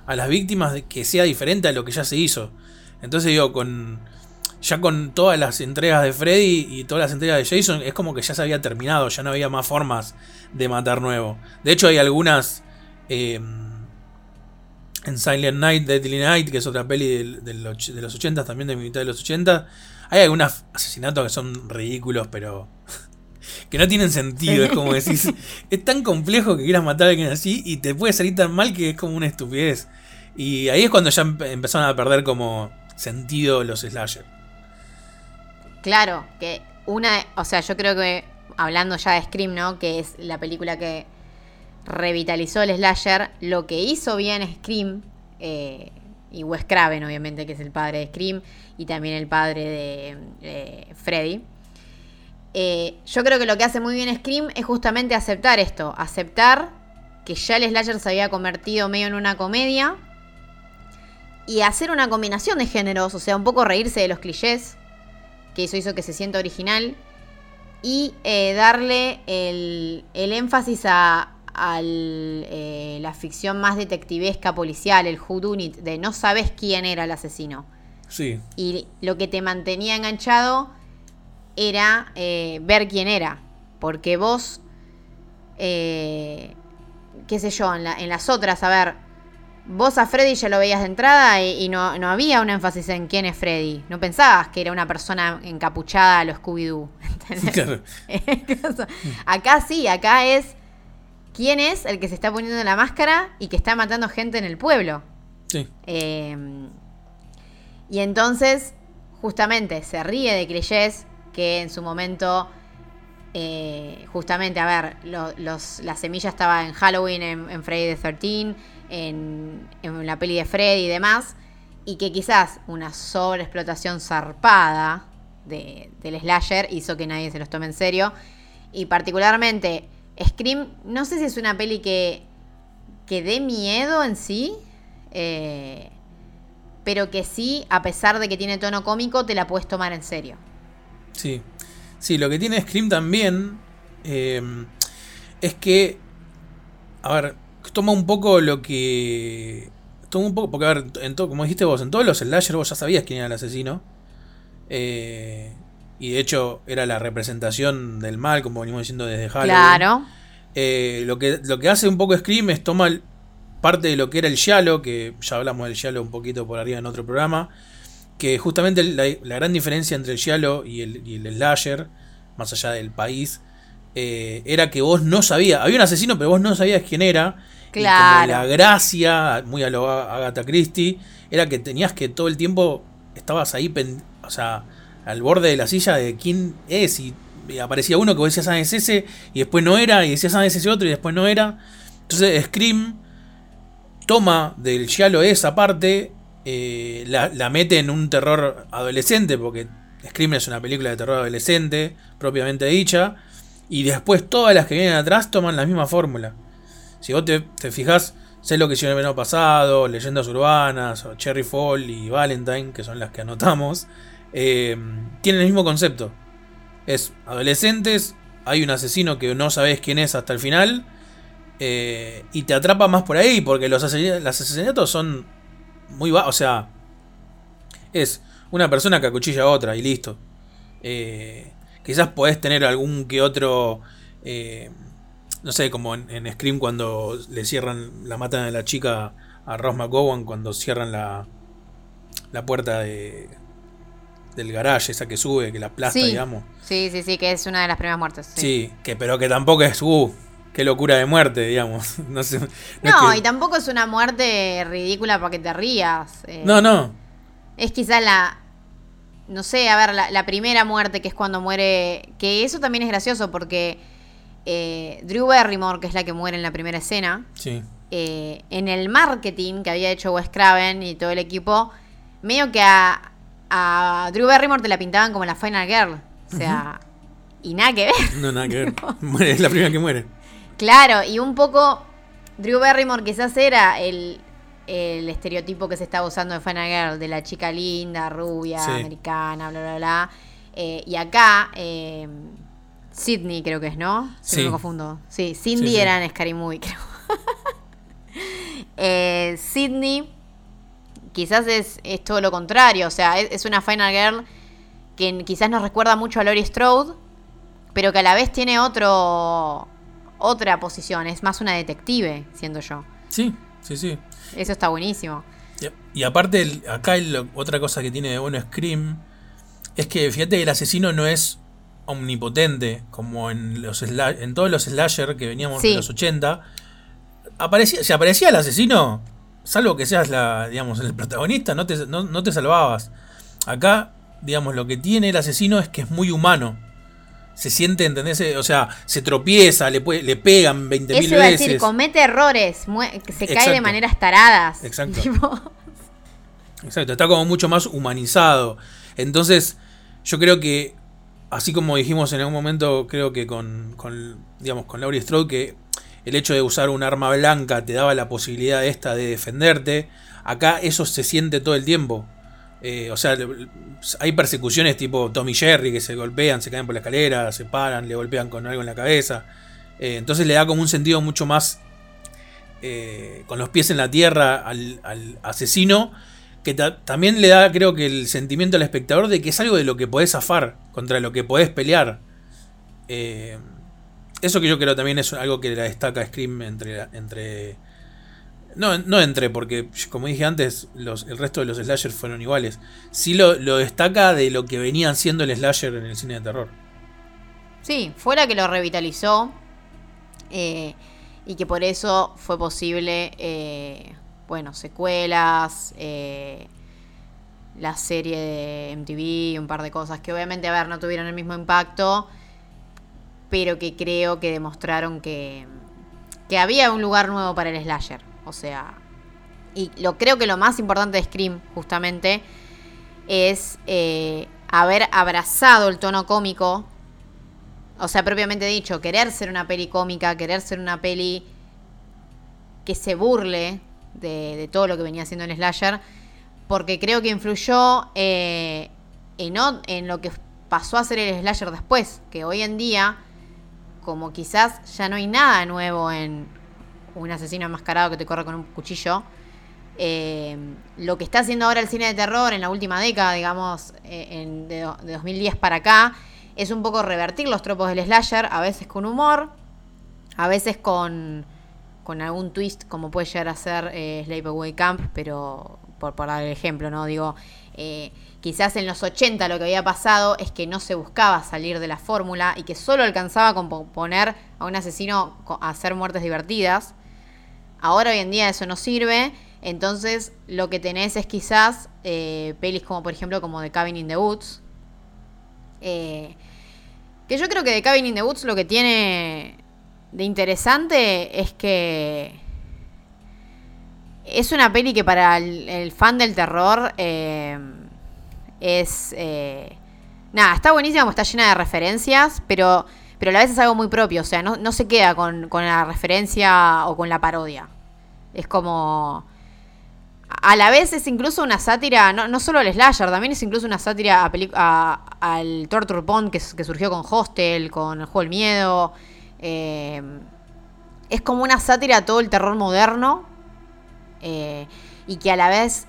a las víctimas de que sea diferente a lo que ya se hizo? Entonces digo, con ya con todas las entregas de Freddy y todas las entregas de Jason, es como que ya se había terminado, ya no había más formas de matar nuevo. De hecho, hay algunas eh, en Silent Night, Deadly Night, que es otra peli del- del och- de, los 80, también de mitad de los 80. Hay algunos asesinatos que son ridículos, pero que no tienen sentido. Es como decís, [laughs] es tan complejo que quieras matar a alguien así y te puede salir tan mal que es como una estupidez. Y ahí es cuando ya empe- empezaron a perder como sentido los slasher. Claro, que una, o sea, yo creo que hablando ya de Scream, ¿no? Que es la película que revitalizó el slasher, lo que hizo bien Scream, eh, y Wes Craven, obviamente, que es el padre de Scream, y también el padre de eh, Freddy. Eh, yo creo que lo que hace muy bien Scream es justamente aceptar esto, aceptar que ya el slasher se había convertido medio en una comedia y hacer una combinación de géneros, o sea, un poco reírse de los clichés, que eso hizo que se sienta original, y eh, darle el, el énfasis a, eh, la ficción más detectivesca policial, el whodunit, de no sabes quién era el asesino. Sí, Y lo que te mantenía enganchado era eh, ver quién era. Porque vos, eh, qué sé yo, en, la- en las otras, a ver, vos a Freddy ya lo veías de entrada y, y no, no había un énfasis en quién es Freddy. No pensabas que era una persona encapuchada a lo Scooby-Doo. [laughs] Claro. acá sí, acá es quién es el que se está poniendo la máscara y que está matando gente en el pueblo. Sí. Eh, y entonces, justamente, se ríe de clichés que en su momento, eh, justamente, a ver, lo- los, la semilla estaba en Halloween, en, en Freddy the 13, en, en la peli de Freddy y demás, y que quizás una sobreexplotación zarpada de- del slasher hizo que nadie se los tome en serio. Y particularmente, Scream, no sé si es una peli que, que dé miedo en sí, eh, pero que sí, a pesar de que tiene tono cómico, te la puedes tomar en serio. Sí. Sí, lo que tiene Scream también eh, es que. A ver, toma un poco lo que. Toma un poco. Porque, a ver, en to- como dijiste vos, en todos los slasher vos ya sabías quién era el asesino. Eh, y de hecho, era la representación del mal, como venimos diciendo desde Halloween. Claro. Eh, lo, que, lo que hace un poco Scream es tomar parte de lo que era el Yalo, que ya hablamos del Yalo un poquito por arriba en otro programa, que justamente la, la gran diferencia entre el Yalo y el, y el Slasher, más allá del país, eh, era que vos no sabías, había un asesino pero vos no sabías quién era. Y Claro. como la gracia, muy a lo Agatha Christie, era que tenías que todo el tiempo estabas ahí, o sea, al borde de la silla de quién es y, y aparecía uno que vos decías, ah, es ese, y después no era, y decías, ah, es ese otro, y después no era. Entonces Scream toma del Giallo esa parte, eh, la, mete en un terror adolescente, porque Scream es una película de terror adolescente, propiamente dicha, y después todas las que vienen atrás toman la misma fórmula. Si vos te, te fijás, sé lo que hicieron el verano pasado, Leyendas Urbanas, Cherry Fall y Valentine, que son las que anotamos, eh, tienen el mismo concepto. Es adolescentes, hay un asesino que no sabes quién es hasta el final, eh, y te atrapa más por ahí, porque los asesinatos son muy bajos, o sea, es una persona que acuchilla a otra y listo. Eh, quizás podés tener algún que otro... eh, no sé, como en, en Scream cuando le cierran, la matan a la chica a Ross McGowan cuando cierran la, la puerta de, del garage, esa que sube, que la aplasta, Sí. digamos. Sí, sí, sí, que es una de las primeras muertes. Sí. Sí. que pero que tampoco es, uh, qué locura de muerte, digamos. [laughs] No, sé, no es No, que- y tampoco es una muerte ridícula para que te rías. eh, no, no, Es quizás la. No sé, a ver, la, la primera muerte que es cuando muere. Que eso también es gracioso porque eh, Drew Barrymore, que es la que muere en la primera escena, sí, eh, en el marketing que había hecho Wes Craven y todo el equipo, medio que a, a Drew Barrymore te la pintaban como la Final Girl. O sea, y nada que ver. no, nada que [laughs] ver. Es la primera que muere. Claro, y un poco Drew Barrymore quizás era el, el estereotipo que se estaba usando de Final Girl, de la chica linda, rubia, Sí. americana, bla, bla, bla. Eh, y acá, eh, Sydney creo que es, ¿no? Si no Sí. me confundo. Sí, Cindy Sí, sí. era en Scary Movie, creo. [laughs] eh, Sydney quizás es, es todo lo contrario, o sea, es, es una Final Girl que quizás nos recuerda mucho a Laurie Strode, pero que a la vez tiene otro otra posición, es más una detective, siendo yo. Sí, sí, sí. Eso está buenísimo. Y, y aparte, el- acá el- otra cosa que tiene de bueno Scream es que fíjate que el asesino no es omnipotente como en los en todos los slasher que veníamos Sí. de los 80. Aparecía, si aparecía el asesino, salvo que seas la, digamos, el protagonista, no te, no, no te salvabas. Acá, digamos, lo que tiene el asesino es que es muy humano. Se siente, ¿entendés? O sea, se tropieza, le, puede- le pegan 20.000 Eso iba a veces. decir, comete errores, se cae de maneras taradas. Exacto. Tipo, Exacto, está como mucho más humanizado. Entonces, yo creo que, así como dijimos en algún momento, creo que con, con digamos, con Laurie Strode, que el hecho de usar un arma blanca te daba la posibilidad esta de defenderte, acá eso se siente todo el tiempo. Eh, o sea, hay persecuciones tipo Tommy Jerry que se golpean, se caen por la escalera, se paran, le golpean con algo en la cabeza. Eh, entonces le da como un sentido mucho más eh, con los pies en la tierra al, asesino que ta- también le da, creo que, el sentimiento al espectador de que es algo de lo que podés zafar, contra lo que podés pelear. Eso que yo creo también es algo que la destaca Scream entre. entre no, no entre, porque como dije antes, el resto de los slashers fueron iguales. Sí lo, lo destaca de lo que venían siendo el slasher en el cine de terror. Sí, fue la que lo revitalizó. eh, y que por eso fue posible, eh, bueno, secuelas, eh, la serie de MTV, un par de cosas que obviamente, a ver, no tuvieron el mismo impacto, pero que creo que demostraron que, que había un lugar nuevo para el slasher. O sea, y lo creo que lo más importante de Scream, justamente, es eh, haber abrazado el tono cómico. O sea, propiamente dicho, querer ser una peli cómica, querer ser una peli que se burle de, todo lo que venía haciendo el slasher, porque creo que influyó eh, en, en lo que pasó a ser el slasher después, que hoy en día, como quizás ya no hay nada nuevo en un asesino enmascarado que te corre con un cuchillo, eh, lo que está haciendo ahora el cine de terror en la última década, digamos, eh, en- de, do- de 2010 para acá, es un poco revertir los tropos del slasher, a veces con humor, a veces con, con algún twist, como puede llegar a ser eh, Sleepaway Camp, pero por, por dar el ejemplo, ¿no? Digo, eh, quizás en los 80 lo que había pasado es que no se buscaba salir de la fórmula y que solo alcanzaba con po- poner a un asesino a hacer muertes divertidas. Ahora hoy en día eso no sirve. Entonces lo que tenés es quizás eh, pelis como por ejemplo como The Cabin in the Woods. Eh, que yo creo que The Cabin in the Woods lo que tiene de interesante es que es una peli que para el, fan del terror eh, es... nada, está buenísima, está llena de referencias, pero, pero a la vez es algo muy propio, o sea, no, no se queda con, con la referencia o con la parodia. Es como... A la vez es incluso una sátira, no, no solo al slasher, también es incluso una sátira a al torture s- que surgió con Hostel, con el juego del miedo. eh, es como una sátira a todo el terror moderno eh, y que a la vez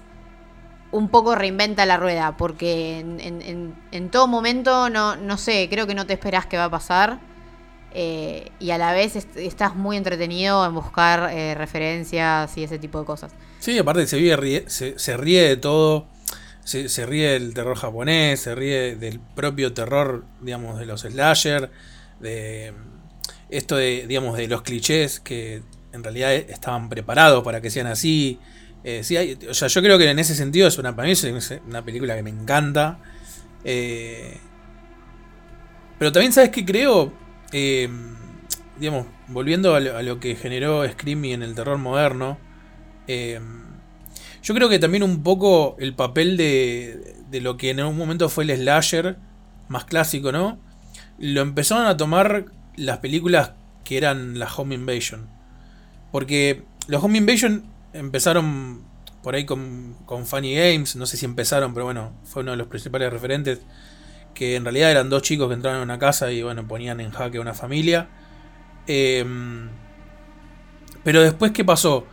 un poco reinventa la rueda, porque en, en- en- todo momento, no, no sé, creo que no te esperás qué va a pasar. eh, y a la vez est- estás muy entretenido en buscar eh, referencias y ese tipo de cosas. Sí, aparte se, vive, ríe- se, se ríe de todo. Se, se ríe del terror japonés, se ríe del propio terror, digamos, de los slasher, de esto de, digamos, de los clichés que en realidad estaban preparados para que sean así. Eh, sí hay- o sea, yo creo que en ese sentido es una, para mí es una película que me encanta. Eh, pero también, ¿sabes qué creo? Eh, digamos, volviendo a lo, que generó Screamy en el terror moderno. yo creo que también un poco el papel de, de lo que en un momento fue el slasher más clásico, ¿no? Lo empezaron a tomar las películas que eran la Home Invasion. Porque los Home Invasion empezaron por ahí con, con Funny Games, no sé si empezaron, pero bueno, fue uno de los principales referentes. Que en realidad eran dos chicos que entraron a una casa y bueno, ponían en jaque a una familia. Em, pero después, ¿qué pasó?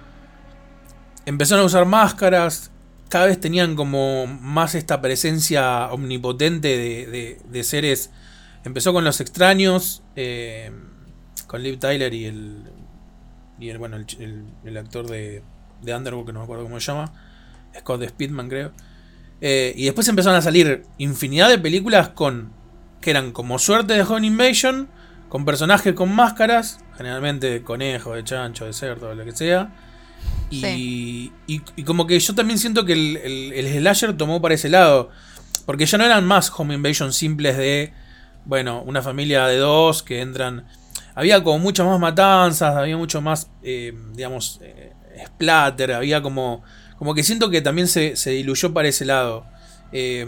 Empezaron a usar máscaras. Cada vez tenían como más esta presencia omnipotente de, de- de seres. Empezó con los extraños. eh, con Liv Tyler y el. Y el, bueno, el, el- el actor de, de Underwood, que no me acuerdo cómo se llama. Scott Speedman, creo. Eh, y después empezaron a salir infinidad de películas con. que eran como suerte de Home Invasion. Con personajes con máscaras. Generalmente de conejo, de chancho, de cerdo, de lo que sea. Y, Sí. y, y como que yo también siento que el, el, el slasher tomó para ese lado. Porque ya no eran más home invasion simples de, bueno, una familia de dos que entran. Había como muchas más matanzas, había mucho más, eh, digamos, eh, splatter, había como... Como que siento que también se, se diluyó para ese lado. Eh,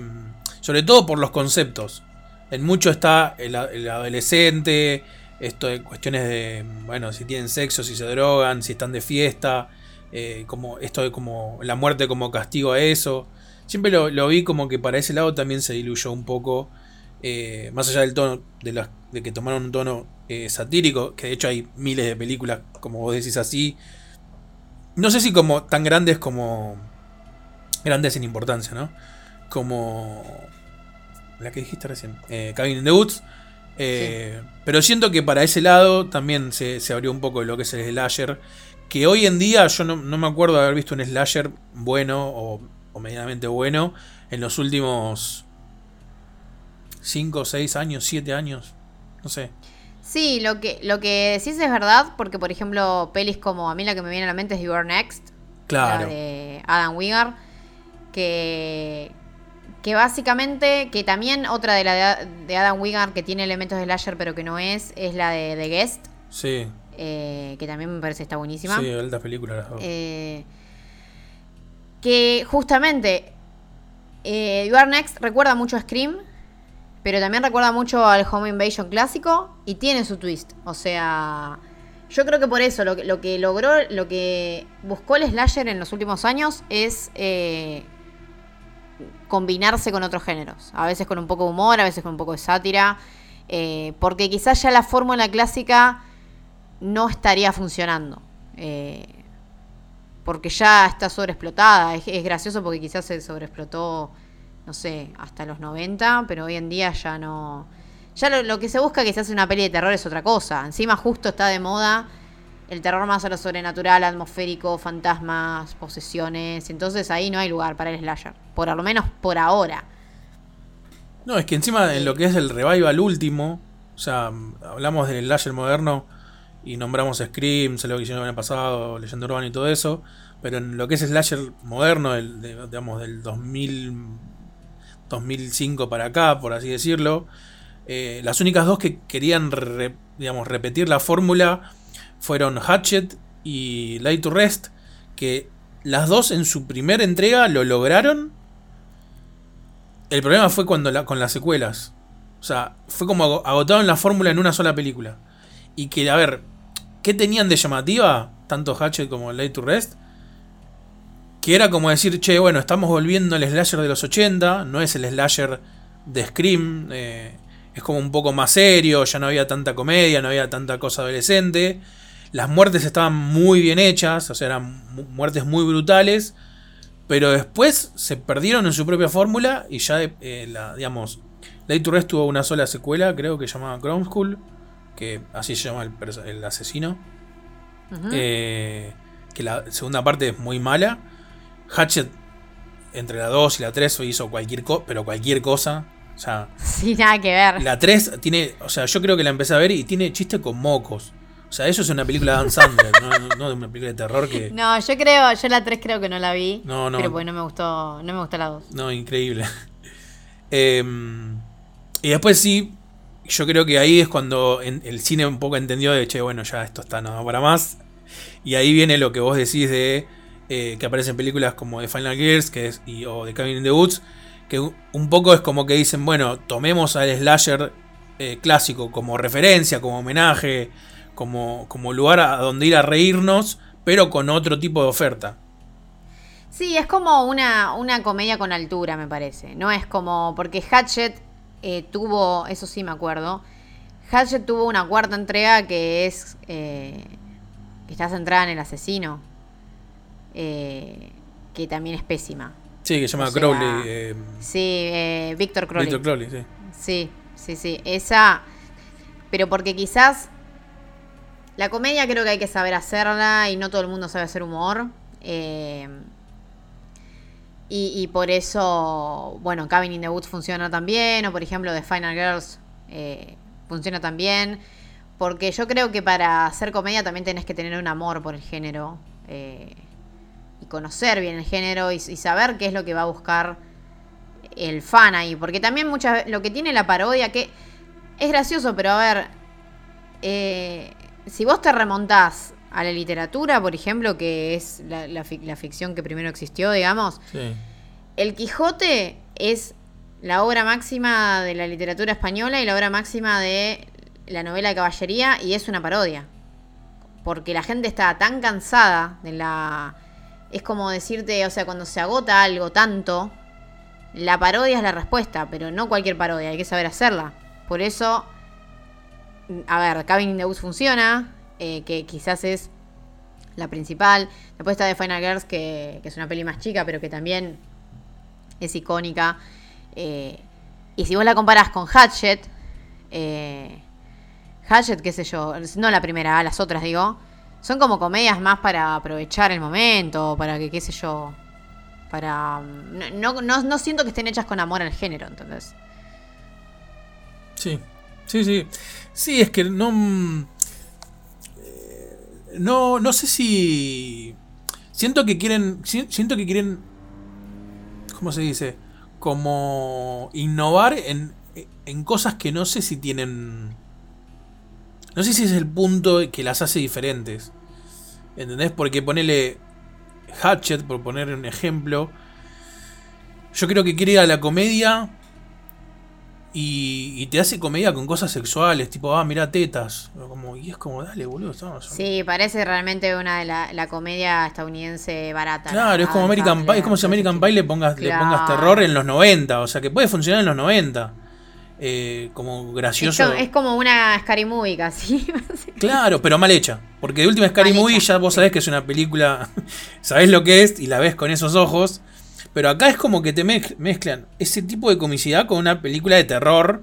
sobre todo por los conceptos. En mucho está el, adolescente, esto de cuestiones de, bueno, si tienen sexo, si se drogan, si están de fiesta, eh, como esto de como la muerte como castigo a eso. Siempre lo, lo vi como que para ese lado también se diluyó un poco, eh, más allá del tono, de, las- de que tomaron un tono satírico, que de hecho hay miles de películas, como vos decís así, no sé si como tan grandes como grandes en importancia, ¿no? Como la que dijiste recién, eh, Cabin in the Woods, Eh, Pero siento que para ese lado también se, se abrió un poco lo que es el slasher. Que hoy en día yo no, no me acuerdo de haber visto un slasher bueno o, o medianamente bueno en los últimos 5, 6 años, 7 años. No sé. Sí, lo que, lo que decís es verdad, porque por ejemplo, pelis como a mí la que me viene a la mente es You Are Next, Claro. la de Adam Wingard, que, que básicamente, que también otra de la de, de Adam Wingard que tiene elementos de slasher pero que no es, es la de The Guest, Sí, eh, que también me parece está buenísima. sí, altas películas las dos. Eh, que justamente eh, You Are Next recuerda mucho a Scream, pero también recuerda mucho al Home Invasion clásico y tiene su twist. O sea, yo creo que por eso lo que, lo que logró, lo que buscó el slasher en los últimos años es eh, combinarse con otros géneros. A veces con un poco de humor, a veces con un poco de sátira. eh, porque quizás ya la fórmula clásica no estaría funcionando. Eh, porque ya está sobreexplotada. Es, es gracioso porque quizás se sobreexplotó, no sé, hasta los 90, pero hoy en día ya no... Ya lo, que se busca que se hace una peli de terror es otra cosa. Encima justo está de moda el terror más a lo sobrenatural, atmosférico, fantasmas, posesiones. Entonces ahí no hay lugar para el slasher. Por lo menos por ahora. No, es que encima en lo que es el revival último, o sea, hablamos del slasher moderno y nombramos Scream, sé lo que hicieron el año pasado, Leyenda Urbana y todo eso, pero en lo que es slasher moderno, el, de- digamos del 2000, 2005 para acá, por así decirlo, eh, las únicas dos que querían digamos, repetir la fórmula fueron Hatchet y Light to Rest, que las dos en su primera entrega lo lograron. El problema fue cuando con las secuelas. O sea, fue como ago- agotaron la fórmula en una sola película. Y que, a ver, ¿qué tenían de llamativa? Tanto Hatchet como Light to Rest. Que era como decir, che, bueno, estamos volviendo al slasher de los 80. No es el slasher de Scream. eh, es como un poco más serio. Ya no había tanta comedia, no había tanta cosa adolescente. Las muertes estaban muy bien hechas. O sea, eran mu- muertes muy brutales. Pero después se perdieron en su propia fórmula y ya, eh, la, digamos, Light to Rest tuvo una sola secuela, creo que se llamaba Chrome School, que así se llama el, asesino. Eh, que la segunda parte es muy mala. Hatchet, entre la 2 y la 3, hizo cualquier cosa, pero cualquier cosa. O sea, Sí, nada que ver. la 3 tiene, o sea, yo creo que la empecé a ver y tiene chiste con mocos. O sea, eso es una película de Dan Sandler, no, de una película de terror que... [laughs] No, yo creo, yo la 3 creo que no la vi. No, no. Pero pues no me gustó, no me gustó la 2. No, increíble. [laughs] Em, y después sí, yo creo que ahí es cuando en- el cine un poco entendió de, che, bueno, ya esto está no para más. Y ahí viene lo que vos decís de eh, que aparecen películas como The Final Gears que o The Cabin in the Woods, que un- poco es como que dicen, bueno, tomemos al slasher eh, clásico como referencia, como homenaje, como, como lugar a donde ir a reírnos, pero con otro tipo de oferta. Sí, es como una, una comedia con altura, me parece. No es como. Porque Hatchet eh, tuvo. Eso sí me acuerdo. Hatchet tuvo una cuarta entrega que es. que está centrada en el asesino. Eh, que también es pésima. Sí, que se llama O sea, Crowley. eh, Sí, eh, Víctor Crowley. Victor Crowley, sí. Sí, sí, sí. Esa. Pero porque quizás. La comedia creo que hay que saber hacerla y no todo el mundo sabe hacer humor. Eh, y, y por eso, bueno, Cabin in the Woods funciona también. O por ejemplo, The Final Girls eh, funciona también. Porque yo creo que para hacer comedia también tenés que tener un amor por el género. eh, conocer bien el género y, y saber qué es lo que va a buscar el fan ahí. Porque también muchas lo que tiene la parodia, que es gracioso, pero a ver, eh, si vos te remontás a la literatura, por ejemplo, que es la, la fic- la ficción que primero existió, digamos, Sí. El Quijote es la obra máxima de la literatura española y la obra máxima de la novela de caballería y es una parodia. Porque la gente está tan cansada de la... Es como decirte, o sea, cuando se agota algo tanto, la parodia es la respuesta, pero no cualquier parodia, hay que saber hacerla. Por eso, a ver, Cabin in the Woods funciona, eh, que quizás es la principal. Después está The Final Girls, que, que es una peli más chica, pero que también es icónica. Eh, y si vos la comparás con Hatchet, Eh, Hatchet, qué sé yo, no la primera, las otras digo, son como comedias más para aprovechar el momento, para que, qué sé yo, para... No, no, no siento que estén hechas con amor al género, entonces. Sí, sí, sí. Sí, es que no... mm, eh, No, no sé si... Siento que quieren... si- Siento que quieren... ¿Cómo se dice? Como innovar en, en cosas que no sé si tienen... No sé si es el punto que las hace diferentes. ¿Entendés? Porque ponele Hatchet, por poner un ejemplo. Yo creo que quiere ir a la comedia y, y te hace comedia con cosas sexuales, tipo, ah, mira tetas. Como, y es como, dale, boludo, estamos. Sí, parece realmente una de la, la comedia estadounidense barata. Claro, es como American Pie, es como si American Pie le pongas, le pongas terror en los 90, o sea que puede funcionar en los 90. Eh, como gracioso. es como una Scary Movie casi. [laughs] Claro, pero mal hecha. Porque de última Scary Mal Movie hecha, ya vos sabés que es una película, [laughs] sabés lo que es y la ves con esos ojos. Pero acá es como que te mez- mezclan ese tipo de comicidad con una película de terror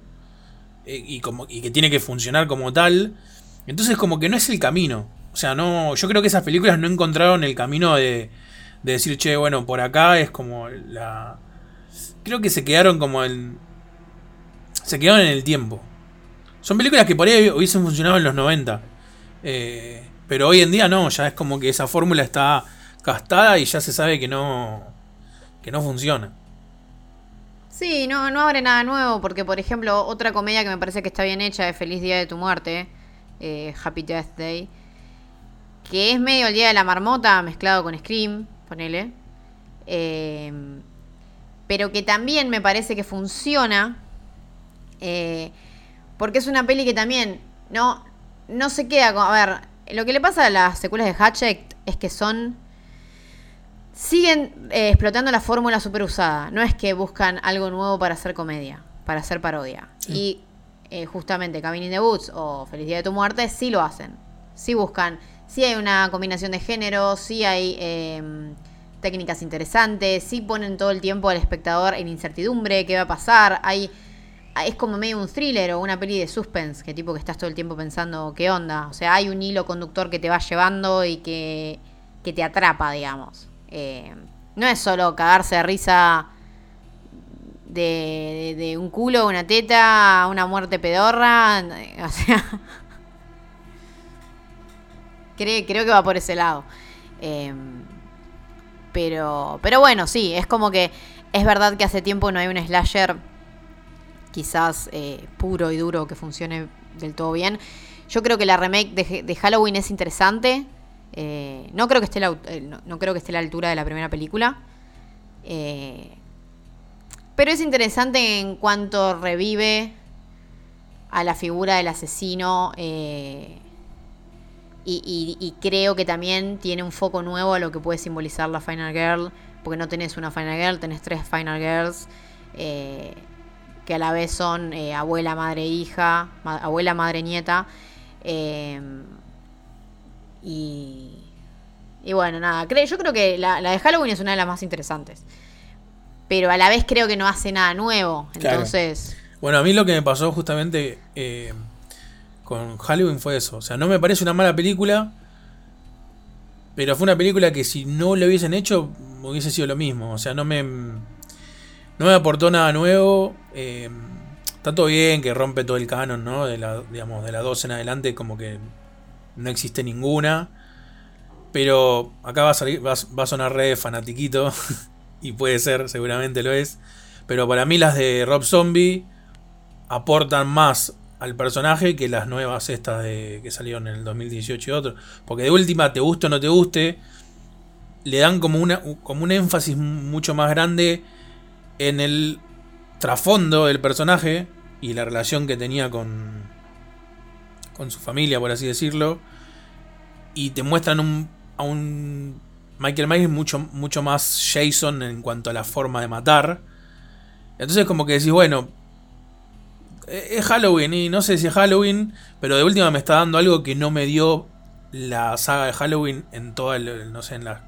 eh, y, como, y que tiene que funcionar como tal. Entonces como que no es el camino. O sea, no yo creo que esas películas no encontraron el camino de, de decir, che, bueno, por acá es como la... Creo que se quedaron como en... Se quedaron en el tiempo. Son películas que por ahí hubiesen funcionado en los 90. Eh, pero hoy en día no, ya es como que esa fórmula está gastada y ya se sabe que no, que no funciona. Sí, no, no abre nada nuevo, porque por ejemplo, otra comedia que me parece que está bien hecha es Feliz Día de tu Muerte, eh, Happy Death Day, que es medio el Día de la Marmota mezclado con Scream, ponele, eh, pero que también me parece que funciona, eh, porque es una peli que también no, no se queda con... A ver, lo que le pasa a las secuelas de Hatchet es que son siguen eh, explotando la fórmula super usada. No es que buscan algo nuevo para hacer comedia, para hacer parodia. Y eh, justamente Cabin in the Woods o Feliz Día de tu Muerte sí lo hacen. Sí buscan, sí hay una combinación de géneros, sí hay eh, técnicas interesantes, sí ponen todo el tiempo al espectador en incertidumbre, qué va a pasar. Hay es como medio un thriller o una peli de suspense, que tipo que estás todo el tiempo pensando qué onda. O sea, hay un hilo conductor que te va llevando y que, que te atrapa, digamos. Eh, no es solo cagarse de risa de, de- de un culo, una teta, una muerte pedorra. [laughs] O sea, creo, creo que va por ese lado. Eh, pero, pero bueno, sí, es como que es verdad que hace tiempo no hay un slasher quizás eh, puro y duro que funcione del todo bien. Yo creo que la remake de, Halloween es interesante. Eh, no creo que esté la, eh, no, creo que esté a la altura de la primera película. Pero es interesante en cuanto revive a la figura del asesino. y, creo que también tiene un foco nuevo a lo que puede simbolizar la Final Girl. Porque no tenés una Final Girl, tenés tres Final Girls. Que a la vez son eh, abuela, madre, hija, ma- abuela, madre, nieta. eh, y, y bueno, nada, cre- yo creo que la, la de Halloween es una de las más interesantes. Pero a la vez creo que no hace nada nuevo. Claro. Entonces, Bueno, a mí lo que me pasó justamente eh, con Halloween fue eso. O sea, no me parece una mala película. Pero fue una película que si no lo hubiesen hecho, hubiese sido lo mismo. O sea, no me. No me aportó nada nuevo. eh, está todo bien que rompe todo el canon, ¿no? De la, digamos, de la 12 en adelante, como que no existe ninguna. Pero acá va a salir, va, a- sonar re fanatiquito. [laughs] y puede ser, seguramente lo es. Pero para mí las de Rob Zombie aportan más al personaje que las nuevas estas de, que salieron en el 2018 y otros. Porque de última, te guste o no te guste, le dan como, una, como un énfasis mucho más grande en el trasfondo del personaje y la relación que tenía con, con su familia, por así decirlo. Y te muestran un, a un Michael Myers mucho, mucho más Jason en cuanto a la forma de matar. Entonces como que decís, bueno, eh, es Halloween y no sé si es Halloween, pero de última me está dando algo que no me dio la saga de Halloween en todas, no sé, en las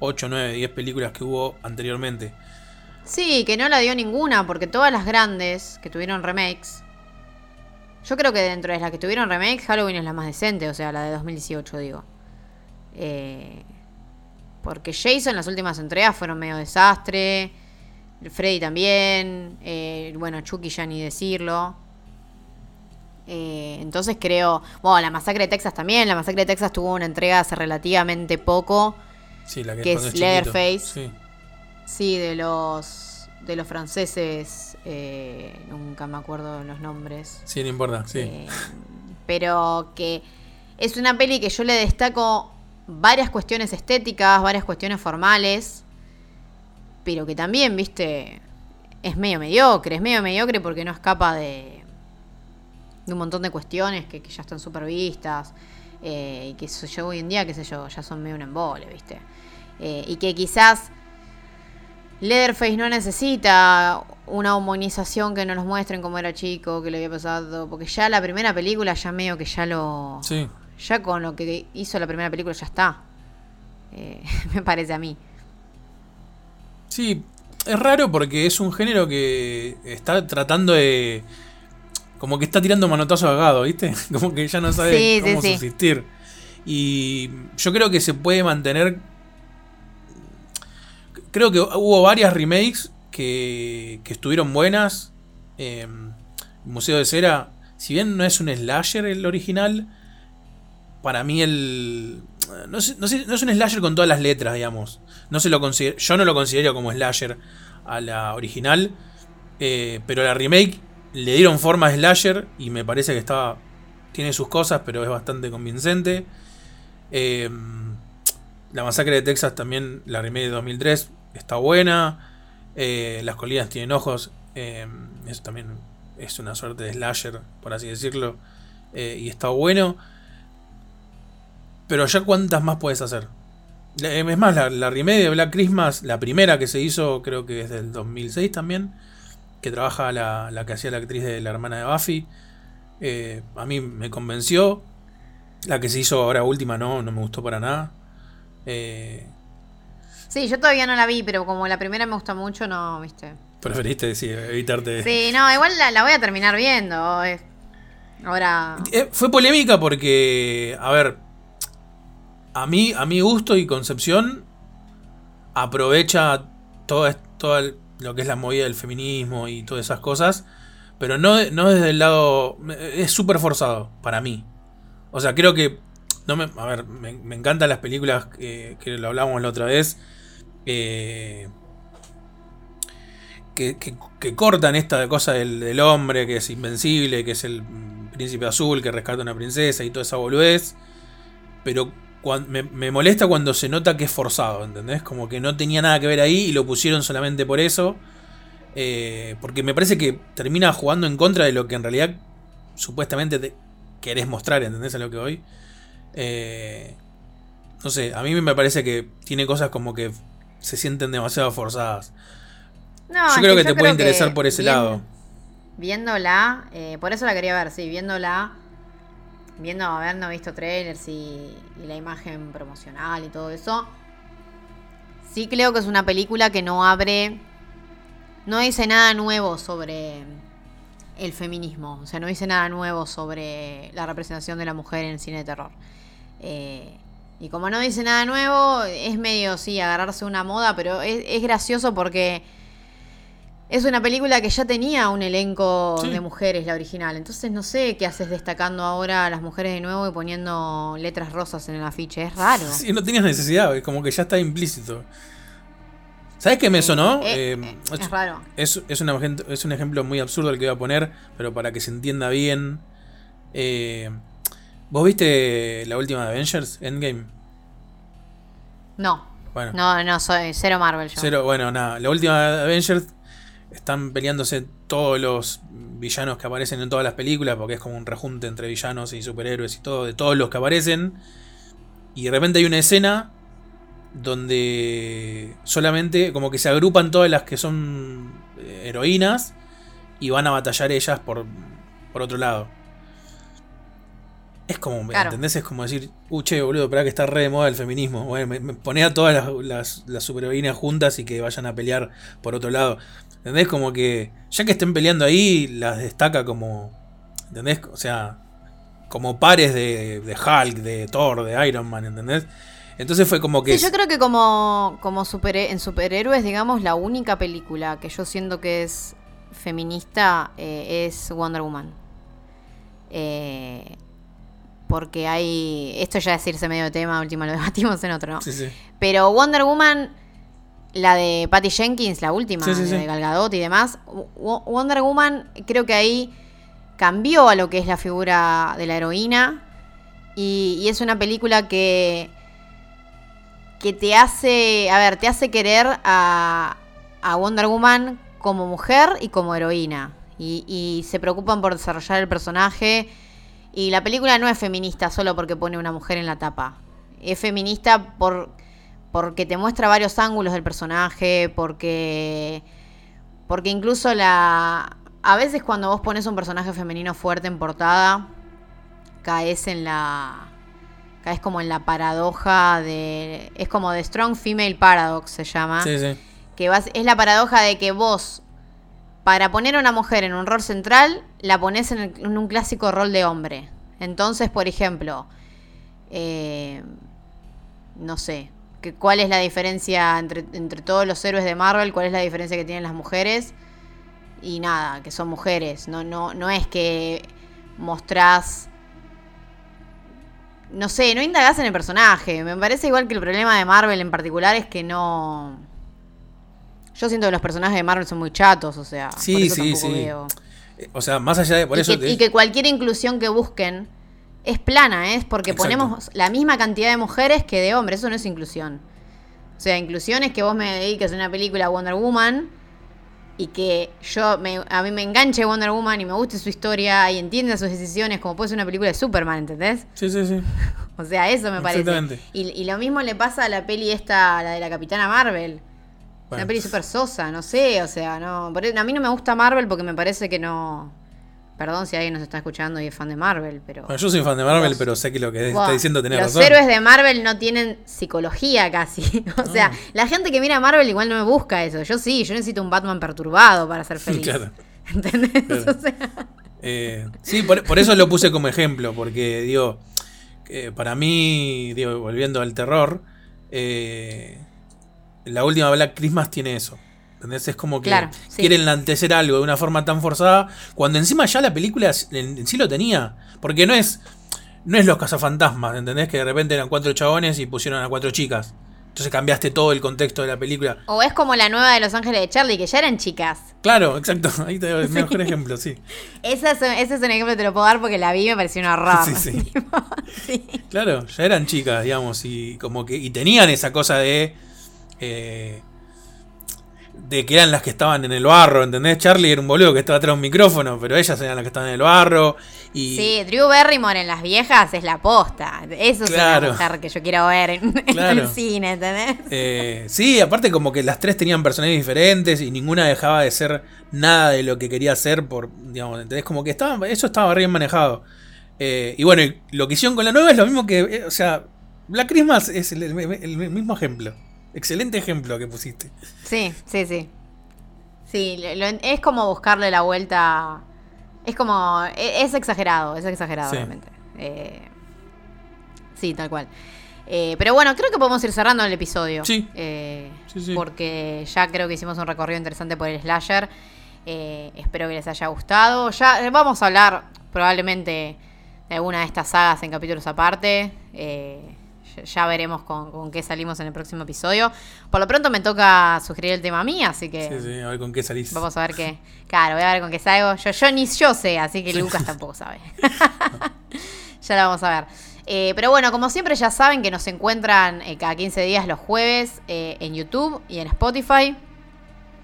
8, 9, 10 películas que hubo anteriormente. Sí, que no la dio ninguna, porque todas las grandes que tuvieron remakes Yo creo que dentro de las que tuvieron remake, Halloween es la más decente, o sea, la de 2018, digo. Eh, porque Jason, las últimas entregas fueron medio desastre. Freddy también. eh, bueno, Chucky ya ni decirlo. Eh, entonces creo. Bueno, la masacre de Texas también. La masacre de Texas tuvo una entrega hace relativamente poco. Sí, la que, Que es. Leatherface. Sí. Sí, de los. De los franceses. eh, nunca me acuerdo los nombres. Sí, no importa, sí. Eh, pero que es una peli que yo le destaco varias cuestiones estéticas, varias cuestiones formales, pero que también, viste, es medio mediocre, es medio mediocre porque no escapa de, de un montón de cuestiones que, que ya están súper vistas eh, y que yo hoy en día, qué sé yo, ya son medio un embole, viste. Eh, y que quizás Leatherface no necesita una humanización que nos los muestren como era chico, que le había pasado, porque ya la primera película ya medio que ya lo... Sí. Ya con lo que hizo la primera película ya está. Eh, [laughs] me parece a mí. Sí, es raro porque es un género que está tratando de. Como que está tirando manotazo a gado, ¿viste? [laughs] Como que ya no sabe sí, cómo sí. subsistir. Y yo creo que se puede mantener. Creo que hubo varias remakes que, que estuvieron buenas. Eh, Museo de Cera, si bien no es un slasher el original, para mí el. No, sé- no es un slasher con todas las letras, digamos. No se lo yo no lo considero como slasher a la original. eh, pero la remake le dieron forma a slasher y me parece que estaba. Tiene sus cosas, pero es bastante convincente. Eh, la masacre de Texas también, la remake de 2003, está buena. Eh, Las colinas tienen ojos. eh, eso también es una suerte de slasher, por así decirlo. eh, y está bueno. Pero ya cuántas más puedes hacer. Es más, la, la remake de Black Christmas, la primera que se hizo, creo que es del 2006 también. Que trabaja la, la que hacía la actriz de la hermana de Buffy. a mí me convenció. La que se hizo ahora última no, no me gustó para nada. Sí, yo todavía no la vi, pero como la primera me gusta mucho, no, viste. preferiste sí, evitarte. Sí, no, igual la, la voy a terminar viendo. eh. Ahora. Eh, fue polémica porque, a ver, a mí, a mi gusto y concepción, aprovecha todo, todo lo que es la movida del feminismo y todas esas cosas, pero no, no desde el lado... Es súper forzado, para mí. O sea, creo que... No me, a ver, me, me encantan las películas que, que lo hablábamos la otra vez. Eh, que, que- cortan esta cosa del, del hombre que es invencible, que es el príncipe azul que rescata a una princesa y toda esa boludez. Pero cuan- me, me molesta cuando se nota que es forzado, ¿entendés? Como que no tenía nada que ver ahí y lo pusieron solamente por eso. Eh, porque me parece que termina jugando en contra de lo que en realidad supuestamente te querés mostrar, ¿entendés a lo que voy? Eh, no sé, a mí me parece que tiene cosas como que se sienten demasiado forzadas. No, yo creo que te yo puede interesar por ese bien- lado. Viéndola, eh, por eso la quería ver, sí, viéndola, viendo, habiendo visto trailers y, y la imagen promocional y todo eso, sí creo que es una película que no abre, no dice nada nuevo sobre el feminismo, o sea, no dice nada nuevo sobre la representación de la mujer en el cine de terror. Eh, y como no dice nada nuevo, es medio, sí, agarrarse una moda, pero es, es gracioso porque es una película que ya tenía un elenco Sí. de mujeres, la original. Entonces no sé qué haces destacando ahora a las mujeres de nuevo y poniendo letras rosas en el afiche. Es raro. Sí, no tenías necesidad, es como que ya está implícito. ¿Sabes qué me sonó? Eh, Eh, eh, es, es raro. es, es una es un ejemplo muy absurdo el que voy a poner, pero para que se entienda bien. Eh, ¿Vos viste la última de Avengers, Endgame? No. Bueno, No, no, soy cero Marvel yo. cero, bueno, nada. La última de Avengers están peleándose todos los villanos que aparecen en todas las películas, porque es como un rejunte entre villanos y superhéroes y todo, de todos los que aparecen. Y de repente hay una escena donde solamente como que se agrupan todas las que son eh, heroínas y van a batallar ellas por, por otro lado. Es como, ¿me Claro. ¿entendés? Es como decir, uh, che, boludo, para que está re de moda el feminismo. Bueno, me, me a todas las, las, las superheroínas juntas y que vayan a pelear por otro lado. ¿Entendés? Como que, ya que estén peleando ahí, las destaca como ¿Entendés? O sea, como pares de, de Hulk, de Thor, de Iron Man, ¿entendés? Entonces fue como que... Sí, yo creo que como, como super, en superhéroes, digamos, la única película que yo siento que es feminista eh, es Wonder Woman. Eh, porque hay. Esto ya es irse medio de tema, última lo debatimos en otro, ¿no? Sí, sí. Pero Wonder Woman, la de Patty Jenkins, la última, Sí, sí, sí. de Gal Gadot y demás, Wo- Wonder Woman creo que ahí cambió a lo que es la figura de la heroína y, y es una película que que te hace, a ver, te hace querer a, a Wonder Woman como mujer y como heroína y, y se preocupan por desarrollar el personaje y la película no es feminista solo porque pone una mujer en la tapa. Es feminista por porque te muestra varios ángulos del personaje, porque porque incluso la a veces cuando vos pones un personaje femenino fuerte en portada caes en la caes como en la paradoja de es como de strong female paradox se llama Sí, sí. que vas, es la paradoja de que vos, para poner a una mujer en un rol central, la pones en, el- en un clásico rol de hombre. Entonces, por ejemplo, eh, no sé, que, ¿cuál es la diferencia entre, entre todos los héroes de Marvel? ¿Cuál es la diferencia que tienen las mujeres? Y nada, que son mujeres. No, no, no es que mostrás no sé, no indagás en el personaje. Me parece igual que el problema de Marvel en particular es que no. Yo siento que los personajes de Marvel son muy chatos, o sea. Sí, por eso sí, tampoco sí. veo. Eh, O sea, más allá de... Por y, eso... que, y que cualquier inclusión que busquen es plana, es porque Exacto. ponemos la misma cantidad de mujeres que de hombres. Eso no es inclusión. O sea, inclusión es que vos me dediques a una película Wonder Woman y que yo me, a mí me enganche Wonder Woman y me guste su historia y entienda sus decisiones como puede ser una película de Superman, ¿entendés? Sí, sí, sí. O sea, eso me parece. Exactamente. Y, y lo mismo le pasa a la peli esta, la de la Capitana Marvel. Bueno. Una peli súper sosa, no sé, o sea, no. a mí no me gusta Marvel porque me parece que no. Perdón si alguien nos está escuchando y es fan de Marvel, pero. Bueno, yo soy fan de Marvel, Los- pero sé que lo que está diciendo tenés los razón. héroes de Marvel no tienen psicología casi. [laughs] o sea, No. la gente que mira Marvel igual no me busca eso. Yo sí, yo necesito un Batman perturbado para ser [laughs] feliz. Claro. [laughs] ¿Entendés? Claro. O sea, Eh, sí, por, por eso lo puse como ejemplo, porque digo, eh, para mí, digo, volviendo al terror, eh, la última Black Christmas tiene eso. ¿Entendés? Es como que Claro, sí. quieren algo de una forma tan forzada, cuando encima ya la película en, en sí lo tenía. Porque no es, no es los cazafantasmas, ¿entendés? Que de repente eran cuatro chabones y pusieron a cuatro chicas. Entonces cambiaste todo el contexto de la película. o es como la nueva de Los Ángeles de Charlie, que ya eran chicas. Claro, exacto. [laughs] Ahí te doy el mejor ejemplo, sí. Ese es, ese es un ejemplo que te lo puedo dar porque la vi y me pareció un horror. Sí, sí. [laughs] Tipo, sí. Claro, ya eran chicas, digamos, y como que y tenían esa cosa de eh, de que eran las que estaban en el barro, ¿entendés? Charlie era un boludo que estaba atrás de un micrófono, pero ellas eran las que estaban en el barro y Sí, Drew Barrymore en Las Viejas es la posta. Eso es una mujer que yo quiero ver en, [laughs] Claro. el cine, ¿entendés? eh, sí, aparte como que las tres tenían personajes diferentes y ninguna dejaba de ser nada de lo que quería ser por, digamos, ¿entendés? Como que estaba, eso estaba bien manejado. Eh, y bueno, lo que hicieron con la nueva es lo mismo que, eh, o sea, Black Christmas es el- el- el mismo ejemplo. Excelente ejemplo que pusiste. Sí, sí, sí. Sí, lo- es como buscarle la vuelta. Es como. e- Es exagerado, es exagerado, Sí. realmente. Eh, sí, tal cual. Eh, pero bueno, creo que podemos ir cerrando el episodio. Sí. Eh, Sí, sí. Porque ya creo que hicimos un recorrido interesante por el slasher. Eh, espero que les haya gustado. Ya eh, vamos a hablar probablemente de alguna de estas sagas en capítulos aparte. Eh, ya- veremos con, con qué salimos en el próximo episodio. Por lo pronto me toca sugerir el tema a mí, así que Sí, sí, a ver con qué salís. vamos a ver qué. Claro, voy a ver con qué salgo. Yo, yo ni yo sé, así que Lucas tampoco sabe. [laughs] ya la vamos a ver. Eh, pero bueno, como siempre ya saben que nos encuentran eh, cada 15 días los jueves eh, en YouTube y en Spotify.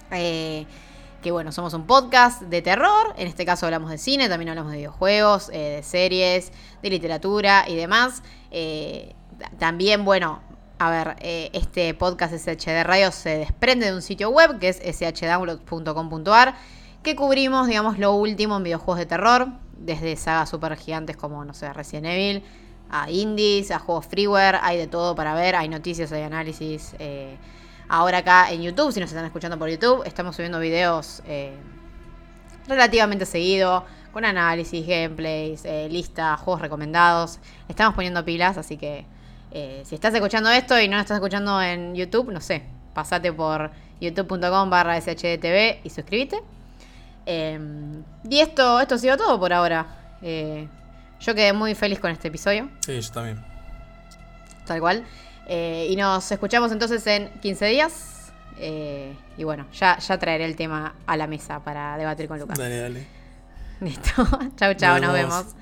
Que bueno, somos un podcast de terror. En este caso hablamos de cine, también hablamos de videojuegos, de series, de literatura y demás. Eh, también, bueno, a ver, eh, este podcast SHD Radio se desprende de un sitio web que es shdownload.com.ar que cubrimos, digamos, lo último en videojuegos de terror, desde sagas super gigantes como, no sé, Resident Evil, a indies, a juegos freeware, hay de todo para ver, hay noticias, hay análisis. eh, ahora acá en YouTube, si nos están escuchando por YouTube, estamos subiendo videos eh, relativamente seguido, con análisis, gameplays, eh, lista, juegos recomendados. Estamos poniendo pilas, así que eh, si estás escuchando esto y no lo estás escuchando en YouTube, no sé, pasate por youtube.com barra shdtv y suscríbete. Eh, y esto, esto ha sido todo por ahora. Eh, yo quedé muy feliz con este episodio, Sí, yo también. tal cual. Eh, y nos escuchamos entonces en 15 días. Y bueno, ya, ya traeré el tema a la mesa para debatir con Lucas. Dale, dale. [laughs] Listo. chau, chau, Nos nos vemos. vemos.